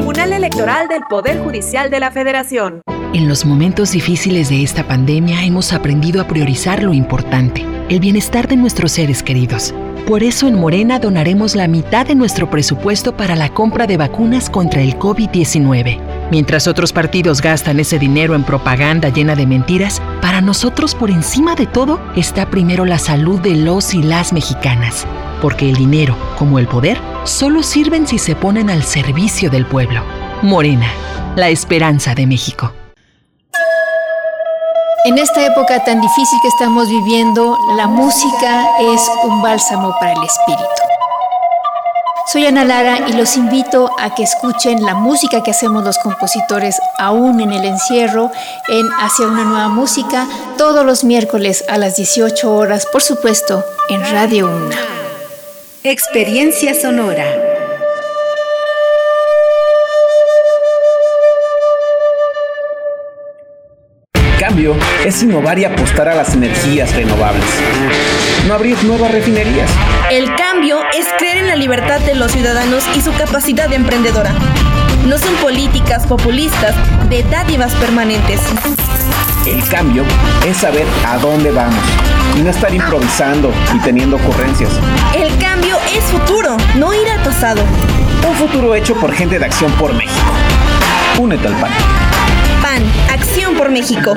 Tribunal Electoral del Poder Judicial de la Federación. En los momentos difíciles de esta pandemia hemos aprendido a priorizar lo importante, el bienestar de nuestros seres queridos. Por eso en Morena donaremos la mitad de nuestro presupuesto para la compra de vacunas contra el COVID-19. Mientras otros partidos gastan ese dinero en propaganda llena de mentiras, para nosotros por encima de todo está primero la salud de los y las mexicanas. Porque el dinero, como el poder, solo sirven si se ponen al servicio del pueblo. Morena, la esperanza de México. En esta época tan difícil que estamos viviendo, la música es un bálsamo para el espíritu. Soy Ana Lara y los invito a que escuchen la música que hacemos los compositores aún en el encierro en Hacia una nueva música todos los miércoles a las 18 horas, por supuesto, en Radio Una. Experiencia sonora. Cambio es innovar y apostar a las energías renovables. No abrir nuevas refinerías. El cambio es creer en la libertad de los ciudadanos y su capacidad emprendedora. No son políticas populistas de dádivas permanentes. El cambio es saber a dónde vamos y no estar improvisando y teniendo ocurrencias. El cambio es futuro, no ir al pasado. Un futuro hecho por gente de Acción por México. Únete al PAN. PAN, Acción por México.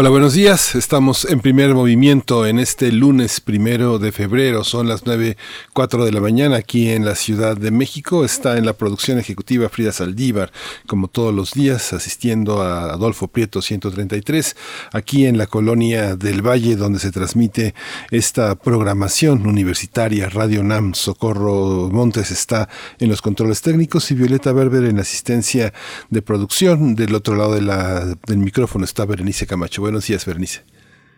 Hola, buenos días. Estamos en primer movimiento en este lunes primero de febrero. Son las nueve cuatro de la mañana aquí en la Ciudad de México. Está en la producción ejecutiva Frida Saldívar, como todos los días, asistiendo a Adolfo Prieto 133, aquí en la colonia del Valle, donde se transmite esta programación universitaria. Radio NAM Socorro Montes está en los controles técnicos y Violeta Berber en la asistencia de producción. Del otro lado de del micrófono está Berenice Camacho. Buenos días, Bernice.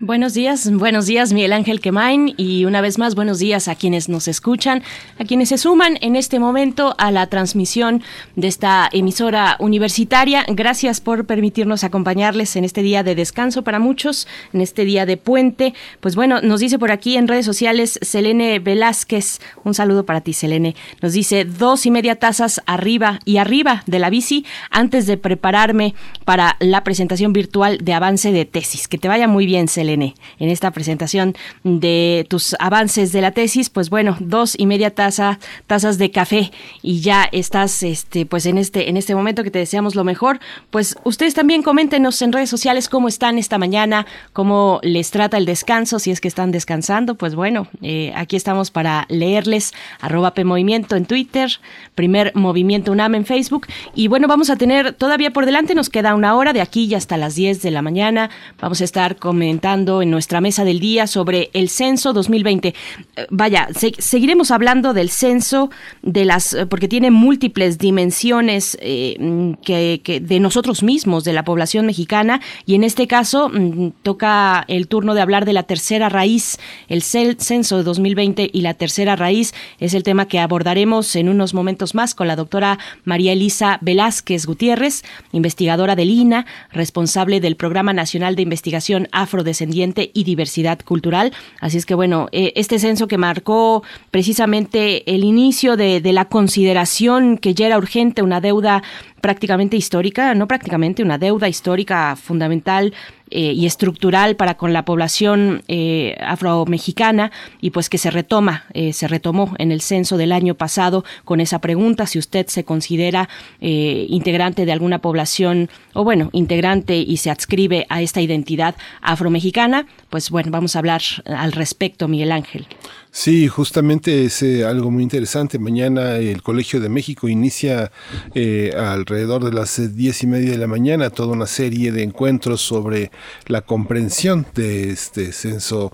Buenos días, buenos días Miguel Ángel Quemain y una vez más buenos días a quienes nos escuchan, a quienes se suman en este momento a la transmisión de esta emisora universitaria. Gracias por permitirnos acompañarles en este día de descanso para muchos, en este día de puente. Pues bueno, nos dice por aquí en redes sociales Selene Velázquez, un saludo para ti Selene, nos dice dos y media tazas arriba y arriba de la bici antes de prepararme para la presentación virtual de avance de tesis. Que te vaya muy bien Selene en esta presentación de tus avances de la tesis, pues bueno, dos y media taza, tazas de café y ya estás este, pues en este, en este momento que te deseamos lo mejor. Pues ustedes también coméntenos en redes sociales cómo están esta mañana, cómo les trata el descanso, si es que están descansando, pues bueno, eh, aquí estamos para leerles, arroba PMovimiento en Twitter, primer Movimiento UNAM en Facebook. Y bueno, vamos a tener todavía por delante, nos queda una hora de aquí y hasta las 10 de la mañana. Vamos a estar comentando en nuestra mesa del día sobre el censo 2020. Eh, vaya, seguiremos hablando del censo de las eh, porque tiene múltiples dimensiones eh, mm, que, de nosotros mismos, de la población mexicana, y en este caso mm, toca el turno de hablar de la tercera raíz, el censo de 2020 y la tercera raíz es el tema que abordaremos en unos momentos más con la doctora María Elisa Velázquez Gutiérrez, investigadora del INA, responsable del Programa Nacional de Investigación Afrodescendiente y diversidad cultural. Así es que bueno, eh, este censo que marcó precisamente el inicio de, de la consideración que ya era urgente una deuda prácticamente histórica, no prácticamente, una deuda histórica fundamental eh, y estructural para con la población eh, afromexicana y pues que se retoma, eh, se retomó en el censo del año pasado con esa pregunta si usted se considera eh, integrante de alguna población o bueno, integrante y se adscribe a esta identidad afromexicana, pues bueno, vamos a hablar al respecto, Miguel Ángel. Sí, justamente es eh, algo muy interesante. Mañana el Colegio de México inicia eh, alrededor de las eh, diez y media de la mañana toda una serie de encuentros sobre la comprensión de este censo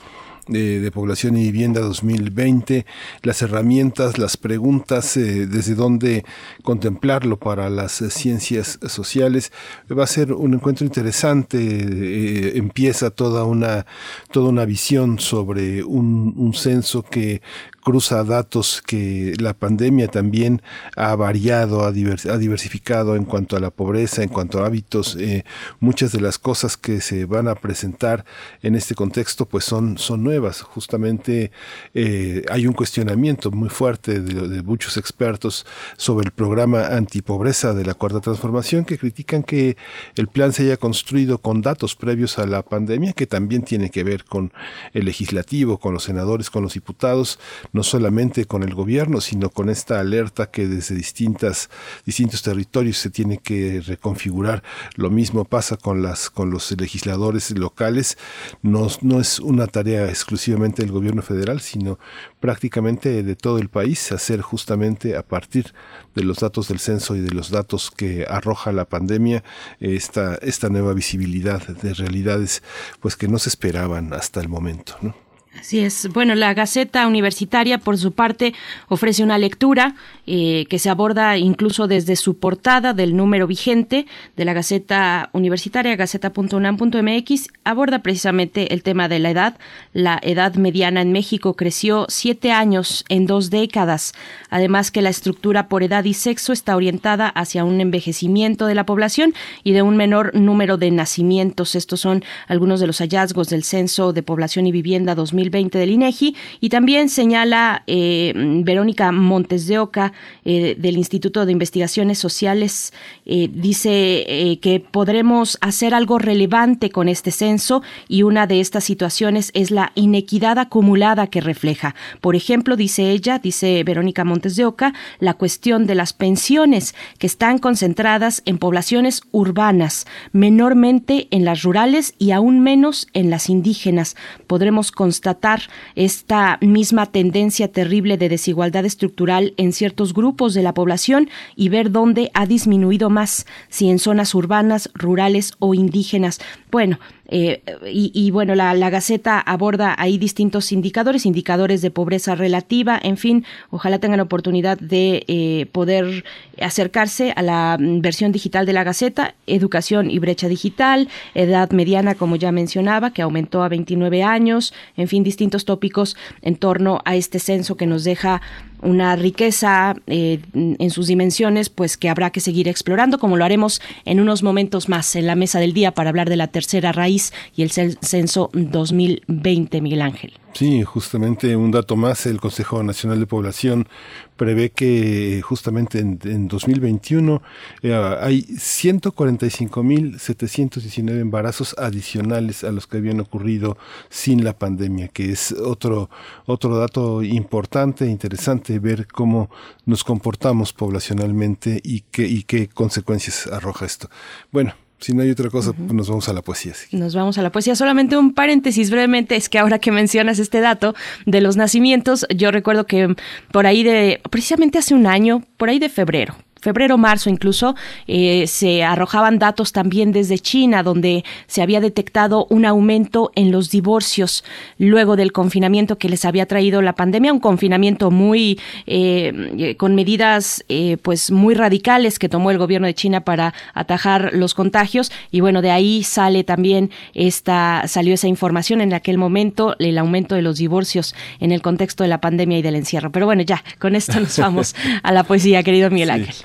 de, Población y Vivienda 2020, las herramientas, las preguntas, eh, desde dónde contemplarlo para las eh, ciencias sociales. Va a ser un encuentro interesante, eh, empieza toda una, toda una visión sobre un, un censo que cruza datos que la pandemia también ha variado, ha, diversificado en cuanto a la pobreza, en cuanto a hábitos. Eh, muchas de las cosas que se van a presentar en este contexto pues son, son nuevas. Justamente eh, hay un cuestionamiento muy fuerte de, muchos expertos sobre el programa antipobreza de la Cuarta Transformación que critican que el plan se haya construido con datos previos a la pandemia que también tiene que ver con el legislativo, con los senadores, con los diputados no solamente con el gobierno, sino con esta alerta que desde distintas, distintos territorios se tiene que reconfigurar. Lo mismo pasa con, las, con los legisladores locales. No, no es una tarea exclusivamente del gobierno federal, sino prácticamente de todo el país, hacer justamente a partir de los datos del censo y de los datos que arroja la pandemia esta, esta nueva visibilidad de realidades pues que no se esperaban hasta el momento. Así es. Bueno, la Gaceta Universitaria, por su parte, ofrece una lectura eh, que se aborda incluso desde su portada del número vigente de la Gaceta Universitaria, gaceta.unam.mx, aborda precisamente el tema de la edad. La edad mediana en México creció siete años en dos décadas. Además que la estructura por edad y sexo está orientada hacia un envejecimiento de la población y de un menor número de nacimientos. Estos son algunos de los hallazgos del Censo de Población y Vivienda 2000 2020 del INEGI y también señala eh, Verónica Montes de Oca eh, del Instituto de Investigaciones Sociales eh, dice eh, que podremos hacer algo relevante con este censo y una de estas situaciones es la inequidad acumulada que refleja. Por ejemplo, dice ella, dice Verónica Montes de Oca, la cuestión de las pensiones que están concentradas en poblaciones urbanas, menormente en las rurales y aún menos en las indígenas. Podremos constatar esta misma tendencia terrible de desigualdad estructural en ciertos grupos de la población y ver dónde ha disminuido más, si en zonas urbanas, rurales o indígenas. Bueno, eh, y, bueno, la, Gaceta aborda ahí distintos indicadores, indicadores de pobreza relativa, en fin, ojalá tengan oportunidad de eh, poder acercarse a la mm, versión digital de la Gaceta, educación y brecha digital, edad mediana, como ya mencionaba, que aumentó a 29 años, en fin, distintos tópicos en torno a este censo que nos deja una riqueza eh, en sus dimensiones, pues que habrá que seguir explorando, como lo haremos en unos momentos más en la mesa del día para hablar de la tercera raíz y el censo 2020, Miguel Ángel. Sí, justamente un dato más, el Consejo Nacional de Población prevé que justamente en, 2021 eh, hay 145.719 embarazos adicionales a los que habían ocurrido sin la pandemia, que es otro, otro dato importante, e interesante ver cómo nos comportamos poblacionalmente y qué, y qué consecuencias arroja esto. Bueno, si no hay otra cosa, pues nos vamos a la poesía. Nos vamos a la poesía. Solamente un paréntesis brevemente, es que ahora que mencionas este dato de los nacimientos, yo recuerdo que por ahí de, precisamente hace un año, por ahí de febrero, febrero, marzo incluso, eh, se arrojaban datos también desde China, donde se había detectado un aumento en los divorcios luego del confinamiento que les había traído la pandemia, un confinamiento muy eh, con medidas eh, pues muy radicales que tomó el gobierno de China para atajar los contagios y bueno de ahí sale también esta salió esa información en aquel momento el aumento de los divorcios en el contexto de la pandemia y del encierro. Pero bueno ya con esto nos vamos <laughs> a la poesía, querido Miguel Ángel.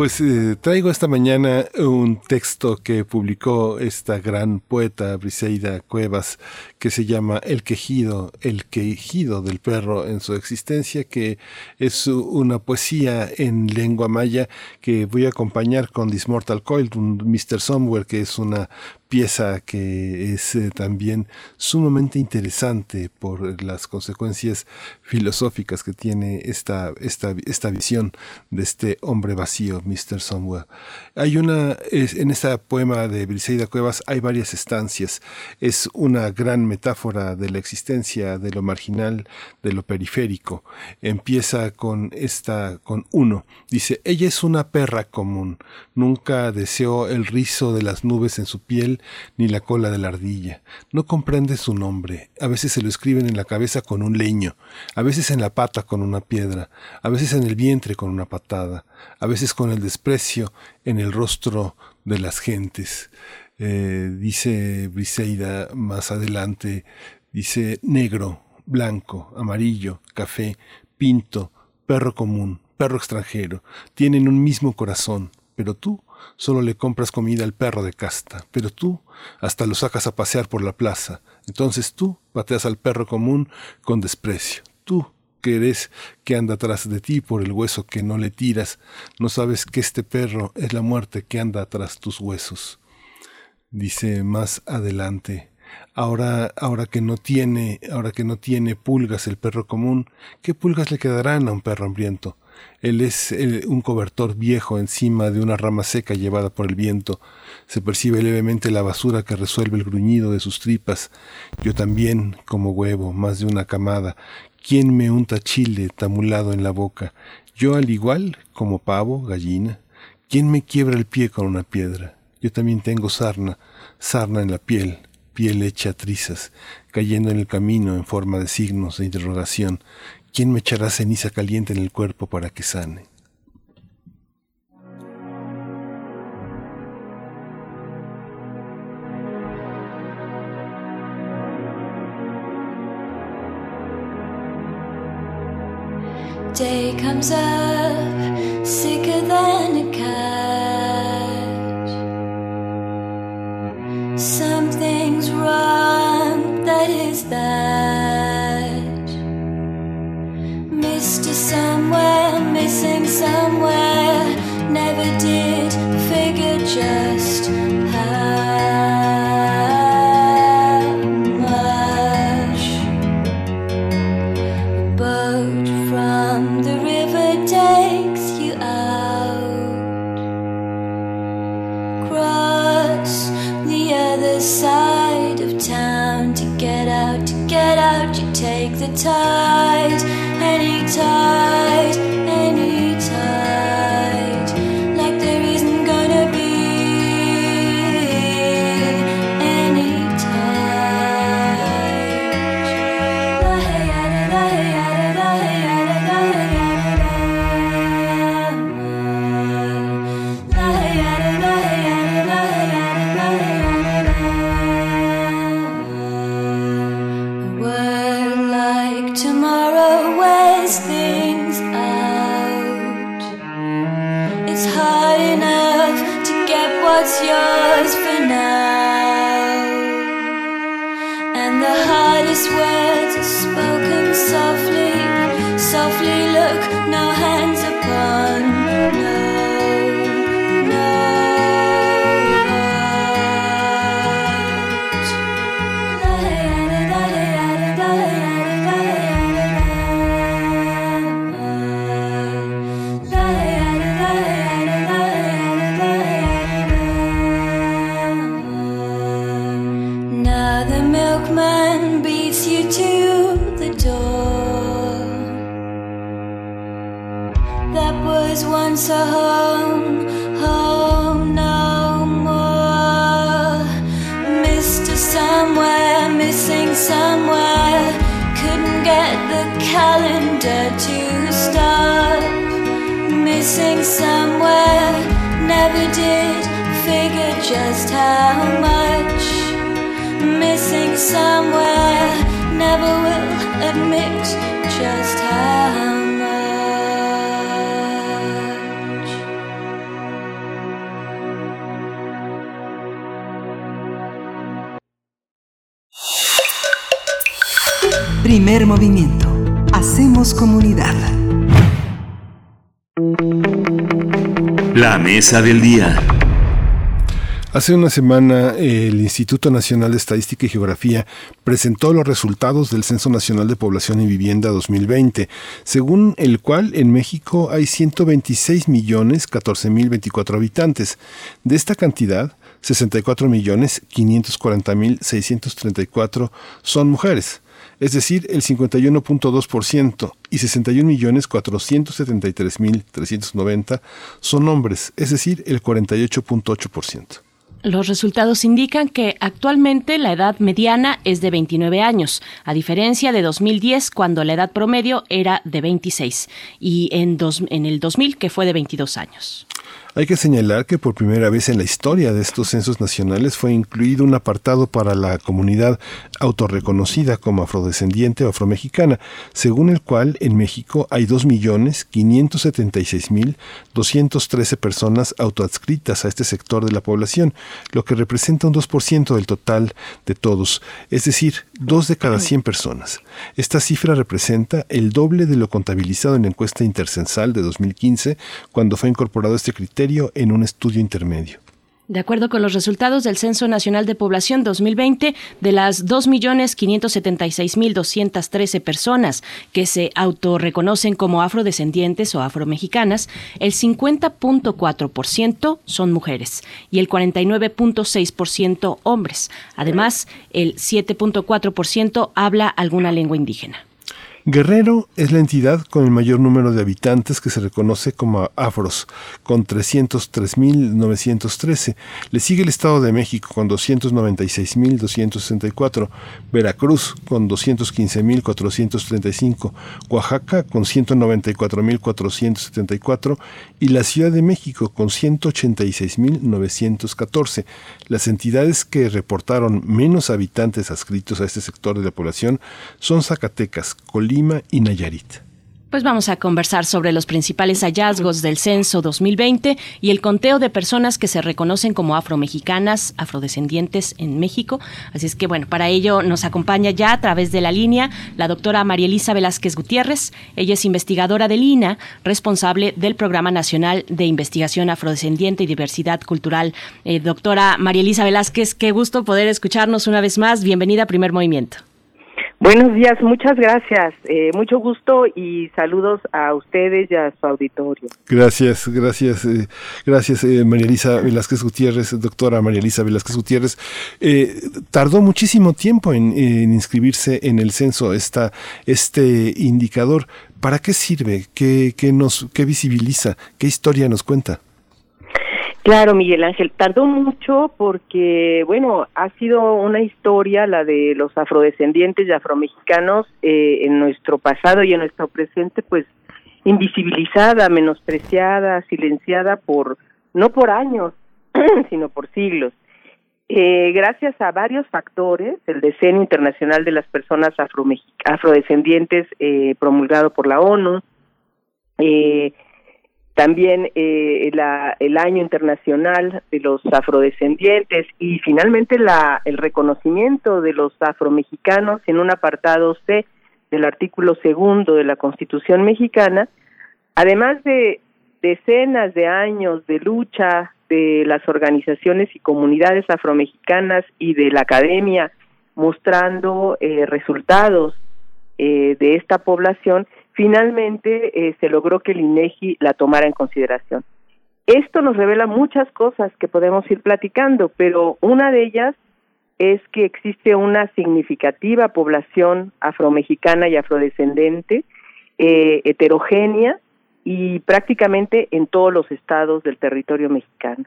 Pues eh, traigo esta mañana un texto que publicó esta gran poeta Briseida Cuevas que se llama El quejido, el quejido del perro en su existencia, que es una poesía en lengua maya que voy a acompañar con Dismortal Coil, un Mr. Somewhere, que es una pieza que es eh, también sumamente interesante por las consecuencias filosóficas que tiene esta, esta, esta visión de este hombre vacío, Mr. Somewhere. Hay una, en este poema de Briseida Cuevas hay varias estancias. Es una gran metáfora de la existencia de lo marginal, de lo periférico. Empieza con esta, con uno. Dice, ella es una perra común. Nunca deseó el rizo de las nubes en su piel ni la cola de la ardilla. No comprende su nombre. A veces se lo escriben en la cabeza con un leño, a veces en la pata con una piedra, a veces en el vientre con una patada, a veces con el desprecio en el rostro de las gentes. Eh, dice Briseida más adelante, dice negro, blanco, amarillo, café, pinto, perro común, perro extranjero, tienen un mismo corazón, pero tú Solo le compras comida al perro de casta, pero tú hasta lo sacas a pasear por la plaza. Entonces tú pateas al perro común con desprecio. Tú, que eres que anda atrás de ti por el hueso que no le tiras, no sabes que este perro es la muerte que anda tras tus huesos. Dice más adelante, ahora, ahora que no tiene, ahora que no tiene pulgas el perro común, ¿qué pulgas le quedarán a un perro hambriento? Él es un cobertor viejo encima de una rama seca llevada por el viento. Se percibe levemente la basura que resuelve el gruñido de sus tripas. Yo también, como huevo, más de una camada. ¿Quién me unta chile tamulado en la boca? Yo al igual, como pavo, gallina. ¿Quién me quiebra el pie con una piedra? Yo también tengo sarna, sarna en la piel, piel hecha trizas, cayendo en el camino en forma de signos de interrogación. ¿Quién me echará ceniza caliente en el cuerpo para que sane? Take comes up sicker than a cat. Something's wrong, that is that. Mr. Somewhere, missing somewhere, never did figure just how much. A boat from the river takes you out. Cross the other side of town to get out, to get out. You take the tide, time. Just how much. Missing somewhere, never will admit just how much. Primer movimiento. Hacemos comunidad. La mesa del día. Hace una semana el Instituto Nacional de Estadística y Geografía presentó los resultados del Censo Nacional de Población y Vivienda 2020, según el cual en México hay 126 millones 14 mil 24 habitantes. De esta cantidad, 64 millones 540 mil 634 son mujeres es decir, el 51.2%, y 61.473.390 son hombres, es decir, el 48.8%. Los resultados indican que actualmente la edad mediana es de 29 años, a diferencia de 2010 cuando la edad promedio era de 26 y en, dos, en el 2000 que fue de 22 años. Hay que señalar que por primera vez en la historia de estos censos nacionales fue incluido un apartado para la comunidad autorreconocida como afrodescendiente o afromexicana, según el cual en México hay 2.576.213 personas autoadscritas a este sector de la población, lo que representa un 2% del total de todos, es decir, dos de cada 100 personas. Esta cifra representa el doble de lo contabilizado en la encuesta intercensal de 2015, cuando fue incorporado este criterio en un estudio intermedio. De acuerdo con los resultados del Censo Nacional de Población 2020, de las 2.576.213 personas que se autorreconocen como afrodescendientes o afromexicanas, el 50.4% son mujeres y el 49.6% hombres. Además, el 7.4% habla alguna lengua indígena. Guerrero es la entidad con el mayor número de habitantes que se reconoce como afros, con 303.913. Le sigue el Estado de México con 296.264, Veracruz con 215.435, Oaxaca con 194.474 y la Ciudad de México con 186.914. Las entidades que reportaron menos habitantes adscritos a este sector de la población son Zacatecas, Colima y Nayarit. Pues vamos a conversar sobre los principales hallazgos del censo 2020 y el conteo de personas que se reconocen como afromexicanas, afrodescendientes en México. Así es que bueno, para ello nos acompaña ya a través de la línea la doctora María Elisa Velázquez Gutiérrez. Ella es investigadora del INA, responsable del Programa Nacional de Investigación Afrodescendiente y Diversidad Cultural. Eh, doctora María Elisa Velázquez, qué gusto poder escucharnos una vez más. Bienvenida a Primer Movimiento. Buenos días, muchas gracias. Eh, mucho gusto y saludos a ustedes y a su auditorio. Gracias, gracias, eh, gracias eh, María Elisa Velázquez Gutiérrez, doctora María Elisa Velázquez Gutiérrez. tardó muchísimo tiempo en, inscribirse en el censo esta, este indicador. ¿Para qué sirve? ¿Qué, qué nos, qué visibiliza? ¿Qué historia nos cuenta? Claro, Miguel Ángel, tardó mucho porque, bueno, ha sido una historia la de los afrodescendientes y afromexicanos eh, en nuestro pasado y en nuestro presente, pues invisibilizada, menospreciada, silenciada por, no por años, <clears throat> sino por siglos. Eh, gracias a varios factores, el Decenio Internacional de las Personas Afrodescendientes eh, promulgado por la ONU, eh, también eh, el año internacional de los afrodescendientes y finalmente el reconocimiento de los afromexicanos en un apartado C del artículo segundo de la Constitución mexicana, además de decenas de años de lucha de las organizaciones y comunidades afromexicanas y de la academia mostrando eh, resultados eh, de esta población, finalmente eh, se logró que el INEGI la tomara en consideración. Esto nos revela muchas cosas que podemos ir platicando, pero una de ellas es que existe una significativa población afromexicana y afrodescendente, eh, heterogénea y prácticamente en todos los estados del territorio mexicano.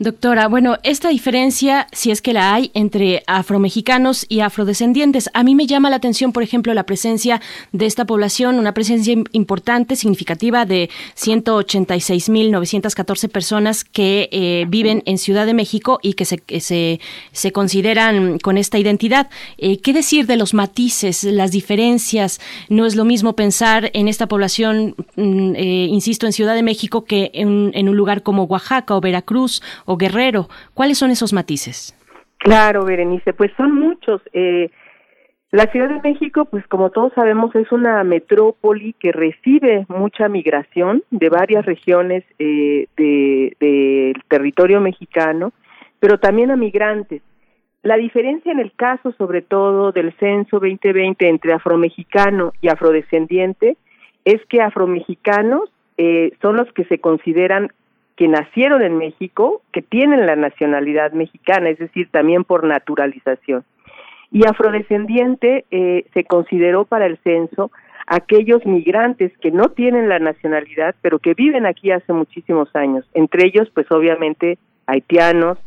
Doctora, bueno, esta diferencia, si es que la hay, entre afromexicanos y afrodescendientes, a mí me llama la atención, por ejemplo, la presencia de esta población, una presencia importante, significativa de 186.914 personas que eh, viven en Ciudad de México y que se, se, se consideran con esta identidad. Eh, ¿Qué decir de los matices, las diferencias? No es lo mismo pensar en esta población, mm, eh, insisto, en Ciudad de México que en, en un lugar como Oaxaca o Veracruz o Guerrero. ¿Cuáles son esos matices? Claro, Berenice, pues son muchos. Eh, la Ciudad de México, pues como todos sabemos, es una metrópoli que recibe mucha migración de varias regiones eh, del territorio mexicano, pero también a migrantes. La diferencia en el caso, sobre todo, del censo 2020 entre afromexicano y afrodescendiente es que afromexicanos eh, son los que se consideran que nacieron en México, que tienen la nacionalidad mexicana, es decir, también por naturalización. Y afrodescendiente eh, se consideró para el censo aquellos migrantes que no tienen la nacionalidad, pero que viven aquí hace muchísimos años. Entre ellos, pues obviamente, haitianos,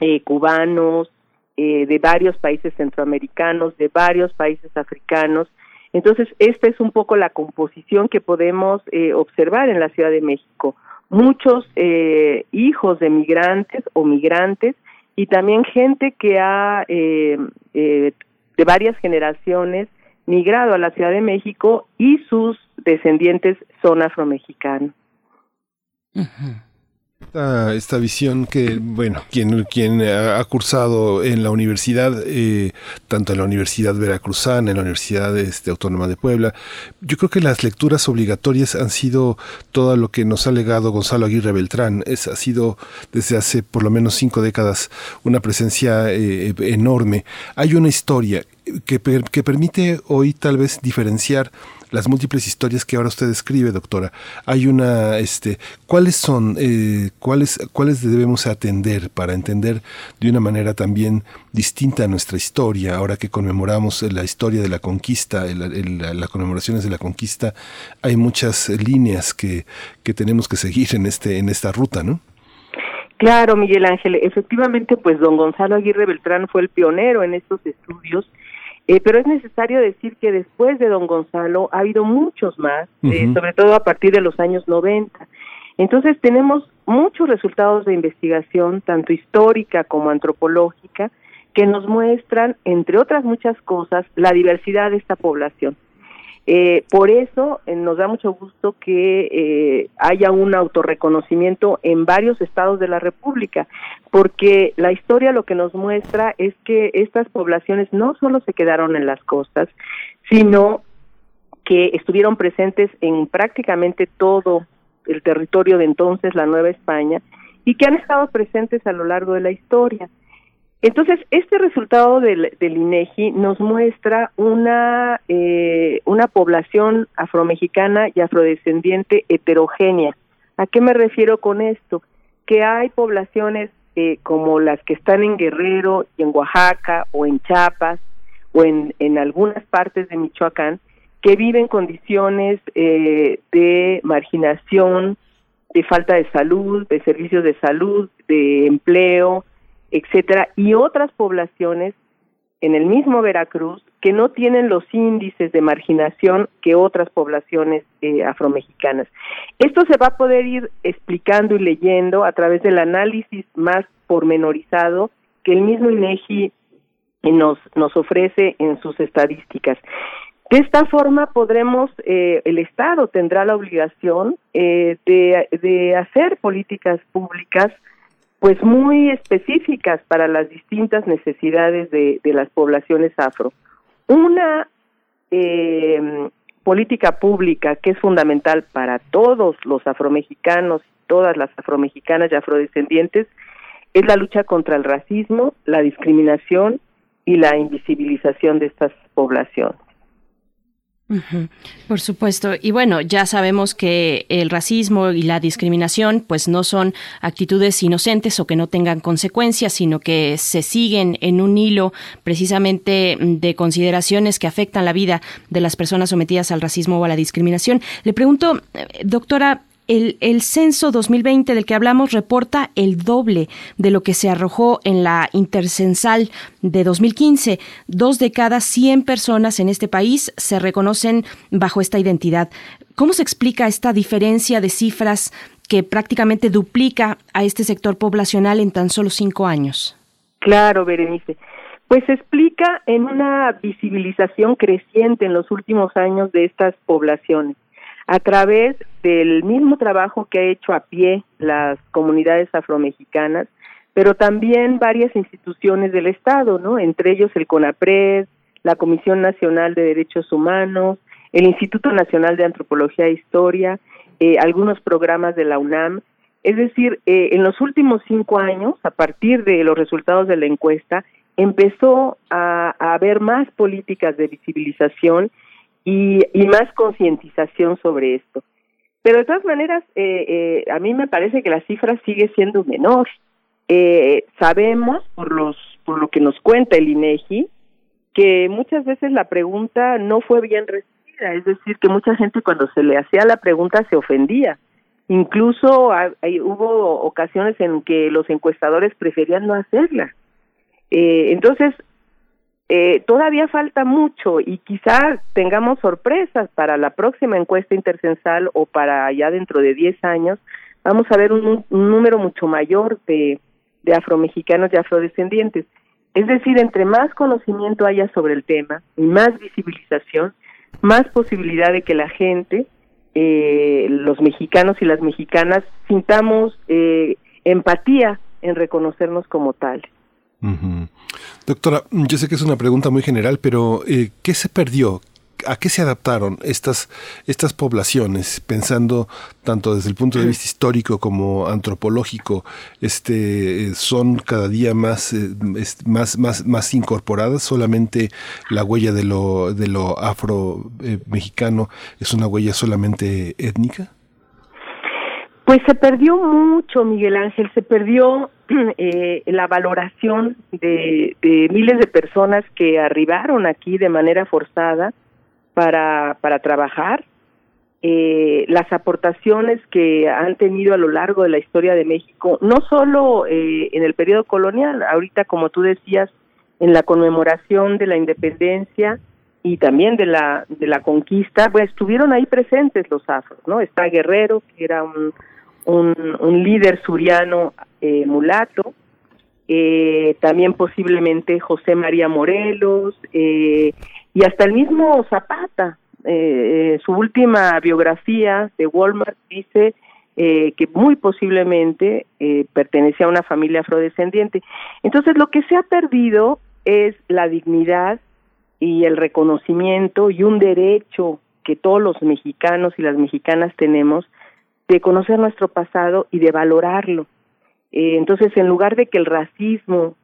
eh, cubanos, eh, de varios países centroamericanos, de varios países africanos. Entonces, esta es un poco la composición que podemos observar en la Ciudad de México muchos eh, hijos de migrantes o migrantes y también gente que ha eh, eh, de varias generaciones migrado a la Ciudad de México y sus descendientes son afromexicanos. Esta, visión que, bueno, quien, quien ha cursado en la universidad, eh, tanto en la Universidad Veracruzana, en la Universidad este, Autónoma de Puebla, yo creo que las lecturas obligatorias han sido todo lo que nos ha legado Gonzalo Aguirre Beltrán. Es, ha sido desde hace por lo menos cinco décadas una presencia eh, enorme. Hay una historia que, que permite hoy tal vez diferenciar las múltiples historias que ahora usted escribe, doctora. Hay una, este, ¿cuáles son, eh, cuáles, cuáles debemos atender para entender de una manera también distinta nuestra historia? Ahora que conmemoramos la historia de la conquista, las conmemoraciones de la conquista, hay muchas líneas que, que tenemos que seguir en este, en esta ruta, ¿no? Claro, Miguel Ángel. Efectivamente, pues don Gonzalo Aguirre Beltrán fue el pionero en estos estudios eh, pero es necesario decir que después de don Gonzalo ha habido muchos más, eh, sobre todo a partir de los años 90. Entonces tenemos muchos resultados de investigación, tanto histórica como antropológica, que nos muestran, entre otras muchas cosas, la diversidad de esta población. Eh, por eso eh, nos da mucho gusto que eh, haya un autorreconocimiento en varios estados de la República, porque la historia lo que nos muestra es que estas poblaciones no solo se quedaron en las costas, sino que estuvieron presentes en prácticamente todo el territorio de entonces, la Nueva España, y que han estado presentes a lo largo de la historia. Entonces, este resultado del, del INEGI nos muestra una, eh, una población afromexicana y afrodescendiente heterogénea. ¿A qué me refiero con esto? Que hay poblaciones eh, como las que están en Guerrero y en Oaxaca o en Chiapas o en, en algunas partes de Michoacán que viven condiciones eh, de marginación, de falta de salud, de servicios de salud, de empleo, etcétera, y otras poblaciones en el mismo Veracruz que no tienen los índices de marginación que otras poblaciones eh, afromexicanas. Esto se va a poder ir explicando y leyendo a través del análisis más pormenorizado que el mismo INEGI nos, nos ofrece en sus estadísticas. De esta forma podremos, eh, el Estado tendrá la obligación eh, de, de hacer políticas públicas pues muy específicas para las distintas necesidades de, de las poblaciones afro. Una eh, política pública que es fundamental para todos los afromexicanos, todas las afromexicanas y afrodescendientes, es la lucha contra el racismo, la discriminación y la invisibilización de estas poblaciones. Por supuesto. Y bueno, ya sabemos que el racismo y la discriminación pues no son actitudes inocentes o que no tengan consecuencias, sino que se siguen en un hilo precisamente de consideraciones que afectan la vida de las personas sometidas al racismo o a la discriminación. Le pregunto, eh, doctora, el, el, censo 2020 del que hablamos reporta el doble de lo que se arrojó en la intercensal de 2015. Dos de cada 100 personas en este país se reconocen bajo esta identidad. ¿Cómo se explica esta diferencia de cifras que prácticamente duplica a este sector poblacional en tan solo cinco años? Claro, Berenice. Pues se explica en una visibilización creciente en los últimos años de estas poblaciones a través del mismo trabajo que ha hecho a pie las comunidades afromexicanas, pero también varias instituciones del Estado, ¿no? Entre ellos el CONAPRED, la Comisión Nacional de Derechos Humanos, el Instituto Nacional de Antropología e Historia, eh, algunos programas de la UNAM. Es decir, eh, en los últimos cinco años, a partir de los resultados de la encuesta, empezó a, a haber más políticas de visibilización y, y más concientización sobre esto. Pero de todas maneras, eh, eh, a mí me parece que la cifra sigue siendo menor. Eh, sabemos, por, los, por lo que nos cuenta el INEGI, que muchas veces la pregunta no fue bien recibida, es decir, que mucha gente cuando se le hacía la pregunta se ofendía. Incluso hay, hubo ocasiones en que los encuestadores preferían no hacerla. Eh, entonces, eh, todavía falta mucho y quizá tengamos sorpresas para la próxima encuesta intercensal o para ya dentro de 10 años. Vamos a ver un, número mucho mayor de, de afromexicanos y afrodescendientes. Es decir, entre más conocimiento haya sobre el tema y más visibilización, más posibilidad de que la gente, eh, los mexicanos y las mexicanas, sintamos eh, empatía en reconocernos como tales. Doctora, yo sé que es una pregunta muy general, pero eh, ¿qué se perdió? ¿A qué se adaptaron estas, estas poblaciones, pensando tanto desde el punto de vista histórico como antropológico, este, son cada día más, eh, más, más, más incorporadas? ¿Solamente la huella de lo, de lo afro-mexicano es una huella solamente étnica? Pues se perdió mucho, Miguel Ángel, se perdió <clears throat> eh, la valoración de, de, miles de personas que arribaron aquí de manera forzada para, para trabajar, eh, las aportaciones que han tenido a lo largo de la historia de México, no solo eh, en el periodo colonial, ahorita como tú decías, en la conmemoración de la independencia y también de la de la conquista, pues estuvieron ahí presentes los afros, ¿no? Está Guerrero, que era un un, líder suriano eh, mulato, eh, también posiblemente José María Morelos eh, y hasta el mismo Zapata, Eh, su última biografía de Walmart dice eh, que muy posiblemente eh, pertenecía a una familia afrodescendiente. Entonces, lo que se ha perdido es la dignidad y el reconocimiento y un derecho que todos los mexicanos y las mexicanas tenemos de conocer nuestro pasado y de valorarlo. Eh, entonces, en lugar de que el racismo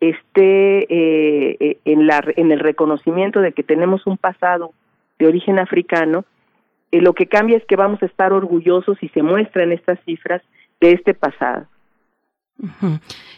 esté eh, eh, en, la, en el reconocimiento de que tenemos un pasado de origen africano, lo que cambia es que vamos a estar orgullosos y se muestran estas cifras de este pasado.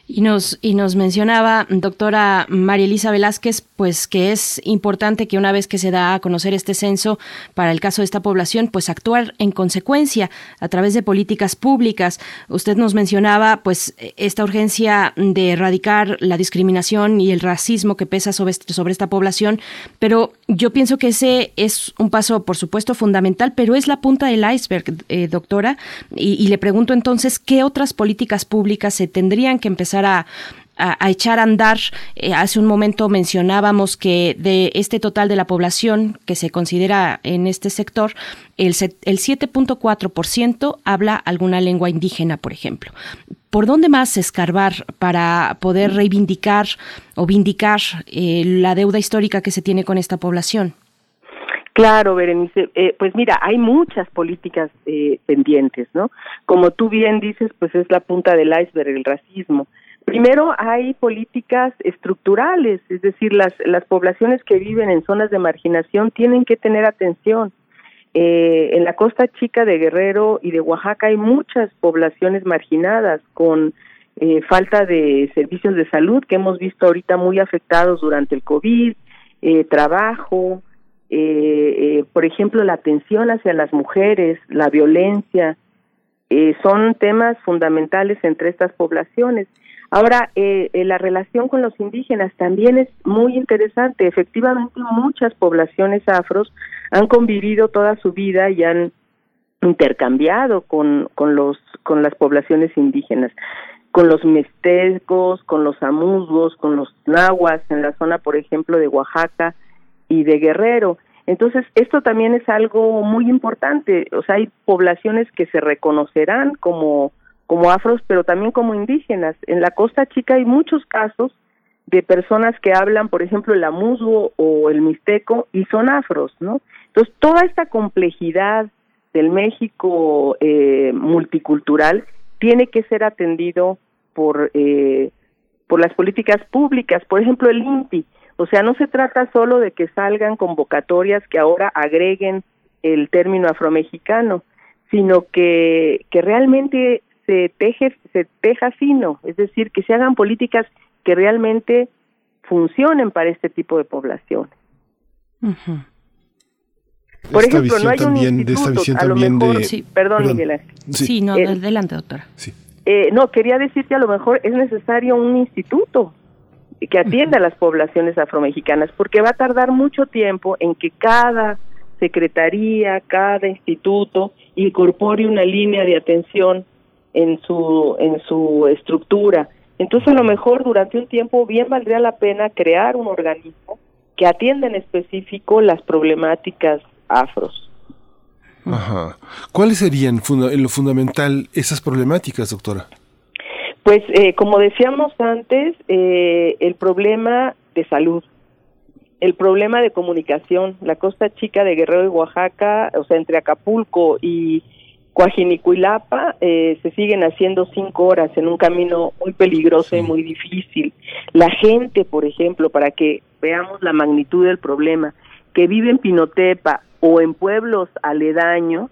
Y nos, y nos mencionaba, doctora María Elisa Velázquez, pues que es importante que una vez que se da a conocer este censo para el caso de esta población, pues actuar en consecuencia a través de políticas públicas. Usted nos mencionaba, pues, esta urgencia de erradicar la discriminación y el racismo que pesa sobre, sobre esta población, pero yo pienso que ese es un paso, por supuesto, fundamental, pero es la punta del iceberg, eh, doctora, y, y le pregunto entonces, ¿qué otras políticas públicas se tendrían que empezar a, echar a andar. Eh, hace un momento mencionábamos que de este total de la población que se considera en este sector, el, el 7.4% habla alguna lengua indígena, por ejemplo. ¿Por dónde más escarbar para poder reivindicar o vindicar eh, la deuda histórica que se tiene con esta población? Claro, Berenice. Eh, pues mira, hay muchas políticas eh, pendientes, ¿no? Como tú bien dices, pues es la punta del iceberg, el racismo. Primero hay políticas estructurales, es decir, las, las poblaciones que viven en zonas de marginación tienen que tener atención. Eh, en la costa chica de Guerrero y de Oaxaca hay muchas poblaciones marginadas con eh, falta de servicios de salud que hemos visto ahorita muy afectados durante el COVID, eh, trabajo, eh, eh, por ejemplo, la atención hacia las mujeres, la violencia, eh, son temas fundamentales entre estas poblaciones. Ahora, eh, la relación con los indígenas también es muy interesante. Efectivamente, muchas poblaciones afros han convivido toda su vida y han intercambiado con, con, los, con las poblaciones indígenas, con los mestecos, con los amuzgos, con los nahuas en la zona, por ejemplo, de Oaxaca, y de Guerrero. Entonces, esto también es algo muy importante. O sea, hay poblaciones que se reconocerán como, como afros, pero también como indígenas. En la Costa Chica hay muchos casos de personas que hablan, por ejemplo, el amuzgo o el mixteco y son afros, ¿no? Entonces, toda esta complejidad del México eh, multicultural tiene que ser atendido por, eh, por las políticas públicas. Por ejemplo, el INPI o sea, no se trata solo de que salgan convocatorias que ahora agreguen el término afromexicano, sino que, que realmente se teje, se teja fino, es decir, que se hagan políticas que realmente funcionen para este tipo de población. Por ejemplo, no hay un instituto, a lo mejor, perdón, Miguel Ángel. Sí, no, adelante, doctora. Sí. Eh, no, quería decir que a lo mejor es necesario un instituto que atienda a las poblaciones afromexicanas, porque va a tardar mucho tiempo en que cada secretaría, cada instituto incorpore una línea de atención en su en su estructura. Entonces, a lo mejor durante un tiempo bien valdría la pena crear un organismo que atienda en específico las problemáticas afros. Ajá. ¿Cuáles serían en lo fundamental esas problemáticas, doctora? Pues eh, como decíamos antes, eh, el problema de salud, el problema de comunicación, la costa chica de Guerrero y Oaxaca, o sea, entre Acapulco y Coajinicuilapa, eh, se siguen haciendo cinco horas en un camino muy peligroso y muy difícil. La gente, por ejemplo, para que veamos la magnitud del problema, que vive en Pinotepa o en pueblos aledaños,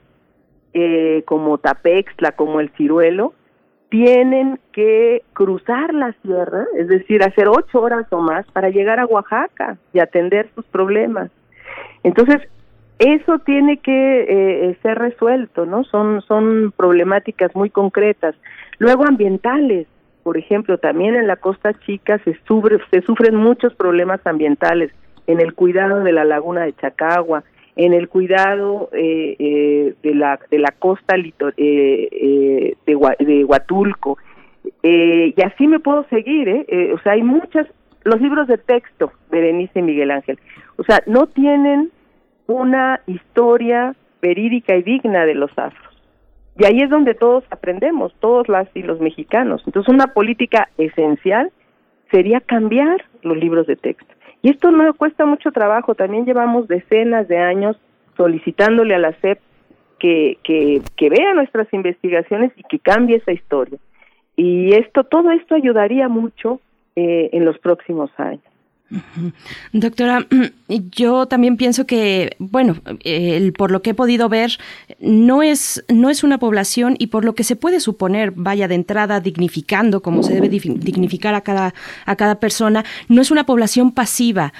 eh, como Tapexla, como El Ciruelo, tienen que cruzar la sierra, es decir, hacer ocho horas o más para llegar a Oaxaca y atender sus problemas. Entonces, eso tiene que eh, ser resuelto, ¿no? Son, son problemáticas muy concretas. Luego, ambientales, por ejemplo, también en la Costa Chica se, sufre, se sufren muchos problemas ambientales en el cuidado de la laguna de Chacagua, en el cuidado eh, eh, de la de la costa eh, de, de Huatulco y así me puedo seguir o sea hay muchas los libros de texto Berenice y Miguel Ángel o sea no tienen una historia verídica y digna de los afros. Y ahí es donde todos aprendemos, todos las y los mexicanos. Entonces, una política esencial sería cambiar los libros de texto. Y esto no cuesta mucho trabajo, también llevamos decenas de años solicitándole a la SEP que, que, vea nuestras investigaciones y que cambie esa historia. Y esto, todo esto ayudaría mucho eh, en los próximos años. Doctora, <clears throat> yo también pienso que, bueno, por lo que he podido ver, no es, no es una población y por lo que se puede suponer, vaya de entrada dignificando como se debe dignificar a cada, a cada persona, no es una población pasiva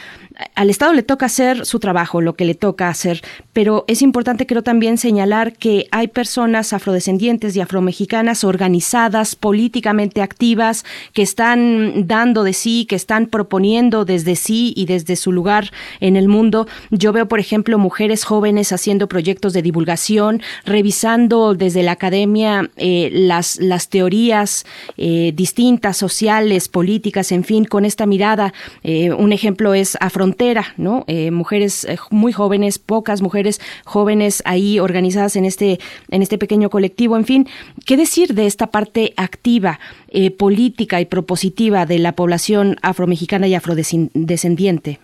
al Estado le toca hacer su trabajo, lo que le toca hacer, pero es importante creo también señalar que hay personas afrodescendientes y afromexicanas organizadas, políticamente activas, que están dando de sí, que están proponiendo desde sí y desde su lugar en el mundo. Yo veo, por ejemplo, mujeres jóvenes haciendo proyectos de divulgación, revisando desde la academia eh, las, las teorías eh, distintas, sociales, políticas, en fin, con esta mirada. Eh, un ejemplo es afro ¿no? Eh, mujeres eh, muy jóvenes, pocas mujeres jóvenes ahí organizadas en este, en este pequeño colectivo. En fin, ¿qué decir de esta parte activa, eh, política y propositiva de la población afromexicana y afrodescendiente?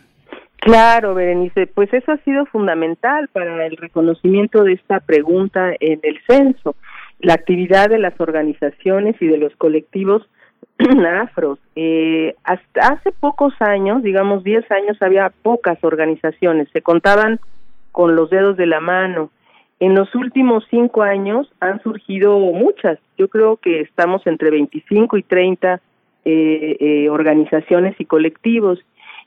Claro, Berenice, pues eso ha sido fundamental para el reconocimiento de esta pregunta en el censo. La actividad de las organizaciones y de los colectivos <clears throat> afros. Eh, hasta hace pocos años, digamos 10 años, había pocas organizaciones, se contaban con los dedos de la mano. En los últimos cinco años han surgido muchas. Yo creo que estamos entre 25 y 30 eh, eh, organizaciones y colectivos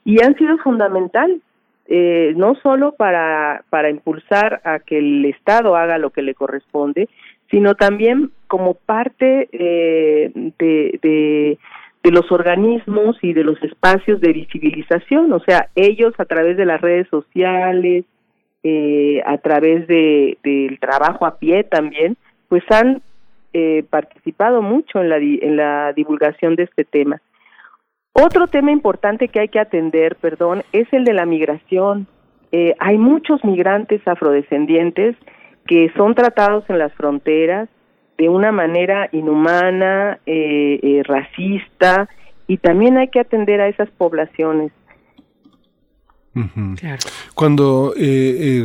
y han sido fundamental eh, no solo para, para impulsar a que el Estado haga lo que le corresponde, sino también como parte eh, de, de, los organismos y de los espacios de visibilización, o sea, ellos a través de las redes sociales, eh, a través de, del trabajo a pie también, pues han eh, participado mucho en la, en la divulgación de este tema. Otro tema importante que hay que atender, perdón, es el de la migración. Eh, hay muchos migrantes afrodescendientes que son tratados en las fronteras de una manera inhumana, eh, eh, racista, y también hay que atender a esas poblaciones. Cuando, eh,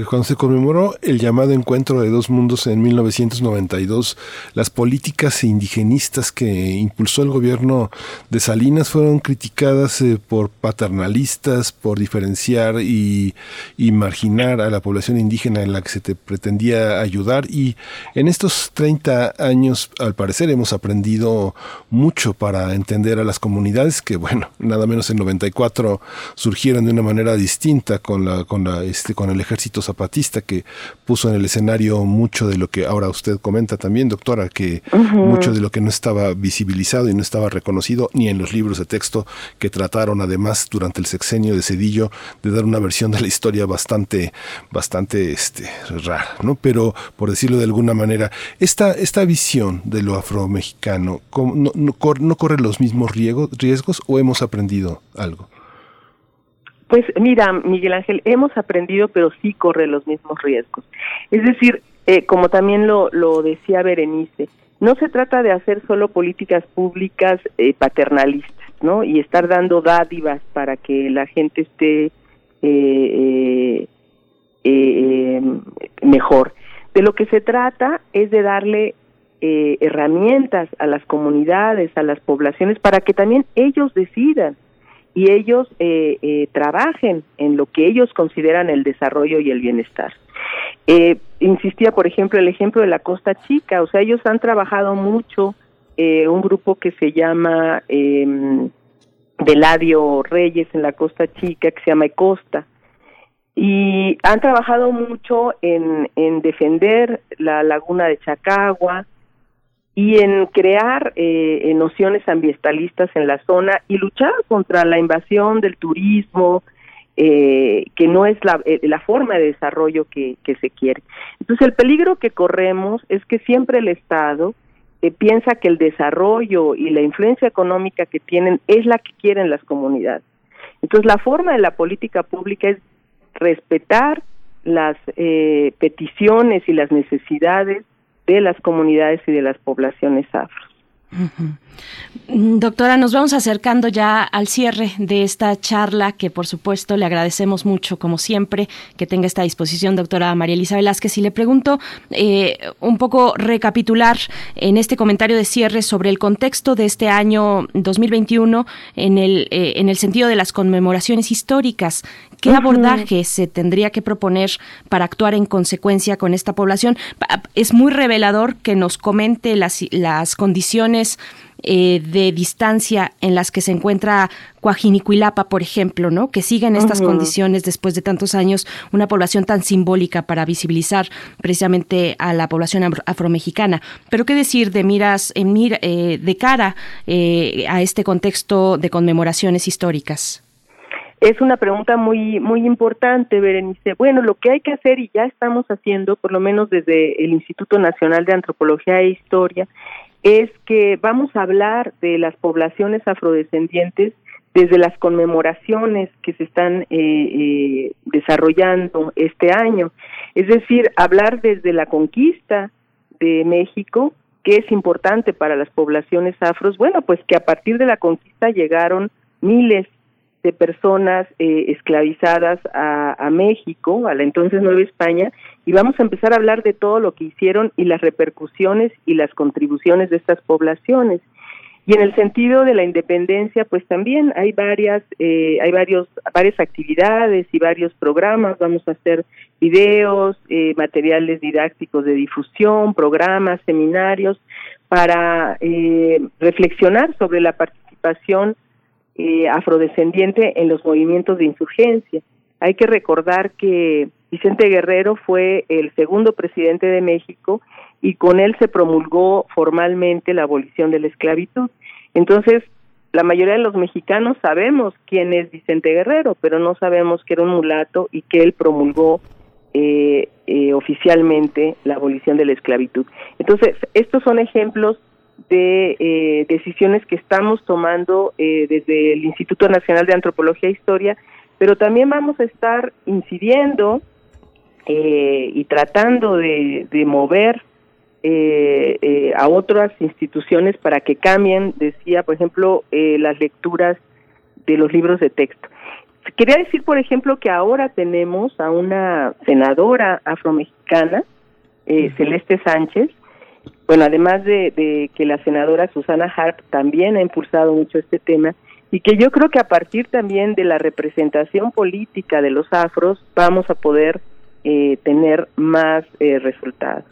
eh, cuando se conmemoró el llamado Encuentro de Dos Mundos en 1992, las políticas indigenistas que impulsó el gobierno de Salinas fueron criticadas eh, por paternalistas, por diferenciar y, y, marginar a la población indígena en la que se te pretendía ayudar. Y en estos 30 años, al parecer, hemos aprendido mucho para entender a las comunidades que, bueno, nada menos en 94 surgieron de una manera distinta con la con la este con el ejército zapatista que puso en el escenario mucho de lo que ahora usted comenta también doctora que mucho de lo que no estaba visibilizado y no estaba reconocido ni en los libros de texto que trataron además durante el sexenio de Cedillo de dar una versión de la historia bastante bastante este rara no pero por decirlo de alguna manera esta esta visión de lo afromexicano no, no, no corre los mismos riesgos o hemos aprendido algo pues mira, Miguel Ángel, hemos aprendido, pero sí corre los mismos riesgos. Es decir, eh, como también lo, lo decía Berenice, no se trata de hacer solo políticas públicas eh, paternalistas, ¿no? Y estar dando dádivas para que la gente esté eh, mejor. De lo que se trata es de darle herramientas a las comunidades, a las poblaciones, para que también ellos decidan y ellos eh, eh, trabajen en lo que ellos consideran el desarrollo y el bienestar. Eh, insistía, por ejemplo, el ejemplo de la Costa Chica, o sea, ellos han trabajado mucho, eh, un grupo que se llama eh, Deladio Reyes en la Costa Chica, que se llama Costa, y han trabajado mucho en defender la laguna de Chacagua, y en crear eh, nociones ambientalistas en la zona y luchar contra la invasión del turismo, eh, que no es la, eh, la forma de desarrollo que, que, se quiere. Entonces el peligro que corremos es que siempre el Estado eh, piensa que el desarrollo y la influencia económica que tienen es la que quieren las comunidades. Entonces la forma de la política pública es respetar las eh, peticiones y las necesidades de las comunidades y de las poblaciones afro. Doctora, nos vamos acercando ya al cierre de esta charla que por supuesto le agradecemos mucho, como siempre, que tenga esta disposición, doctora María Elisa Velázquez. Y le pregunto eh, un poco recapitular en este comentario de cierre sobre el contexto de este año 2021 en el, eh, en el sentido de las conmemoraciones históricas. ¿Qué abordaje se tendría que proponer para actuar en consecuencia con esta población? Es muy revelador que nos comente las, las condiciones eh, de distancia en las que se encuentra Coajinicuilapa, por ejemplo, ¿no? Que siguen estas condiciones después de tantos años, una población tan simbólica para visibilizar precisamente a la población afromexicana. Pero qué decir de miras, en eh, de cara eh, a este contexto de conmemoraciones históricas. Es una pregunta muy muy importante, Berenice. Bueno, lo que hay que hacer y ya estamos haciendo, por lo menos desde el Instituto Nacional de Antropología e Historia, es que vamos a hablar de las poblaciones afrodescendientes desde las conmemoraciones que se están eh, eh, desarrollando este año. Es decir, hablar desde la conquista de México, que es importante para las poblaciones afros, bueno, pues que a partir de la conquista llegaron miles de personas eh, esclavizadas a, a, México, a la entonces Nueva España, y vamos a empezar a hablar de todo lo que hicieron y las repercusiones y las contribuciones de estas poblaciones. Y en el sentido de la independencia, pues también hay varias, eh, hay varios, varias actividades y varios programas. Vamos a hacer videos, eh, materiales didácticos de difusión, programas, seminarios para eh, reflexionar sobre la participación eh, afrodescendiente en los movimientos de insurgencia. Hay que recordar que Vicente Guerrero fue el segundo presidente de México y con él se promulgó formalmente la abolición de la esclavitud. Entonces, la mayoría de los mexicanos sabemos quién es Vicente Guerrero, pero no sabemos que era un mulato y que él promulgó eh, eh, oficialmente la abolición de la esclavitud. Entonces, estos son ejemplos de eh, decisiones que estamos tomando eh, desde el Instituto Nacional de Antropología e Historia, pero también vamos a estar incidiendo eh, y tratando de, mover a otras instituciones para que cambien, decía, por ejemplo, las lecturas de los libros de texto. Quería decir, por ejemplo, que ahora tenemos a una senadora afromexicana, Celeste Sánchez, bueno, además de, que la senadora Susana Harp también ha impulsado mucho este tema y que yo creo que a partir también de la representación política de los afros vamos a poder eh, tener más eh, resultados.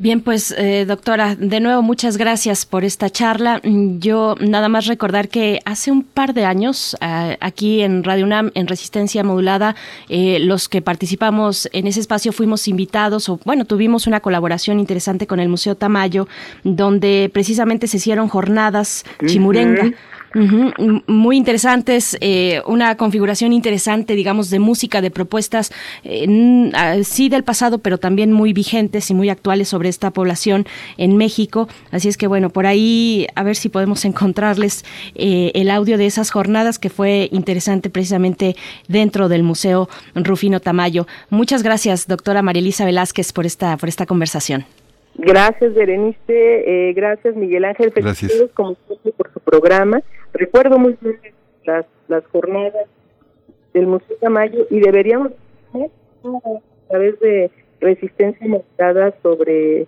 Bien, pues eh, doctora, de nuevo muchas gracias por esta charla. Mm, yo nada más recordar que hace un par de años ah, aquí en Radio UNAM, en Resistencia Modulada, eh, los que participamos en ese espacio fuimos invitados, o bueno, tuvimos una colaboración interesante con el Museo Tamayo, donde precisamente se hicieron jornadas chimurenga. Muy interesantes, eh, una configuración interesante, digamos, de música, de propuestas, eh, ah, sí del pasado, pero también muy vigentes y muy actuales sobre esta población en México. Así es que, bueno, por ahí a ver si podemos <laughs> encontrarles eh, el audio de esas jornadas que fue interesante precisamente dentro del Museo Rufino Tamayo. Muchas gracias, doctora María Elisa Velázquez, por esta, por esta conversación. Gracias, Berenice. Eh, gracias, Miguel Ángel. Gracias. como siempre, por su programa. Recuerdo muy bien las, las jornadas del Museo Tamayo y deberíamos a través de resistencia montada sobre eh,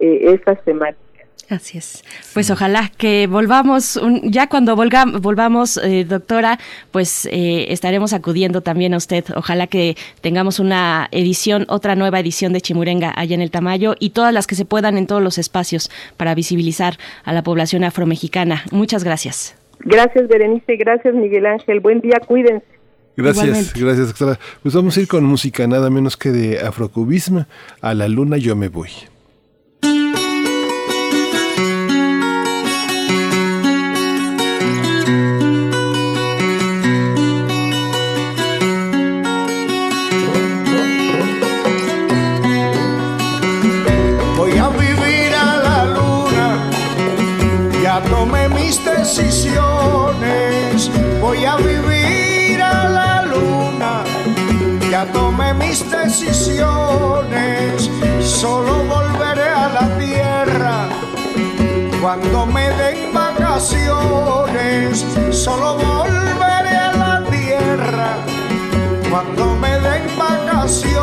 estas temáticas. Así es. Pues ojalá que volvamos, ya cuando volvamos, eh, doctora, pues eh, estaremos acudiendo también a usted. Ojalá que tengamos una edición, otra nueva edición de Chimurenga allá en el Tamayo y todas las que se puedan en todos los espacios para visibilizar a la población afromexicana. Muchas gracias. Gracias, Berenice. Gracias, Miguel Ángel. Buen día, cuídense. Gracias, gracias, doctora. Pues vamos a ir con música nada menos que de afrocubismo. A la luna yo me voy. voy a vivir a la luna tomé mis decisiones y solo volveré a la tierra cuando me den vacaciones. Solo volveré a la tierra cuando me den vacaciones.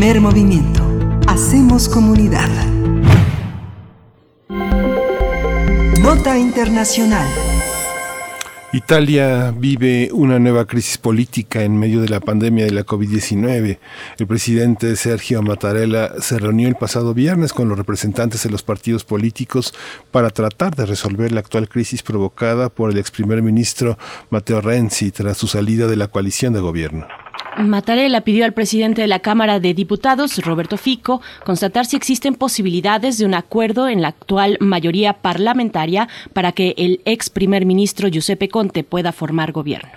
Primer movimiento. Hacemos comunidad. Nota Internacional. Italia vive una nueva crisis política en medio de la pandemia de la COVID-19. El presidente Sergio Mattarella se reunió el pasado viernes con los representantes de los partidos políticos para tratar de resolver la actual crisis provocada por el ex primer ministro Matteo Renzi tras su salida de la coalición de gobierno. Mattarella pidió al presidente de la Cámara de Diputados, Roberto Fico, constatar si existen posibilidades de un acuerdo en la actual mayoría parlamentaria para que el ex primer ministro Giuseppe Conte pueda formar gobierno.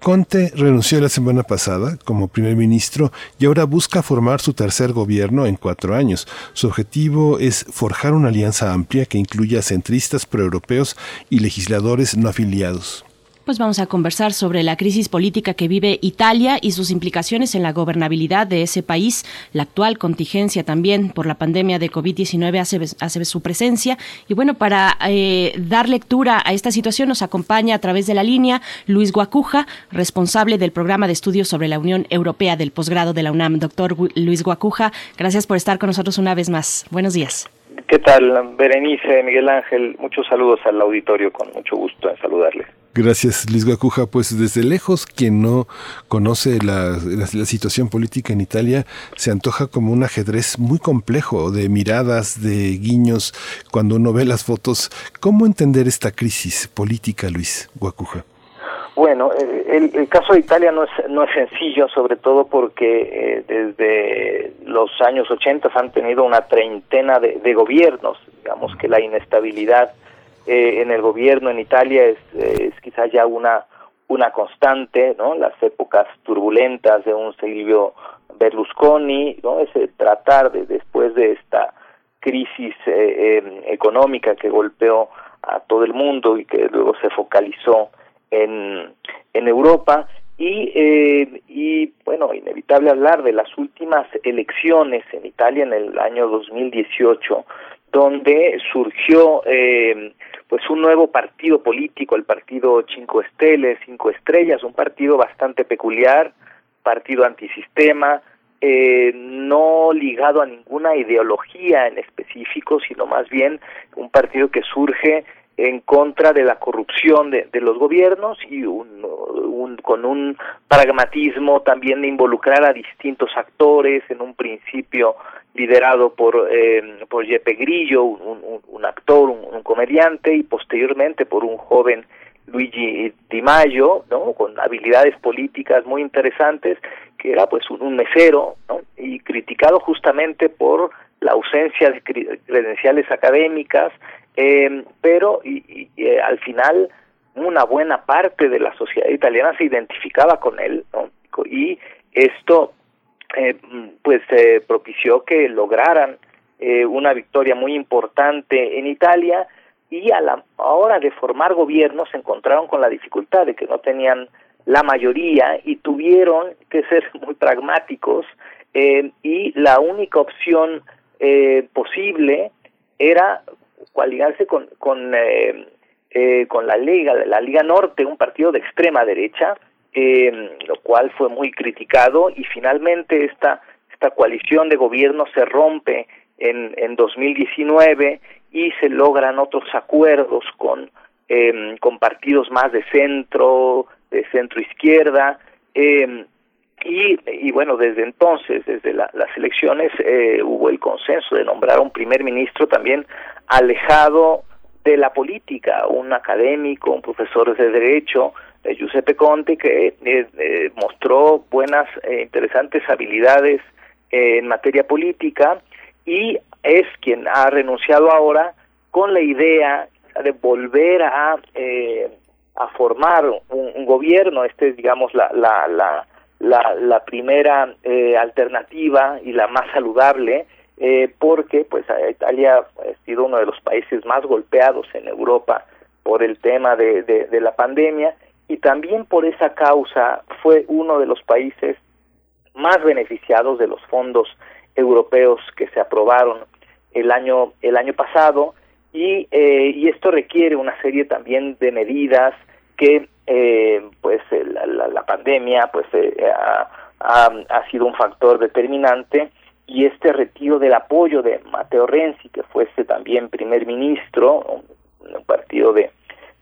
Conte renunció la semana pasada como primer ministro y ahora busca formar su tercer gobierno en cuatro años. Su objetivo es forjar una alianza amplia que incluya centristas proeuropeos y legisladores no afiliados pues vamos a conversar sobre la crisis política que vive Italia y sus implicaciones en la gobernabilidad de ese país. La actual contingencia también por la pandemia de COVID-19 hace, hace, su presencia. Y bueno, para eh, dar lectura a esta situación nos acompaña a través de la línea Luis Guacuja, responsable del programa de estudios sobre la Unión Europea del posgrado de la UNAM. Doctor Luis Guacuja, gracias por estar con nosotros una vez más. Buenos días. ¿Qué tal, Berenice, Miguel Ángel? Muchos saludos al auditorio, con mucho gusto en saludarles. Gracias, Liz Guacuja. Pues desde lejos, quien no conoce la, situación política en Italia, se antoja como un ajedrez muy complejo de miradas, de guiños, cuando uno ve las fotos. ¿Cómo entender esta crisis política, Luis Guacuja? Bueno, el, el, caso de Italia no es, no es sencillo, sobre todo porque eh, desde los años 80 han tenido una treintena de, gobiernos. Digamos que la inestabilidad eh, en el gobierno en Italia es, es quizá ya una, una constante, ¿no? Las épocas turbulentas de un Silvio Berlusconi, ¿no? Es tratar de, después de esta crisis eh, económica que golpeó a todo el mundo y que luego se focalizó en, en Europa y, eh, y bueno, inevitable hablar de las últimas elecciones en Italia en el año 2018, donde surgió eh, pues un nuevo partido político, el partido Cinco Esteles, Cinco Estrellas, un partido bastante peculiar, partido antisistema, eh, no ligado a ninguna ideología en específico, sino más bien un partido que surge en contra de la corrupción de, los gobiernos y un, con un pragmatismo también de involucrar a distintos actores, en un principio liderado por, eh, por Jeppe Grillo, un, actor, un, comediante, y posteriormente por un joven Luigi Di Maio, ¿no? con habilidades políticas muy interesantes, que era pues un, mesero, ¿no? y criticado justamente por la ausencia de credenciales académicas, eh, pero y, eh, al final una buena parte de la sociedad italiana se identificaba con él y esto eh, pues propició que lograran eh, una victoria muy importante en Italia y a la hora de formar gobierno se encontraron con la dificultad de que no tenían la mayoría y tuvieron que ser <laughs> muy pragmáticos eh, y la única opción eh, posible era coaligarse con con, eh, eh, con la Liga la Liga Norte un partido de extrema derecha eh, lo cual fue muy criticado y finalmente esta esta coalición de gobierno se rompe en, en 2019 y se logran otros acuerdos con eh, con partidos más de centro de centro izquierda eh, y, y bueno, desde entonces, desde la, las elecciones, eh, hubo el consenso de nombrar a un primer ministro también alejado de la política, un académico, un profesor de derecho, eh, Giuseppe Conte, que eh, eh, mostró buenas, eh, interesantes habilidades eh, en materia política y es quien ha renunciado ahora con la idea de volver a, eh, a formar un, gobierno, este es digamos la, la, la la, la primera eh, alternativa y la más saludable porque pues Italia ha sido uno de los países más golpeados en Europa por el tema de, de, de la pandemia y también por esa causa fue uno de los países más beneficiados de los fondos europeos que se aprobaron el año el año pasado. Y eh, y esto requiere una serie también de medidas que eh, pues la, la, la, pandemia pues eh, ha, ha, sido un factor determinante. Y este retiro del apoyo de Mateo Renzi que fuese también primer ministro un, un partido de,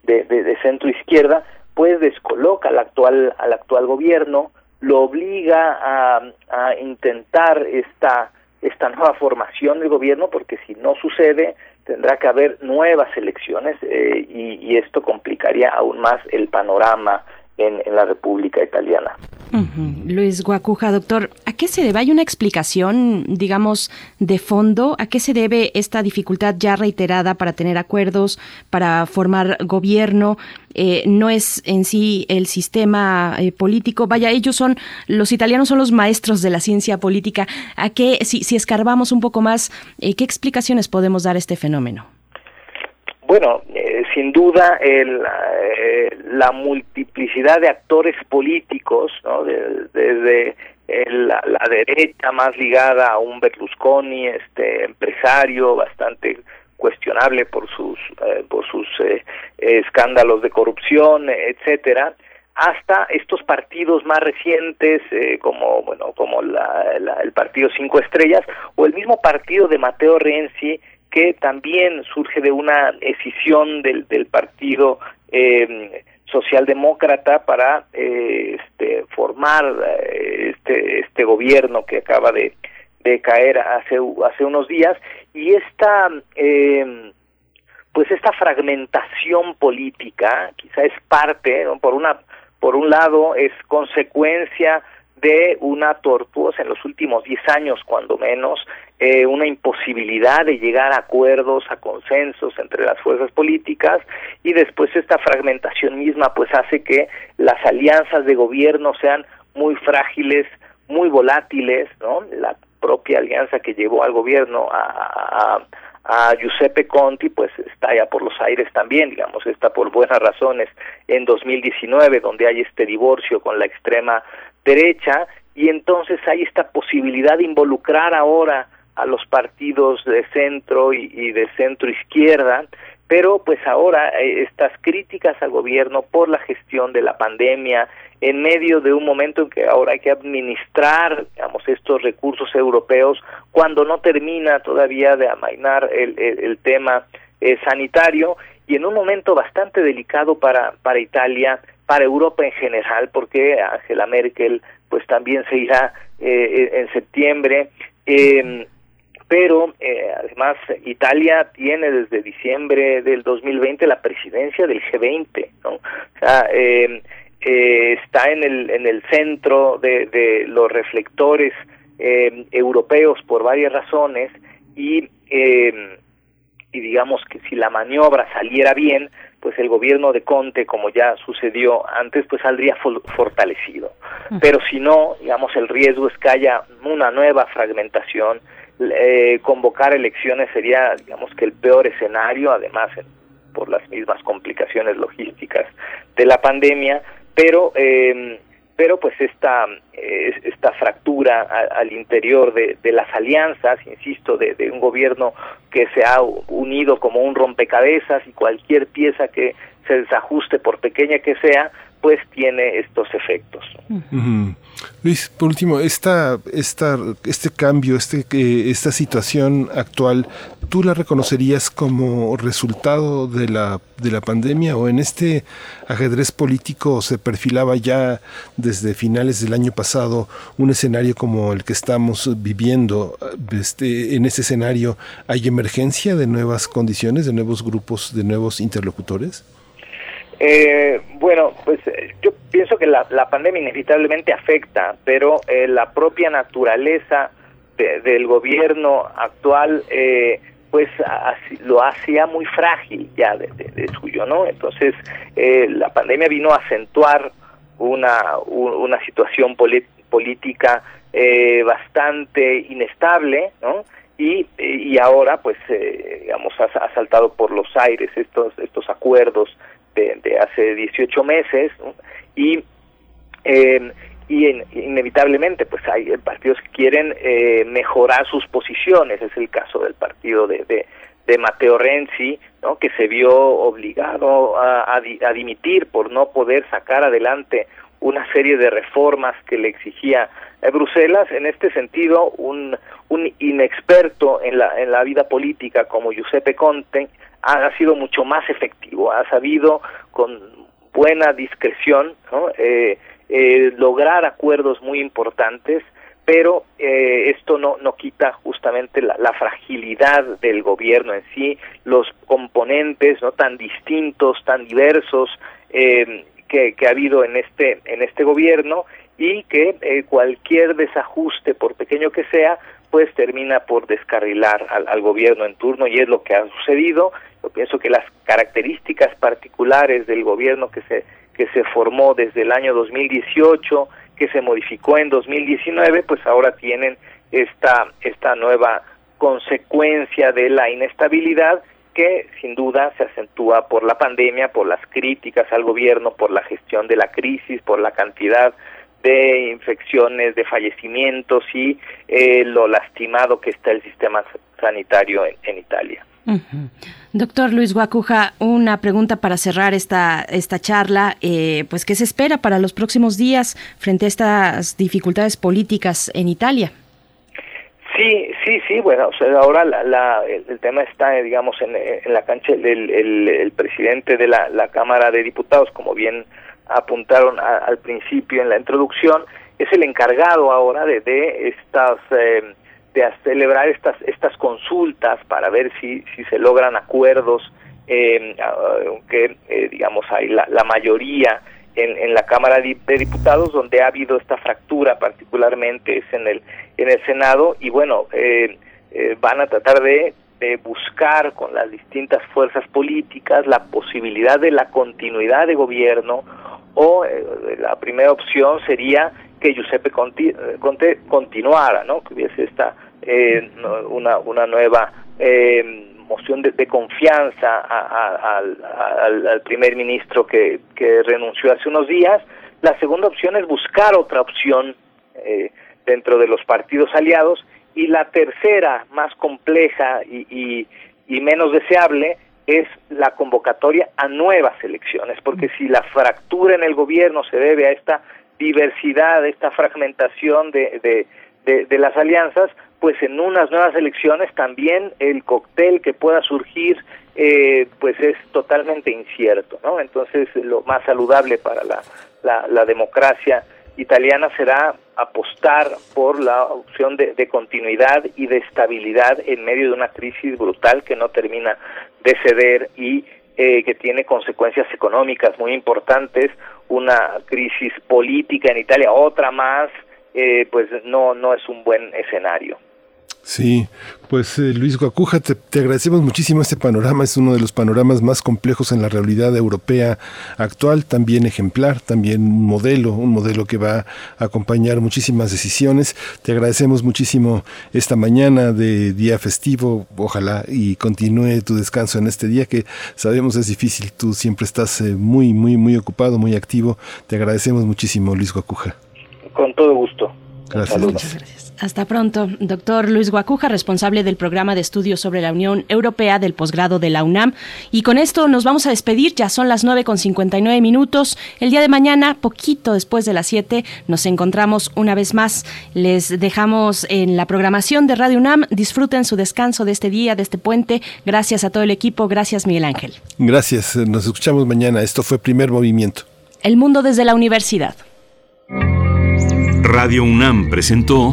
de, centro izquierda pues descoloca al actual al actual gobierno lo obliga a, a intentar esta esta nueva formación del gobierno porque si no sucede tendrá que haber nuevas elecciones eh, y, y, esto complicaría aún más el panorama en, la República Italiana. Luis Guacuja, doctor, ¿a qué se debe? ¿Hay una explicación, digamos, de fondo? ¿A qué se debe esta dificultad ya reiterada para tener acuerdos, para formar gobierno? Eh, no es en sí el sistema eh, político. Vaya, ellos son, los italianos son los maestros de la ciencia política. ¿A qué, si, si escarbamos un poco más, eh, qué explicaciones podemos dar a este fenómeno? Bueno, eh, sin duda el, eh, la multiplicidad de actores políticos, ¿no? De, desde el, la, derecha más ligada a un Berlusconi, este empresario bastante cuestionable por sus eh, por sus escándalos de corrupción, etcétera, hasta estos partidos más recientes como bueno como la, el partido Cinco Estrellas o el mismo partido de Mateo Renzi que también surge de una escisión del, del partido eh, socialdemócrata para eh, este, formar eh, este, este gobierno que acaba de, de caer hace, hace unos días. Y esta eh, pues esta fragmentación política quizá es parte por una por un lado es consecuencia de una tortuosa en los últimos 10 años, cuando menos, eh, una imposibilidad de llegar a acuerdos, a consensos entre las fuerzas políticas y después esta fragmentación misma pues hace que las alianzas de gobierno sean muy frágiles, muy volátiles, ¿no? La propia alianza que llevó al gobierno a, a a Giuseppe Conti pues está ya por los aires también, digamos, está por buenas razones en 2019 donde hay este divorcio con la extrema derecha y entonces hay esta posibilidad de involucrar ahora a los partidos de centro y, y de centro izquierda, pero pues ahora eh, estas críticas al gobierno por la gestión de la pandemia en medio de un momento en que ahora hay que administrar, digamos, estos recursos europeos cuando no termina todavía de amainar el, el, el tema eh, sanitario y en un momento bastante delicado para, para Italia, para Europa en general, porque Angela Merkel pues también se irá eh, en septiembre. Eh, pero eh, además Italia tiene desde diciembre del 2020 la presidencia del G20, ¿no? O sea, eh, eh, está en el, en el centro de, de los reflectores eh, europeos por varias razones y, eh, y digamos que si la maniobra saliera bien, pues el gobierno de Conte, como ya sucedió antes, pues saldría fortalecido. Pero si no, digamos, el riesgo es que haya una nueva fragmentación, eh, convocar elecciones sería, digamos, que el peor escenario, además, por las mismas complicaciones logísticas de la pandemia, pero eh, pero pues esta, eh, esta fractura al interior de, las alianzas, insisto, de, un gobierno que se ha unido como un rompecabezas y cualquier pieza que se desajuste, por pequeña que sea, pues tiene estos efectos. Luis, por último, esta, esta, este cambio, este, eh, esta situación actual, ¿tú la reconocerías como resultado de la, de la pandemia o en este ajedrez político se perfilaba ya desde finales del año pasado un escenario como el que estamos viviendo? Este, en ese escenario, ¿hay emergencia de nuevas condiciones, de nuevos grupos, de nuevos interlocutores? Eh, bueno, pues eh, yo pienso que la, la pandemia inevitablemente afecta, pero eh, la propia naturaleza del gobierno actual, eh, pues lo hacía muy frágil ya de, suyo, ¿no? Entonces, eh, la pandemia vino a acentuar una, una situación política eh, bastante inestable, ¿no? Y, y ahora, pues, digamos, ha, ha saltado por los aires estos, estos acuerdos de, hace 18 meses y eh, y inevitablemente pues hay partidos que quieren eh, mejorar sus posiciones. Es el caso del partido de, de, Mateo Renzi ¿no? que se vio obligado a, a, dimitir por no poder sacar adelante una serie de reformas que le exigía eh, Bruselas. En este sentido un un inexperto en la en la vida política como Giuseppe Conte ha sido mucho más efectivo, ha sabido con buena discreción eh, eh, lograr acuerdos muy importantes, pero eh, esto no, no quita justamente la, fragilidad del gobierno en sí, los componentes no tan distintos, tan diversos que, que, ha habido en este en este gobierno y que cualquier desajuste, por pequeño que sea, pues termina por descarrilar al, al, gobierno en turno y es lo que ha sucedido. Pienso que las características particulares del gobierno que se que se formó desde el año 2018, que se modificó en 2019, pues ahora tienen esta esta nueva consecuencia de la inestabilidad que sin duda se acentúa por la pandemia, por las críticas al gobierno, por la gestión de la crisis, por la cantidad de infecciones, de fallecimientos y eh, lo lastimado que está el sistema sanitario en Italia. Doctor Luis Guacuja, una pregunta para cerrar esta, esta charla. Eh, pues, ¿qué se espera para los próximos días frente a estas dificultades políticas en Italia? Sí, sí, sí. Bueno, ahora la, el, tema está, digamos, en, la cancha del el, presidente de la, Cámara de Diputados, como bien apuntaron al principio en la introducción, es el encargado ahora de, de estas... Eh, de celebrar estas estas consultas para ver si si se logran acuerdos eh, aunque eh, digamos hay la, mayoría en, en, la Cámara de Diputados donde ha habido esta fractura particularmente es en el en el Senado y bueno eh, van a tratar de, de buscar con las distintas fuerzas políticas la posibilidad de la continuidad de gobierno o la primera opción sería que Giuseppe Conte, Conte continuara, ¿no? Que hubiese esta eh, una, una nueva eh, moción de, confianza al, primer ministro que, que renunció hace unos días. La segunda opción es buscar otra opción eh, dentro de los partidos aliados y la tercera, más compleja y, y, menos deseable, es la convocatoria a nuevas elecciones, porque si la fractura en el gobierno se debe a esta diversidad, esta fragmentación de, de, de las alianzas, pues en unas nuevas elecciones también el cóctel que pueda surgir eh, pues es totalmente incierto, ¿no? Entonces lo más saludable para la, la, democracia italiana será apostar por la opción de, de, continuidad y de estabilidad en medio de una crisis brutal que no termina de ceder y eh, que tiene consecuencias económicas muy importantes, una crisis política en Italia, otra más, eh, pues no, no es un buen escenario. Sí, pues eh, Luis Guacuja, te, agradecemos muchísimo este panorama, es uno de los panoramas más complejos en la realidad europea actual, también ejemplar, también un modelo, un modelo que va a acompañar muchísimas decisiones. Te agradecemos muchísimo esta mañana de día festivo, ojalá y continúe tu descanso en este día que sabemos es difícil, tú siempre estás eh, muy, muy, muy ocupado, muy activo. Te agradecemos muchísimo, Luis Guacuja. Con todo gusto. Gracias. Muchas gracias. Hasta pronto, doctor Luis Guacuja, responsable del programa de estudios sobre la Unión Europea del posgrado de la UNAM. Y con esto nos vamos a despedir, ya son las 9 con 59 minutos. El día de mañana, poquito después de las 7, nos encontramos una vez más. Les dejamos en la programación de Radio UNAM. Disfruten su descanso de este día, de este puente. Gracias a todo el equipo. Gracias, Miguel Ángel. Gracias. Nos escuchamos mañana. Esto fue Primer Movimiento. El mundo desde la universidad. Radio UNAM presentó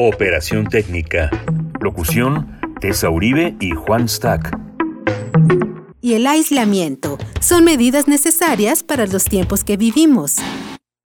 Operación técnica. Locución, Tessa Uribe y Juan Stack. Y el aislamiento son medidas necesarias para los tiempos que vivimos.